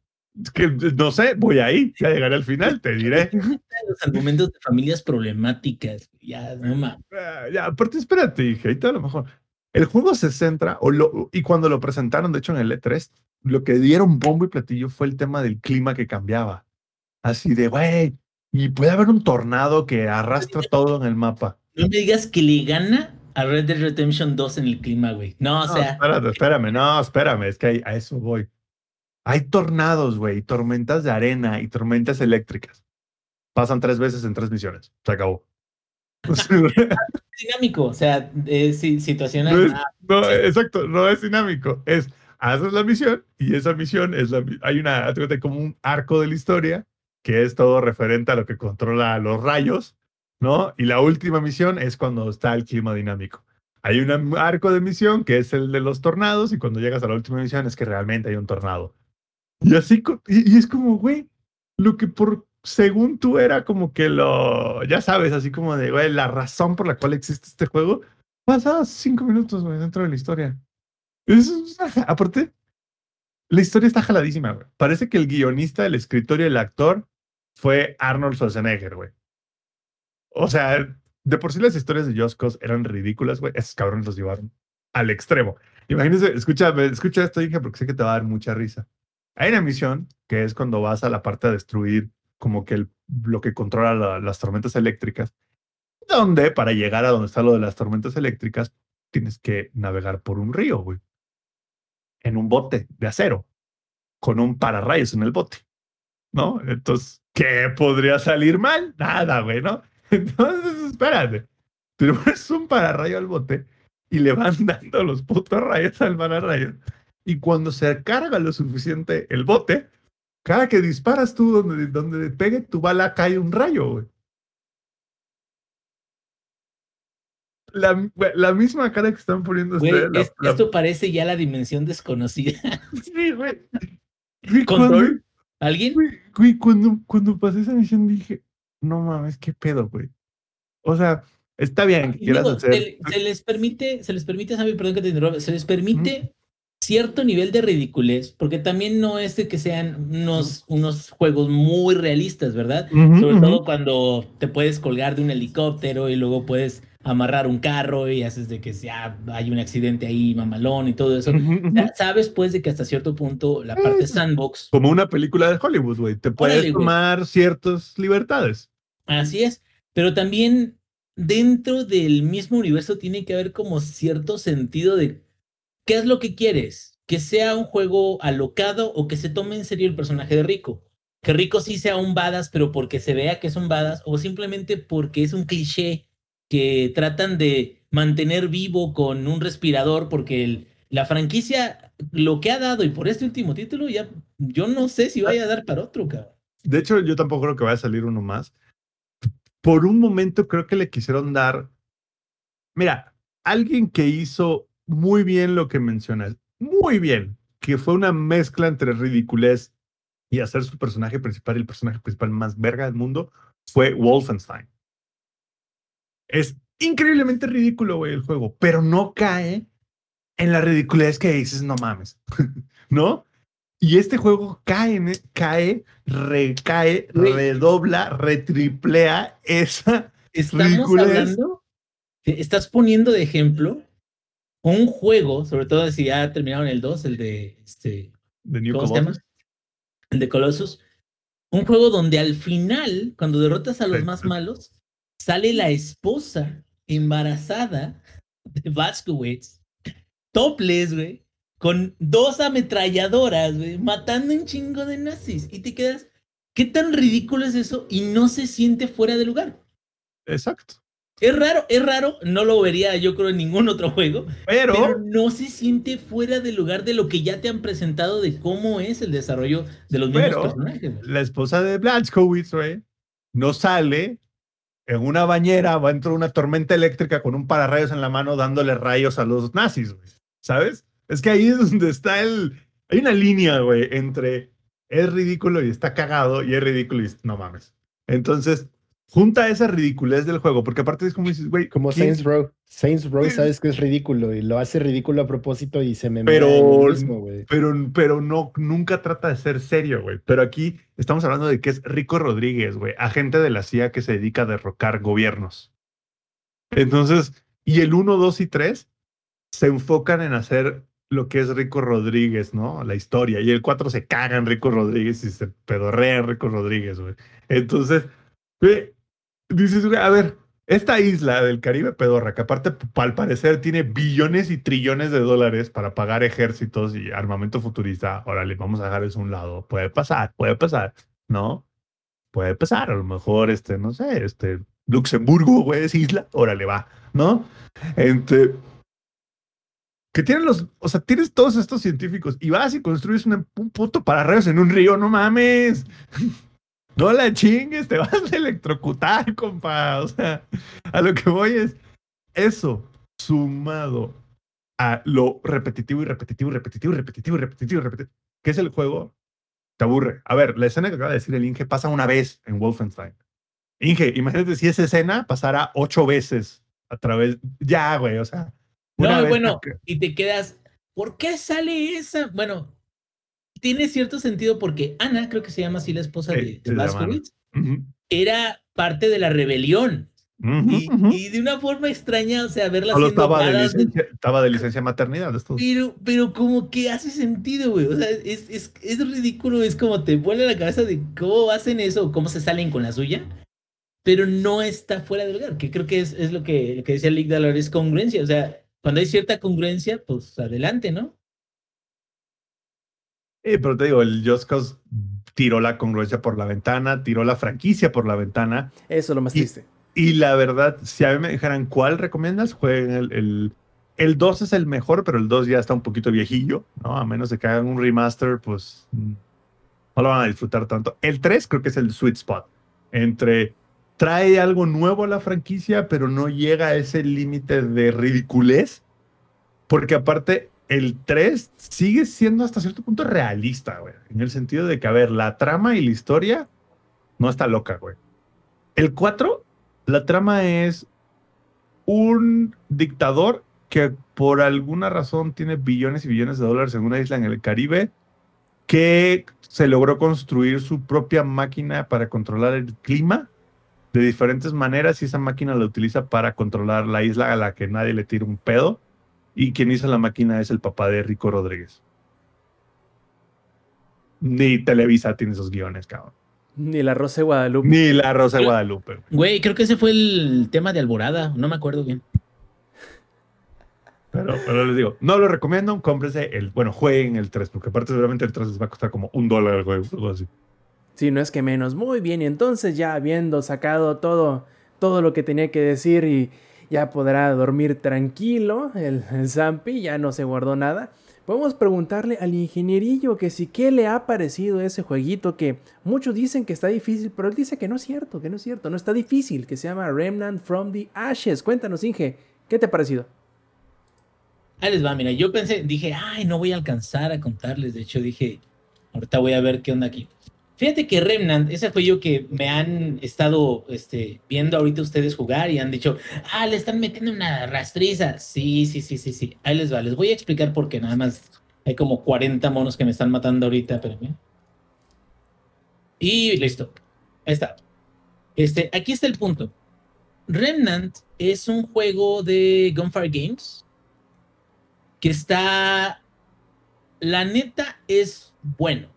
Que no sé, voy ahí. Ya llegaré al final, te diré. [LAUGHS] Los argumentos de familias problemáticas. Ya, no mames. Ah, ya, aparte, espérate, dije, ahorita a lo mejor. El juego se centra, o lo, y cuando lo presentaron, de hecho, en el E3, lo que dieron bombo y platillo fue el tema del clima que cambiaba. Así de, güey, y puede haber un tornado que arrastra todo en el mapa. No me digas que le gana a Red Dead Redemption 2 en el clima, güey. No, o No, sea, espérate, espérame, no, espérame, es que a eso voy. Hay tornados, güey, tormentas de arena y tormentas eléctricas. Pasan tres veces en tres misiones. Se acabó. [LAUGHS] dinámico, o sea, es si- situacional. No es- ah, no, sí. exacto, no es dinámico. Es haces la misión y esa misión es la. Hay una, como un arco de la historia que es todo referente a lo que controla los rayos, ¿no? Y la última misión es cuando está el clima dinámico. Hay un arco de misión que es el de los tornados y cuando llegas a la última misión es que realmente hay un tornado. Y así, y es como, güey, lo que por según tú era como que lo, ya sabes, así como de, güey, la razón por la cual existe este juego, pasa cinco minutos, güey, dentro de la historia. Es, [LAUGHS] aparte, la historia está jaladísima, güey. Parece que el guionista, el escritor y el actor fue Arnold Schwarzenegger, güey. O sea, de por sí las historias de Cause eran ridículas, güey. Esos cabrones los llevaron al extremo. Imagínense, escucha, escucha esto, hija, porque sé que te va a dar mucha risa. Hay una misión que es cuando vas a la parte a destruir como que el, lo que controla la- las tormentas eléctricas, donde para llegar a donde está lo de las tormentas eléctricas tienes que navegar por un río, güey. En un bote de acero, con un pararrayos en el bote, ¿no? Entonces, ¿qué podría salir mal? Nada, güey, ¿no? [LAUGHS] Entonces, espérate. Te pones un pararrayo al bote y le van [LAUGHS] dando los putos rayos al pararrayos. Y cuando se carga lo suficiente el bote, cada que disparas tú donde, donde pegue tu bala cae un rayo, güey. La, la misma cara que están poniendo Güey, ustedes. la- es- la- esto parece ya la dimensión desconocida. [LAUGHS] Sí, güey. Güey, ¿Control? cuando- ¿Alguien? Güey, güey, cuando, cuando pasé esa misión dije, no mames, qué pedo, güey. O sea, está bien que Y quieras digo, hacer. se, se les permite, se les permite, Sammy, perdón que te interrumpa, se les permite cierto nivel de ridiculez, porque también no es de que sean unos, unos juegos muy realistas, ¿verdad? Sobre todo cuando te puedes colgar de un helicóptero y luego puedes amarrar un carro y haces de que ya hay un accidente ahí mamalón y todo eso. Ya sabes pues de que hasta cierto punto la parte Es- sandbox Como una película de Hollywood, güey. Te puedes tomar ciertas libertades. Así es, pero también dentro del mismo universo tiene que haber como cierto sentido de qué es lo que quieres, que sea un juego alocado o que se tome en serio el personaje de Rico. Que Rico sí sea un badass, pero porque se vea que es un badass o simplemente porque es un cliché que tratan de mantener vivo con un respirador porque la franquicia lo que ha dado y por este último título ya yo no sé si vaya a dar para otro, cabrón. De hecho, yo tampoco creo que vaya a salir uno más. Por un momento creo que le quisieron dar. Mira, alguien que hizo muy bien lo que mencionas, muy bien, que fue una mezcla entre ridiculez y hacer su personaje principal el personaje principal más verga del mundo, fue Wolfenstein. Es increíblemente ridículo, güey, el juego, pero no cae en la ridiculez que dices, no mames, [LAUGHS] ¿no? Y este juego cae, cae, recae, redobla, retriplea esa. Estamos Ridiculez. hablando, estás poniendo de ejemplo un juego, sobre todo si ya terminaron el 2, el de este, De New ¿cómo se llama? Colossus. El de Colossus. Un juego donde al final, cuando derrotas a los Sí, más malos, sale la esposa embarazada de Vaskowitz, topless, güey, con dos ametralladoras, güey, matando un chingo de nazis. Y te quedas, ¿qué tan ridículo es eso? Y no se siente fuera de lugar. Exacto. Es raro, es raro, no lo vería yo creo en ningún otro juego, Pero, pero no se siente fuera de lugar de lo que ya te han presentado de cómo es el desarrollo de los mismos Pero- personajes. la esposa de Blazkowicz, güey, no sale en una bañera, va dentro de una tormenta eléctrica con un pararrayos en la mano dándole rayos a los nazis, güey. ¿Sabes? Es que ahí es donde está el. Hay una línea, güey, entre es ridículo y está cagado y es ridículo y no mames. Entonces, junta esa ridiculez del juego, porque aparte es como dices, güey, Como ¿quién- Saints Row. Saints Row sabes que es ridículo y lo hace ridículo a propósito y se me Pero- mismo, güey. pero, pero no, nunca trata de ser serio, güey. Pero aquí estamos hablando de que es Rico Rodríguez, güey, agente de la CIA que se dedica a derrocar gobiernos. Entonces, y el 1, 2 y 3 se enfocan en hacer lo que es Rico Rodríguez, ¿no? La historia. Y el 4 se caga en Rico Rodríguez y se pedorrea en Rico Rodríguez, güey. Entonces, güey, dices, a ver, esta isla del Caribe pedorra, que aparte al parecer tiene billones y trillones de dólares para pagar ejércitos y armamento futurista, órale, vamos a dejar eso a un lado. Puede pasar, puede pasar, ¿no? Puede pasar, a lo mejor, este, no sé, este, Luxemburgo, güey, es isla, órale, va, ¿no? Este, que tienen los, o sea, tienes todos estos científicos y vas y construyes un, un puto pararrayos en un río, no mames. No la chingues, te vas a electrocutar, compa. O sea, a lo que voy es eso sumado a lo repetitivo y repetitivo y repetitivo y repetitivo y repetitivo y repetitivo, que es el juego, te aburre. A ver, la escena que acaba de decir el Inge pasa una vez en Wolfenstein. Inge, imagínate si esa escena pasara ocho veces a través, ya, güey, o sea. No, bueno, y te quedas, ¿por qué sale esa? Bueno, tiene cierto sentido porque Ana, creo que se llama así la esposa de, de era parte de la rebelión. y, de una forma extraña, o sea, verla Solo estaba de, licencia, estaba de licencia maternidad. Pero, pero como que hace sentido, güey. O sea, es, es, es ridículo, es como te vuelve la cabeza de cómo hacen eso, cómo se salen con la suya. Pero no está fuera del lugar, que creo que es, es lo, que, lo que decía Lick Dallar, es congruencia. O sea, cuando hay cierta congruencia, pues adelante, ¿no? Sí, pero te digo, el Just Cause tiró la congruencia por la ventana, tiró la franquicia por la ventana. Eso es lo más triste. Y la verdad, si a mí me dijeran cuál recomiendas, jueguen el, el, el 2 es el mejor, pero el 2 ya está un poquito viejillo, ¿no? A menos de que hagan un remaster, pues mm, no lo van a disfrutar tanto. El 3 creo que es el sweet spot. Entre trae algo nuevo a la franquicia, pero no llega a ese límite de ridiculez. Porque aparte, el 3 sigue siendo hasta cierto punto realista, güey. En el sentido de que, a ver, la trama y la historia no está loca, güey. El 4, la trama es un dictador que por alguna razón tiene billones y billones de dólares en una isla en el Caribe, que se logró construir su propia máquina para controlar el clima de diferentes maneras y esa máquina la utiliza para controlar la isla a la que nadie le tira un pedo y quien hizo la máquina es el papá de Rico Rodríguez. Ni Televisa tiene esos guiones, cabrón. Ni la Rosa de Guadalupe. Ni la Rosa de Guadalupe. Güey, creo que ese fue el tema de Alborada, no me acuerdo bien. Pero, pero les digo, no lo recomiendo, cómprese el, bueno, jueguen el 3, porque aparte seguramente el 3 les va a costar como un dólar el juego, algo así. Sí, no es que menos. Muy bien, y entonces ya habiendo sacado todo, todo lo que tenía que decir y, ya podrá dormir tranquilo el, Zampi, ya no se guardó nada. Podemos preguntarle al ingenierillo que si qué le ha parecido ese jueguito que muchos dicen que está difícil, pero él dice que no es cierto, que no es cierto, no está difícil, que se llama Remnant from the Ashes. Cuéntanos, Inge, ¿qué te ha parecido? Ahí les va, mira, yo pensé, dije, ay, no voy a alcanzar a contarles, de hecho dije, ahorita voy a ver qué onda aquí. Fíjate que Remnant, ese juego que me han estado este, viendo ahorita ustedes jugar y han dicho, ah, le están metiendo una rastriza. Sí, sí, sí, sí, sí. Ahí les va. Les voy a explicar por qué. Nada más hay como 40 monos que me están matando ahorita, pero Y listo. Ahí está. Este, aquí está el punto. Remnant es un juego de Gunfire Games que está. La neta es bueno.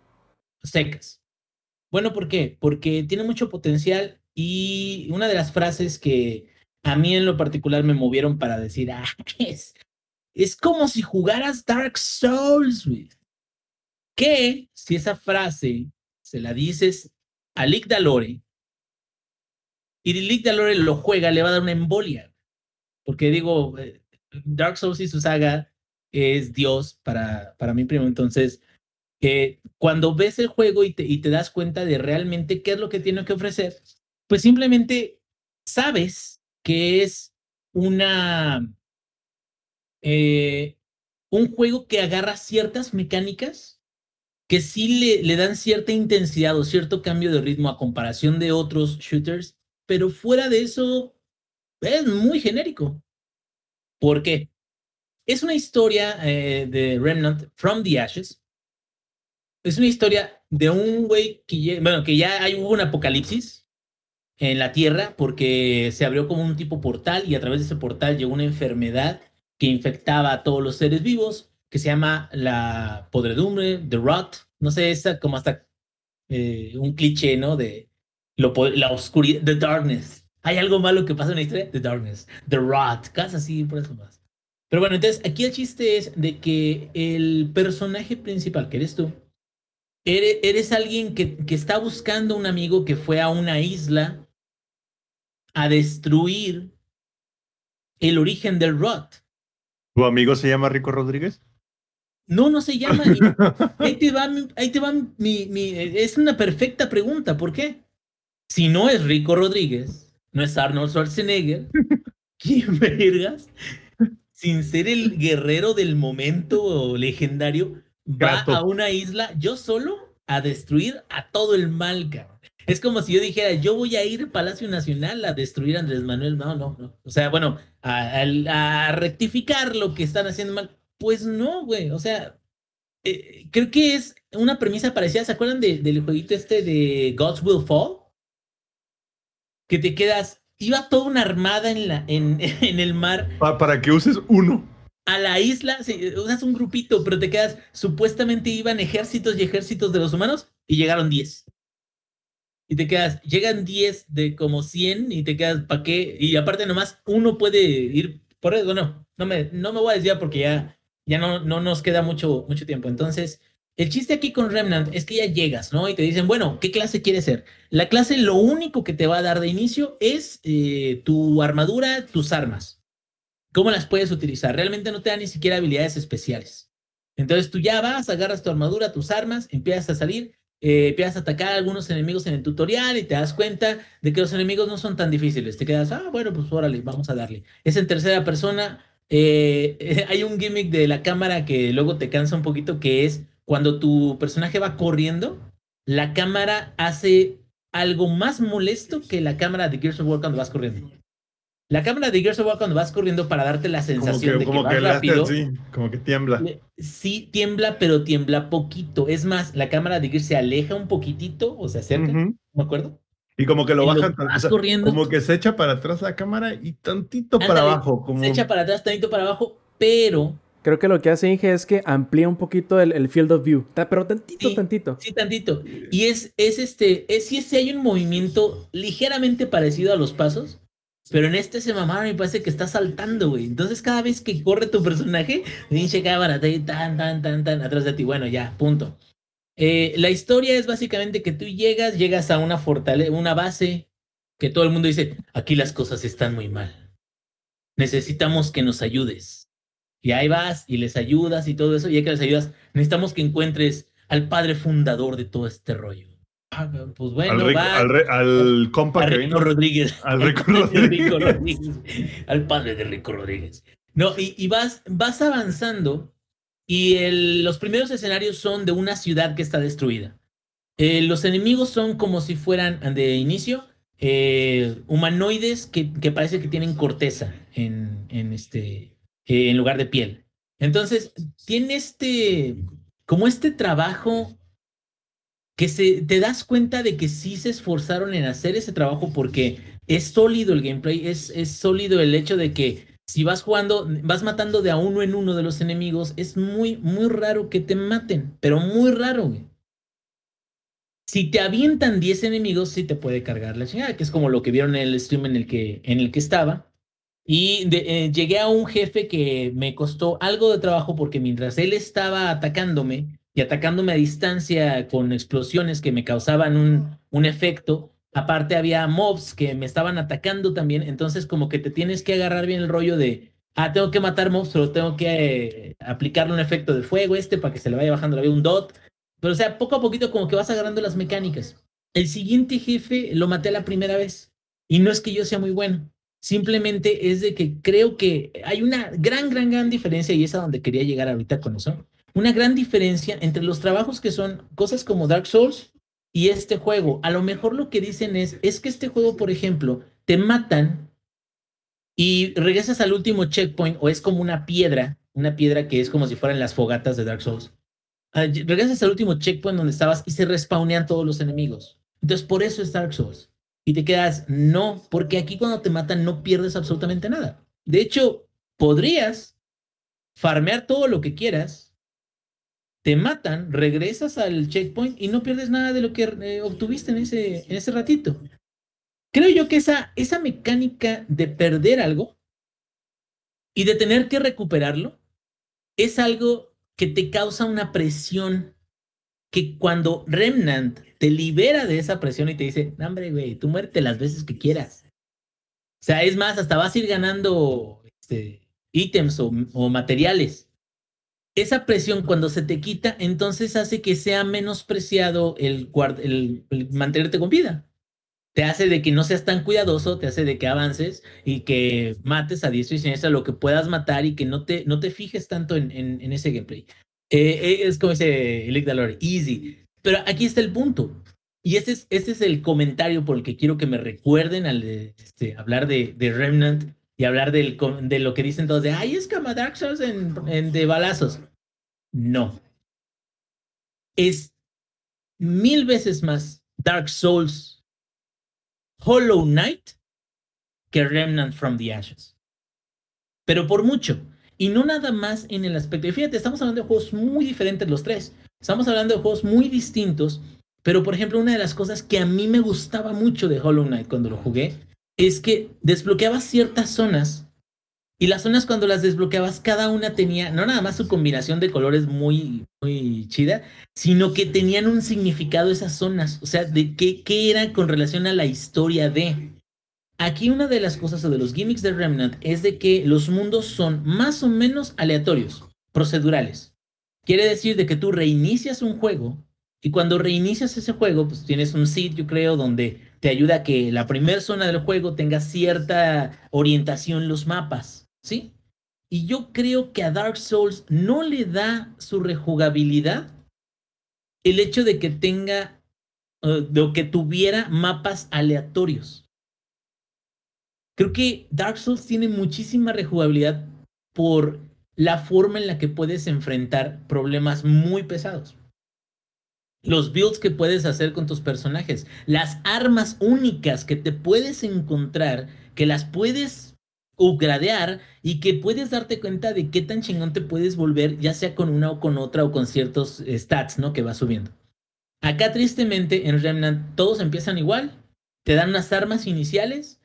Secas. Bueno, ¿por qué? Porque tiene mucho potencial y una de las frases que a mí en lo particular me movieron para decir, ah, [LAUGHS] es, es como si jugaras Dark Souls, güey. Que si esa frase se la dices a Lick Dalore y Lick Dalore lo juega, le va a dar una embolia. Porque digo, eh, Dark Souls y su saga es Dios para, para mí primo. Entonces, cuando ves el juego y te, das cuenta de realmente qué es lo que tiene que ofrecer, pues simplemente sabes que es una eh, un juego que agarra ciertas mecánicas que sí le, le, dan cierta intensidad o cierto cambio de ritmo a comparación de otros shooters, pero fuera de eso es muy genérico. ¿Por qué? Es una historia eh, de Remnant from the Ashes, es una historia de un güey que, bueno, que ya hay, hubo un apocalipsis en la Tierra porque se abrió como un tipo portal y a través de ese portal llegó una enfermedad que infectaba a todos los seres vivos que se llama la podredumbre, the rot, no sé, esa como hasta eh, un cliché, ¿no? De lo, la oscuridad, the darkness, hay algo malo que pasa en la historia, The Darkness, The Rot, cosas así, por eso más. Pero bueno, entonces aquí el chiste es de que el personaje principal, que eres tú, eres, eres alguien que, que está buscando un amigo que fue a una isla a destruir el origen del Rot. ¿Tu amigo se llama Rico Rodríguez? No, no se llama. [LAUGHS] ahí te va, ahí te va mi, mi- Es una perfecta pregunta. ¿Por qué? Si no es Rico Rodríguez, no es Arnold Schwarzenegger, [LAUGHS] ¿quién vergas? Sin ser el guerrero del momento legendario, va a una isla yo solo a destruir a todo el mal, cabrón. Es como si yo dijera, yo voy a ir al Palacio Nacional a destruir a Andrés Manuel. No, no, no. O sea, bueno, a, a- a rectificar lo que están haciendo mal. Pues no, güey. O sea, eh, creo que es una premisa parecida. ¿Se acuerdan de- del jueguito este de Gods Will Fall? Que te quedas, iba toda una armada en, la, en, [LAUGHS] en el mar Pa- para que uses uno. A la isla, sí, un grupito, pero te quedas, supuestamente iban ejércitos y ejércitos de los humanos y llegaron 10. Y te quedas, llegan 10 de como 100 y te quedas, ¿para qué? Y aparte nomás uno puede ir, por eso, bueno, no me, no me voy a desviar porque ya, ya no, no nos queda mucho, mucho tiempo. Entonces, el chiste aquí con Remnant es que ya llegas, ¿no? Y te dicen, bueno, ¿qué clase quieres ser? La clase lo único que te va a dar de inicio es eh, tu armadura, tus armas. ¿Cómo las puedes utilizar? Realmente no te da ni siquiera habilidades especiales. Entonces tú ya vas, agarras tu armadura, tus armas, empiezas a salir, eh, empiezas a atacar a algunos enemigos en el tutorial y te das cuenta de que los enemigos no son tan difíciles. Te quedas, ah, bueno, pues órale, vamos a darle. Es en tercera persona. eh, [LAUGHS] hay un gimmick de la cámara que luego te cansa un poquito, que es cuando tu personaje va corriendo, la cámara hace algo más molesto que la cámara de Gears of War cuando vas corriendo. La cámara de Gears of War cuando vas corriendo para darte la Como sensación que, de que como vas que rápido, así, como que tiembla. sí tiembla, pero tiembla poquito. Es más, la cámara de Gears se aleja un poquitito o se acerca, Ujú. ¿no me acuerdo? Y como que lo bajan, o sea, corriendo. como que se echa para atrás la cámara y tantito para abajo, como Se echa para atrás, tantito para abajo, pero Creo que lo que hace Inge es que amplía un poquito el, el field of view. Pero tantito, Sí. tantito. Sí, tantito. Y es, es este, es si si hay un movimiento ligeramente parecido a los pasos, pero en este se mamaron y parece que está saltando, güey. Entonces cada vez que corre tu personaje, pinche cámara, tan, tan, tan, tan, atrás de ti. Bueno, ya, punto. Eh, la historia es básicamente que tú llegas, llegas a una fortaleza, una base, que todo el mundo dice, aquí las cosas están muy mal. Necesitamos que nos ayudes. Y ahí vas y les ayudas y todo eso, y ya que les ayudas, necesitamos que encuentres al padre fundador de todo este rollo. Ah, pues bueno, al, rico- va. al, re- al compa a que Rico vino. Rodríguez. al Rico padre de Rodríguez. Rico Rodríguez. Al padre de Rico Rodríguez. No, y, y vas, vas avanzando y el- los primeros escenarios son de una ciudad que está destruida. Eh, los enemigos son como si fueran de inicio eh, humanoides que, que parece que tienen corteza en, en este, eh, en lugar de piel. Entonces, tiene este, como este trabajo que se, te das cuenta de que sí se esforzaron en hacer ese trabajo porque es sólido el gameplay, es, es sólido el hecho de que si vas jugando, vas matando de a uno en uno de los enemigos, es muy, muy raro que te maten, pero muy raro. Si te avientan 10 enemigos, sí te puede cargar la chingada, que es como lo que vieron en el stream en el que, en el que estaba. Y eh, llegué a un jefe que me costó algo de trabajo porque mientras él estaba atacándome y atacándome a distancia con explosiones que me causaban un, un efecto, aparte había mobs que me estaban atacando también, entonces como que te tienes que agarrar bien el rollo de, ah, tengo que matar mobs, pero tengo que eh, aplicarle un efecto de fuego este para que se le vaya bajando la vida, un dot. Pero o sea, poco a poquito como que vas agarrando las mecánicas. El siguiente jefe lo maté la primera vez. Y no es que yo sea muy bueno. Simplemente es de que creo que hay una gran, gran, gran diferencia y es a donde quería llegar ahorita con eso. Una gran diferencia entre los trabajos que son cosas como Dark Souls y este juego. A lo mejor lo que dicen es, es que este juego, por ejemplo, te matan y regresas al último checkpoint o es como una piedra, una piedra que es como si fueran las fogatas de Dark Souls. Ah, regresas al último checkpoint donde estabas y se respawnean todos los enemigos. Entonces, por eso es Dark Souls. Y te quedas, no, porque aquí cuando te matan no pierdes absolutamente nada. De hecho, podrías farmear todo lo que quieras, te matan, regresas al checkpoint y no pierdes nada de lo que eh, obtuviste en ese, en ese ratito. creo yo que esa, esa mecánica de perder algo y de tener que recuperarlo es algo que te causa una presión que cuando Remnant te libera de esa presión y te dice, hombre, güey, tú muerte las veces que quieras. O sea, es más, hasta vas a ir ganando este, ítems o materiales. Esa presión cuando se te quita, entonces hace que sea menospreciado el, el, mantenerte con vida te hace de que no seas tan cuidadoso, te hace de que avances y que mates a diestro y siniestra lo que puedas matar y que no te, no te fijes tanto en, ese gameplay. Eh, eh, es como dice Lick Dalor, easy. Pero aquí está el punto. Y este es, este es el comentario por el que quiero que me recuerden al este, hablar de, Remnant y hablar del, de lo que dicen todos de, ay, es como Dark Souls en, de balazos. No. Es mil veces más Dark Souls Hollow Knight que Remnant from the Ashes. Pero por mucho. Y no nada más en el aspecto. fíjate, estamos hablando de juegos muy diferentes los tres. Estamos hablando de juegos muy distintos. Pero por ejemplo, una de las cosas que a mí me gustaba mucho de Hollow Knight cuando lo jugué es que desbloqueaba ciertas zonas y las zonas cuando las desbloqueabas, cada una tenía no nada más su combinación de colores muy, muy chida, sino que tenían un significado esas zonas, o sea, de qué, qué eran con relación a la historia de. Aquí una de las cosas o de los gimmicks de Remnant es de que los mundos son más o menos aleatorios, procedurales. Quiere decir de que tú reinicias un juego y cuando reinicias ese juego, pues tienes un sitio, yo creo, donde te ayuda a que la primera zona del juego tenga cierta orientación los mapas ¿sí? Y yo creo que a Dark Souls no le da su rejugabilidad el hecho de que tenga, uh, de que tuviera mapas aleatorios. Creo que Dark Souls tiene muchísima rejugabilidad por la forma en la que puedes enfrentar problemas muy pesados. Los builds que puedes hacer con tus personajes, las armas únicas que te puedes encontrar, que las puedes upgradear y que puedes darte cuenta de qué tan chingón te puedes volver, ya sea con una o con otra o con ciertos eh, stats, ¿no? Que va subiendo. Acá tristemente en Remnant todos empiezan igual, te dan unas armas iniciales,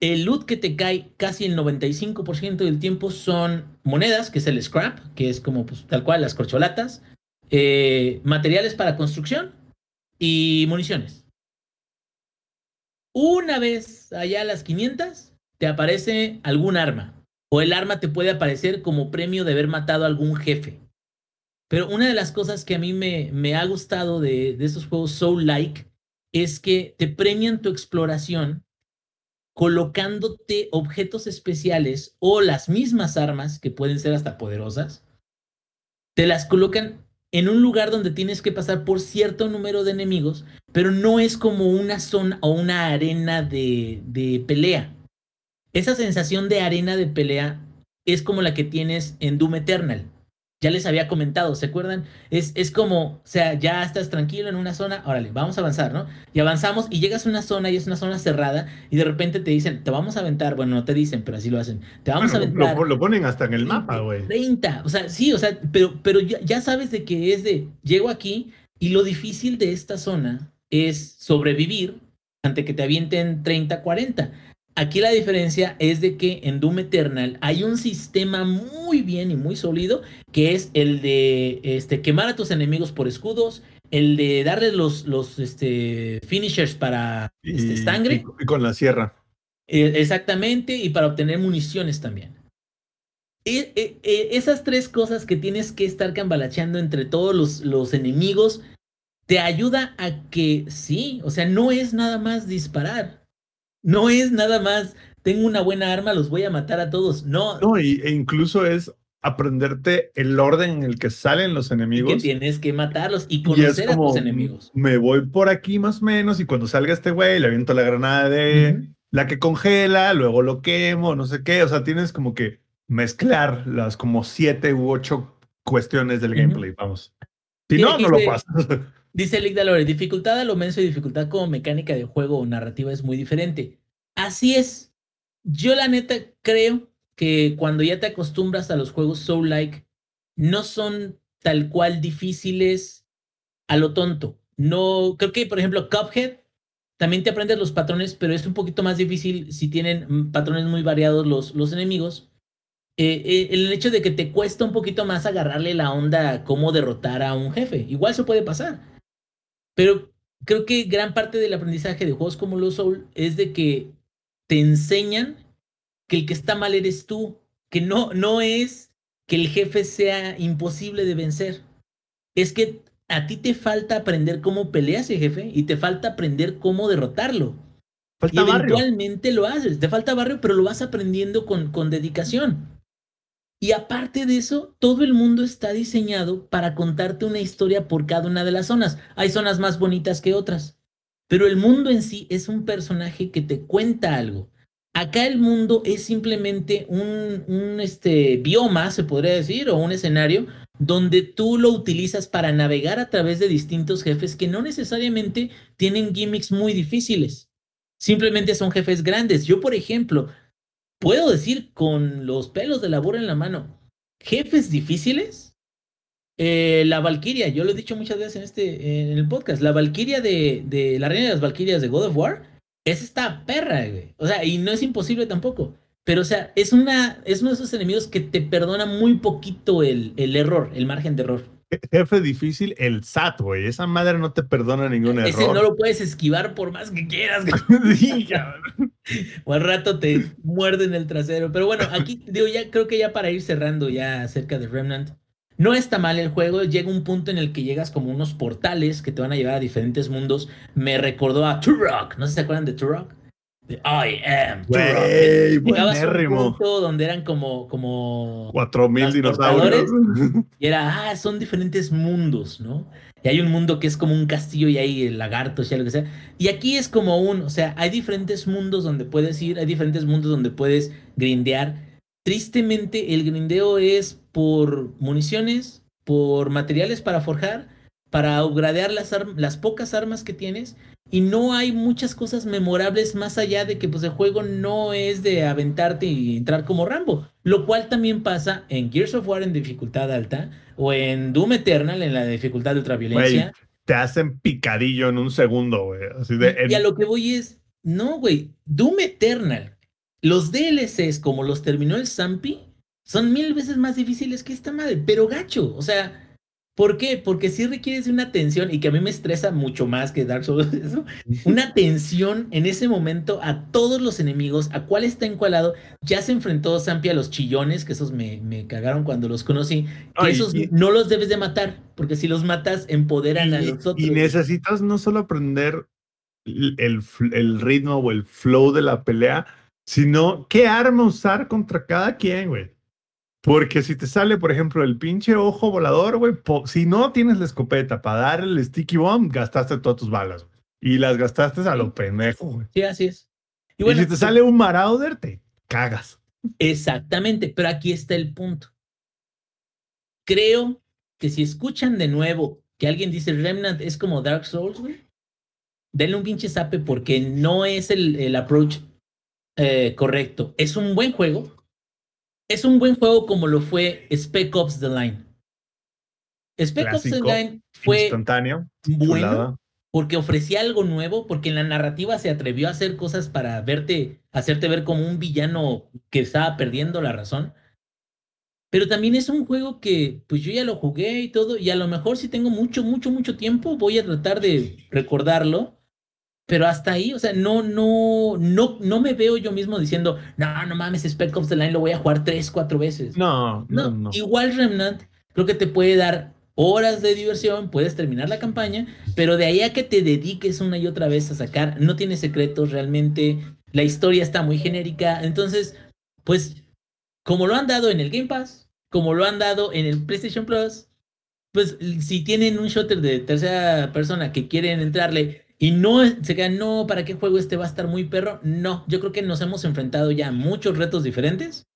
el loot que te cae casi el 95% del tiempo son monedas, que es el scrap, que es como pues, tal cual las corcholatas, eh, materiales para construcción y municiones. Una vez allá a las 500, te aparece algún arma. O el arma te puede aparecer como premio de haber matado a algún jefe. Pero una de las cosas que a mí me, ha gustado de, de estos juegos Soul-like es que te premian tu exploración colocándote objetos especiales o las mismas armas, que pueden ser hasta poderosas, te las colocan en un lugar donde tienes que pasar por cierto número de enemigos, pero no es como una zona o una arena de, de pelea esa sensación de arena de pelea es como la que tienes en Doom Eternal. Ya les había comentado, ¿se acuerdan? Es, es como, o sea, ya estás tranquilo en una zona, órale, vamos a avanzar, ¿no? Y avanzamos y llegas a una zona y es una zona cerrada y de repente te dicen, te vamos a aventar, bueno, no te dicen, pero así lo hacen, te vamos a aventar. Lo, ponen hasta en el mapa, güey. 30, o sea, sí, o sea, pero, pero ya, ya sabes de que es de, llego aquí y lo difícil de esta zona es sobrevivir ante que te avienten 30, 40. Aquí la diferencia es de que en Doom Eternal hay un sistema muy bien y muy sólido que es el de este, quemar a tus enemigos por escudos, el de darles los, los este, finishers para este, sangre. Y, con la sierra. Eh, exactamente, y para obtener municiones también. E, e, e, esas tres cosas que tienes que estar cambalacheando entre todos los, los enemigos te ayuda a que sí, o sea, no es nada más disparar no es nada más, tengo una buena arma, los voy a matar a todos. No. No, y, e incluso es aprenderte el orden en el que salen los enemigos. que tienes que matarlos y conocer a tus enemigos. Me voy por aquí más o menos y cuando salga este güey le aviento la granada de la que congela, luego lo quemo, no sé qué. O sea, tienes como que mezclar las como siete u ocho cuestiones del gameplay, vamos. Si no, no lo pasas. [LAUGHS] Dice Lick dificultad a lo menso y dificultad como mecánica de juego o narrativa es muy diferente. Así es. Yo la neta creo que cuando ya te acostumbras a los juegos Soul-like, no son tal cual difíciles a lo tonto. No, creo que por ejemplo Cuphead también te aprendes los patrones, pero es un poquito más difícil si tienen patrones muy variados los, los enemigos. Eh, eh, el hecho de que te cuesta un poquito más agarrarle la onda a cómo derrotar a un jefe. Igual se puede pasar. Pero creo que gran parte del aprendizaje de juegos como los Soul es de que te enseñan que el que está mal eres tú, que no, no es que el jefe sea imposible de vencer. Es que a ti te falta aprender cómo peleas ese jefe y te falta aprender cómo derrotarlo. Falta y barrio. eventualmente lo haces. Te falta barrio, pero lo vas aprendiendo con, con dedicación. Y aparte de eso, todo el mundo está diseñado para contarte una historia por cada una de las zonas. Hay zonas más bonitas que otras, pero el mundo en sí es un personaje que te cuenta algo. Acá el mundo es simplemente un, un este, bioma, se podría decir, o un escenario donde tú lo utilizas para navegar a través de distintos jefes que no necesariamente tienen gimmicks muy difíciles. Simplemente son jefes grandes. Yo, por ejemplo, puedo decir con los pelos de la burra en la mano, jefes difíciles. Eh, la Valkyria, yo lo he dicho muchas veces en este en el podcast, la Valkyria de, de la reina de las Valkyrias de God of War, es esta perra, güey. O sea, y no es imposible tampoco. Pero, o sea, es una, es uno de esos enemigos que te perdona muy poquito el, el error, el margen de error. Jefe difícil, el SAT, güey. Esa madre no te perdona ningún Ese error. no lo puedes esquivar por más que quieras. [LAUGHS] Sí. O al rato te muerden el trasero. Pero bueno, aquí digo, ya creo que ya para ir cerrando ya acerca de Remnant. No está mal el juego, llega un punto en el que llegas como unos portales que te van a llevar a diferentes mundos. Me recordó a Turok, no sé si se acuerdan de Turok. I am. Güey, buenérrimo. donde eran como, como Cuatro mil dinosaurios. [LAUGHS] y era, ah, son diferentes mundos, ¿no? Y hay un mundo que es como un castillo y hay lagartos y algo que sea. Y aquí es como un, o sea, hay diferentes mundos donde puedes ir, hay diferentes mundos donde puedes grindear. Tristemente, el grindeo es por municiones, por materiales para forjar, para upgradear las, las pocas armas que tienes. Y no hay muchas cosas memorables más allá de que pues el juego no es de aventarte y entrar como Rambo. Lo cual también pasa en Gears of War en dificultad alta o en Doom Eternal en la dificultad de ultraviolencia. Te hacen picadillo en un segundo, güey. Y a lo que voy es, no, güey, Doom Eternal, los DLCs como los terminó el Zampi, son mil veces más difíciles que esta madre, pero gacho, o sea, ¿por qué? Porque sí requieres de una atención y que a mí me estresa mucho más que Dark Souls, [LAUGHS] eso, una atención en ese momento a todos los enemigos, a cuál está encuadrado, ya se enfrentó Zampi a los chillones, que esos me, me cagaron cuando los conocí, que Ay, esos y- no los debes de matar, porque si los matas empoderan a los otros. y necesitas no solo aprender el, el ritmo o el flow de la pelea, sino qué arma usar contra cada quien, güey. Porque si te sale, por ejemplo, el pinche ojo volador, güey, si no tienes la escopeta para dar el sticky bomb, gastaste todas tus balas, güey. Y las gastaste a lo pendejo, güey. Sí, así es. Y, bueno, si te sale un marauder, te cagas. Exactamente, pero aquí está el punto. Creo que si escuchan de nuevo que alguien dice Remnant es como Dark Souls, güey, denle un pinche zape porque no es el, el approach eh, correcto. Es un buen juego. Es un buen juego como lo fue Spec Ops The Line. Spec Ops The Line fue Instantáneo. bueno chulada. porque ofrecía algo nuevo, porque en la narrativa se atrevió a hacer cosas para verte, hacerte ver como un villano que estaba perdiendo la razón. Pero también es un juego que, pues yo ya lo jugué y todo, y a lo mejor si tengo mucho, mucho, mucho tiempo, voy a tratar de recordarlo. Pero hasta ahí, o sea, no, no, no, no me veo yo mismo diciendo, no, no mames, Spec Ops The Line lo voy a jugar tres, cuatro veces. No, no, No, no. igual Remnant creo que te puede dar horas de diversión, puedes terminar la campaña, pero de ahí a que te dediques una y otra vez a sacar, no tiene secretos realmente, la historia está muy genérica, entonces, pues, como lo han dado en el Game Pass, como lo han dado en el PlayStation Plus, pues si tienen un shooter de tercera persona que quieren entrarle y no se quedan, no, ¿para qué juego este va a estar muy perro? No, yo creo que nos hemos enfrentado ya a muchos retos diferentes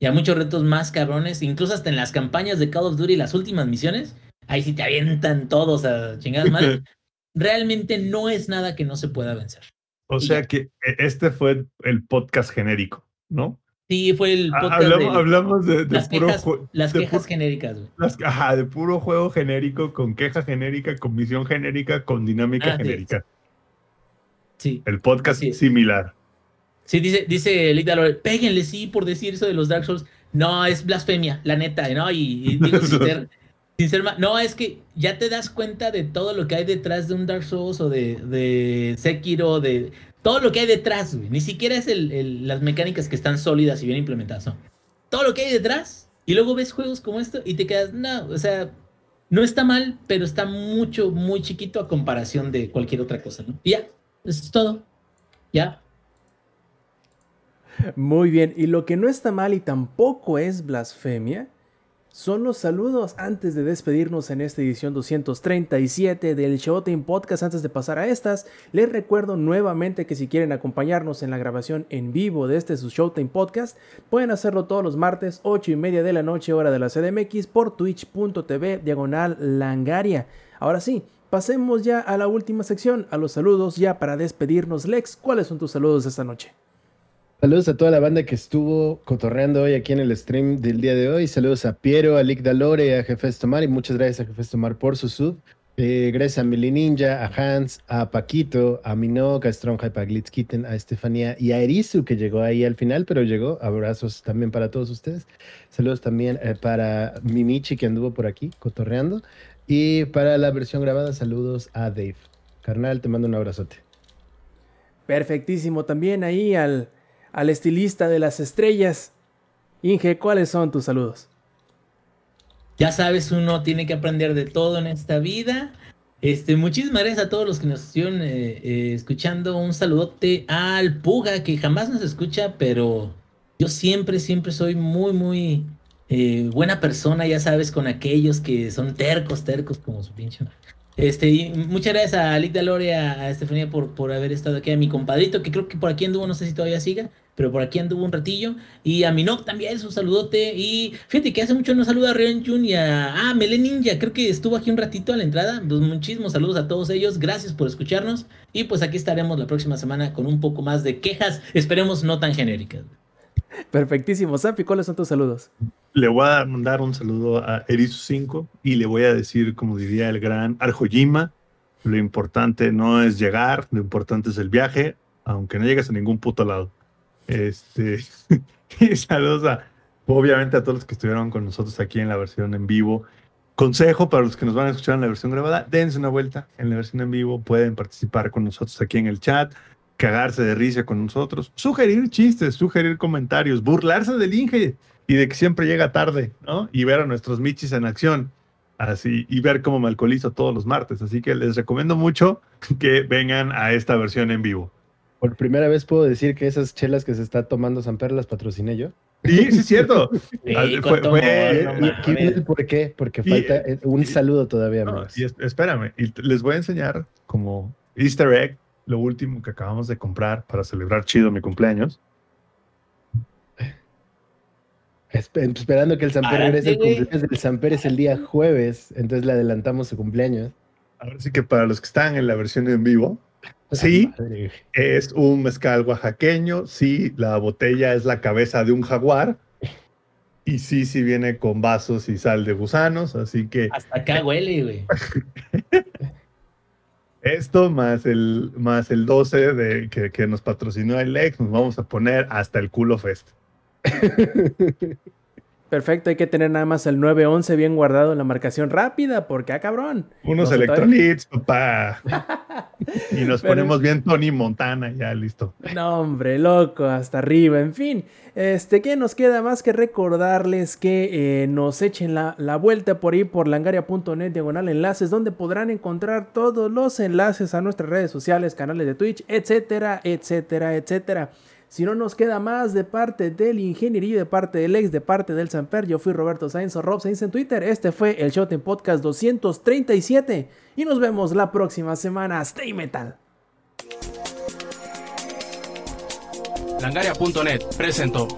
y a muchos retos más cabrones, incluso hasta en las campañas de Call of Duty, las últimas misiones, ahí sí te avientan todos a chingadas madres. [LAUGHS] Realmente no es nada que no se pueda vencer. O Y sea ya. que e- este fue el podcast genérico, ¿no? Sí, fue el podcast Hablamos, de hablamos de, de las puro quejas, las de quejas genéricas, güey. las- ajá, de puro juego genérico, con queja genérica, con misión genérica, con dinámica genérica. Sí. El podcast es. similar. Sí, dice, dice Lick Dalore, péguenle sí por decir eso de los Dark Souls. No, es blasfemia, la neta, ¿no? Y, y digo, sin ser, [LAUGHS] sin ser ma- No, es que ya te das cuenta de todo lo que hay detrás de un Dark Souls o de, de Sekiro, de todo lo que hay detrás, güey. Ni siquiera es el, el- las mecánicas que están sólidas y bien implementadas, no. Todo lo que hay detrás. Y luego ves juegos como esto y te quedas, no, o sea, no está mal, pero está mucho, muy chiquito a comparación de cualquier otra cosa, ¿no? Y ya, eso es todo. Ya. Muy bien, y lo que no está mal y tampoco es blasfemia son los saludos antes de despedirnos en esta edición 237 del Showtime Podcast. Antes de pasar a estas, les recuerdo nuevamente que si quieren acompañarnos en la grabación en vivo de este su Showtime Podcast, pueden hacerlo todos los martes 8 y media de la noche hora de la CDMX por twitch.tv diagonal langaria. Ahora sí, pasemos ya a la última sección, a los saludos ya para despedirnos. Lex, ¿cuáles son tus saludos esta noche? Saludos a toda la banda que estuvo cotorreando hoy aquí en el stream del día de hoy. Saludos a Piero, a Lick Dalore, a Jefes Tomar y muchas gracias a Jefes Tomar por su sub. Eh, gracias a Mili Ninja, a Hans, a Paquito, a Minok, a Stronghype, a Glitzkitten, a Estefanía y a Erizu que llegó ahí al final, pero llegó. Abrazos también para todos ustedes. Saludos también eh, para Mimichi que anduvo por aquí cotorreando. Y para la versión grabada, saludos a Dave. Carnal, te mando un abrazote. Perfectísimo. También ahí al, al estilista de las estrellas. Inge, ¿cuáles son tus saludos? Ya sabes, uno tiene que aprender de todo en esta vida. Este, muchísimas gracias a todos los que nos estuvieron eh, eh, escuchando. Un saludote al Puga, que jamás nos escucha, pero yo siempre, siempre soy muy, muy eh, buena persona, ya sabes, con aquellos que son tercos, tercos como su pinche. Este, y muchas gracias a Lick Dalore, a, Estefanía por, por haber estado aquí, a mi compadrito, que creo que por aquí anduvo, no sé si todavía siga, pero por aquí anduvo un ratillo. Y a Minok también, un saludote. Y fíjate que hace mucho no saluda a Rion Jun y a. Ah, Mele Ninja, creo que estuvo aquí un ratito a la entrada. Pues muchísimos saludos a todos ellos. Gracias por escucharnos. Y pues aquí estaremos la próxima semana con un poco más de quejas. Esperemos no tan genéricas. Perfectísimo. Zampi, ¿cuáles son tus saludos? Le voy a mandar un saludo a Erizu 5 y le voy a decir, como diría el gran Arjojima, lo importante no es llegar, lo importante es el viaje, aunque no llegues a ningún puto lado. Este, [LAUGHS] y saludos a, obviamente, a todos los que estuvieron con nosotros aquí en la versión en vivo. Consejo para los que nos van a escuchar en la versión grabada, dense una vuelta en la versión en vivo, pueden participar con nosotros aquí en el chat, cagarse de risa con nosotros, sugerir chistes, sugerir comentarios, burlarse del Inge y de que siempre llega tarde, ¿no? Y ver a nuestros michis en acción, así, y ver cómo me alcoholizo todos los martes. Así que les recomiendo mucho que vengan a esta versión en vivo. Por primera vez puedo decir que esas chelas que se está tomando Samper las patrociné yo. Sí, sí es cierto. [LAUGHS] Sí, Ah, fue- amor, no Y- el por qué, porque Y- falta eh, un y- saludo todavía, No, amigos. y es- espérame, y les voy a enseñar como Easter egg, lo último que acabamos de comprar para celebrar chido mi cumpleaños. Espe- esperando que el Samper Párate, regrese. El cumpleaños del Samper es el día jueves, entonces le adelantamos su cumpleaños. Ahora sí que para los que están en la versión en vivo, Sí. Madre, es un mezcal oaxaqueño, sí, la botella es la cabeza de un jaguar, y sí, sí viene con vasos y sal de gusanos, así que Hasta acá huele, güey. [LAUGHS] esto más el, más el 12 de, que, que nos patrocinó el ex, nos vamos a poner hasta el culo fest. [LAUGHS] Perfecto, hay que tener nada más el 911 bien guardado en la marcación rápida, porque ah, cabrón. Unos No electrolits, papá. [LAUGHS] Y nos Pero- ponemos bien Tony Montana, ya listo. No, hombre, loco, hasta arriba. En fin, este, ¿qué nos queda más que recordarles que eh, nos echen la, la vuelta por ahí por langaria.net diagonal enlaces, donde podrán encontrar todos los enlaces a nuestras redes sociales, canales de Twitch, etcétera, etcétera, etcétera. Si no nos queda más de parte del ingeniería, de parte del ex, de parte del Samper, yo fui Roberto Sainz o Rob Sainz en Twitter. Este fue el Shot en Podcast 237 y nos vemos la próxima semana. Stay metal. Langaria.net presentó.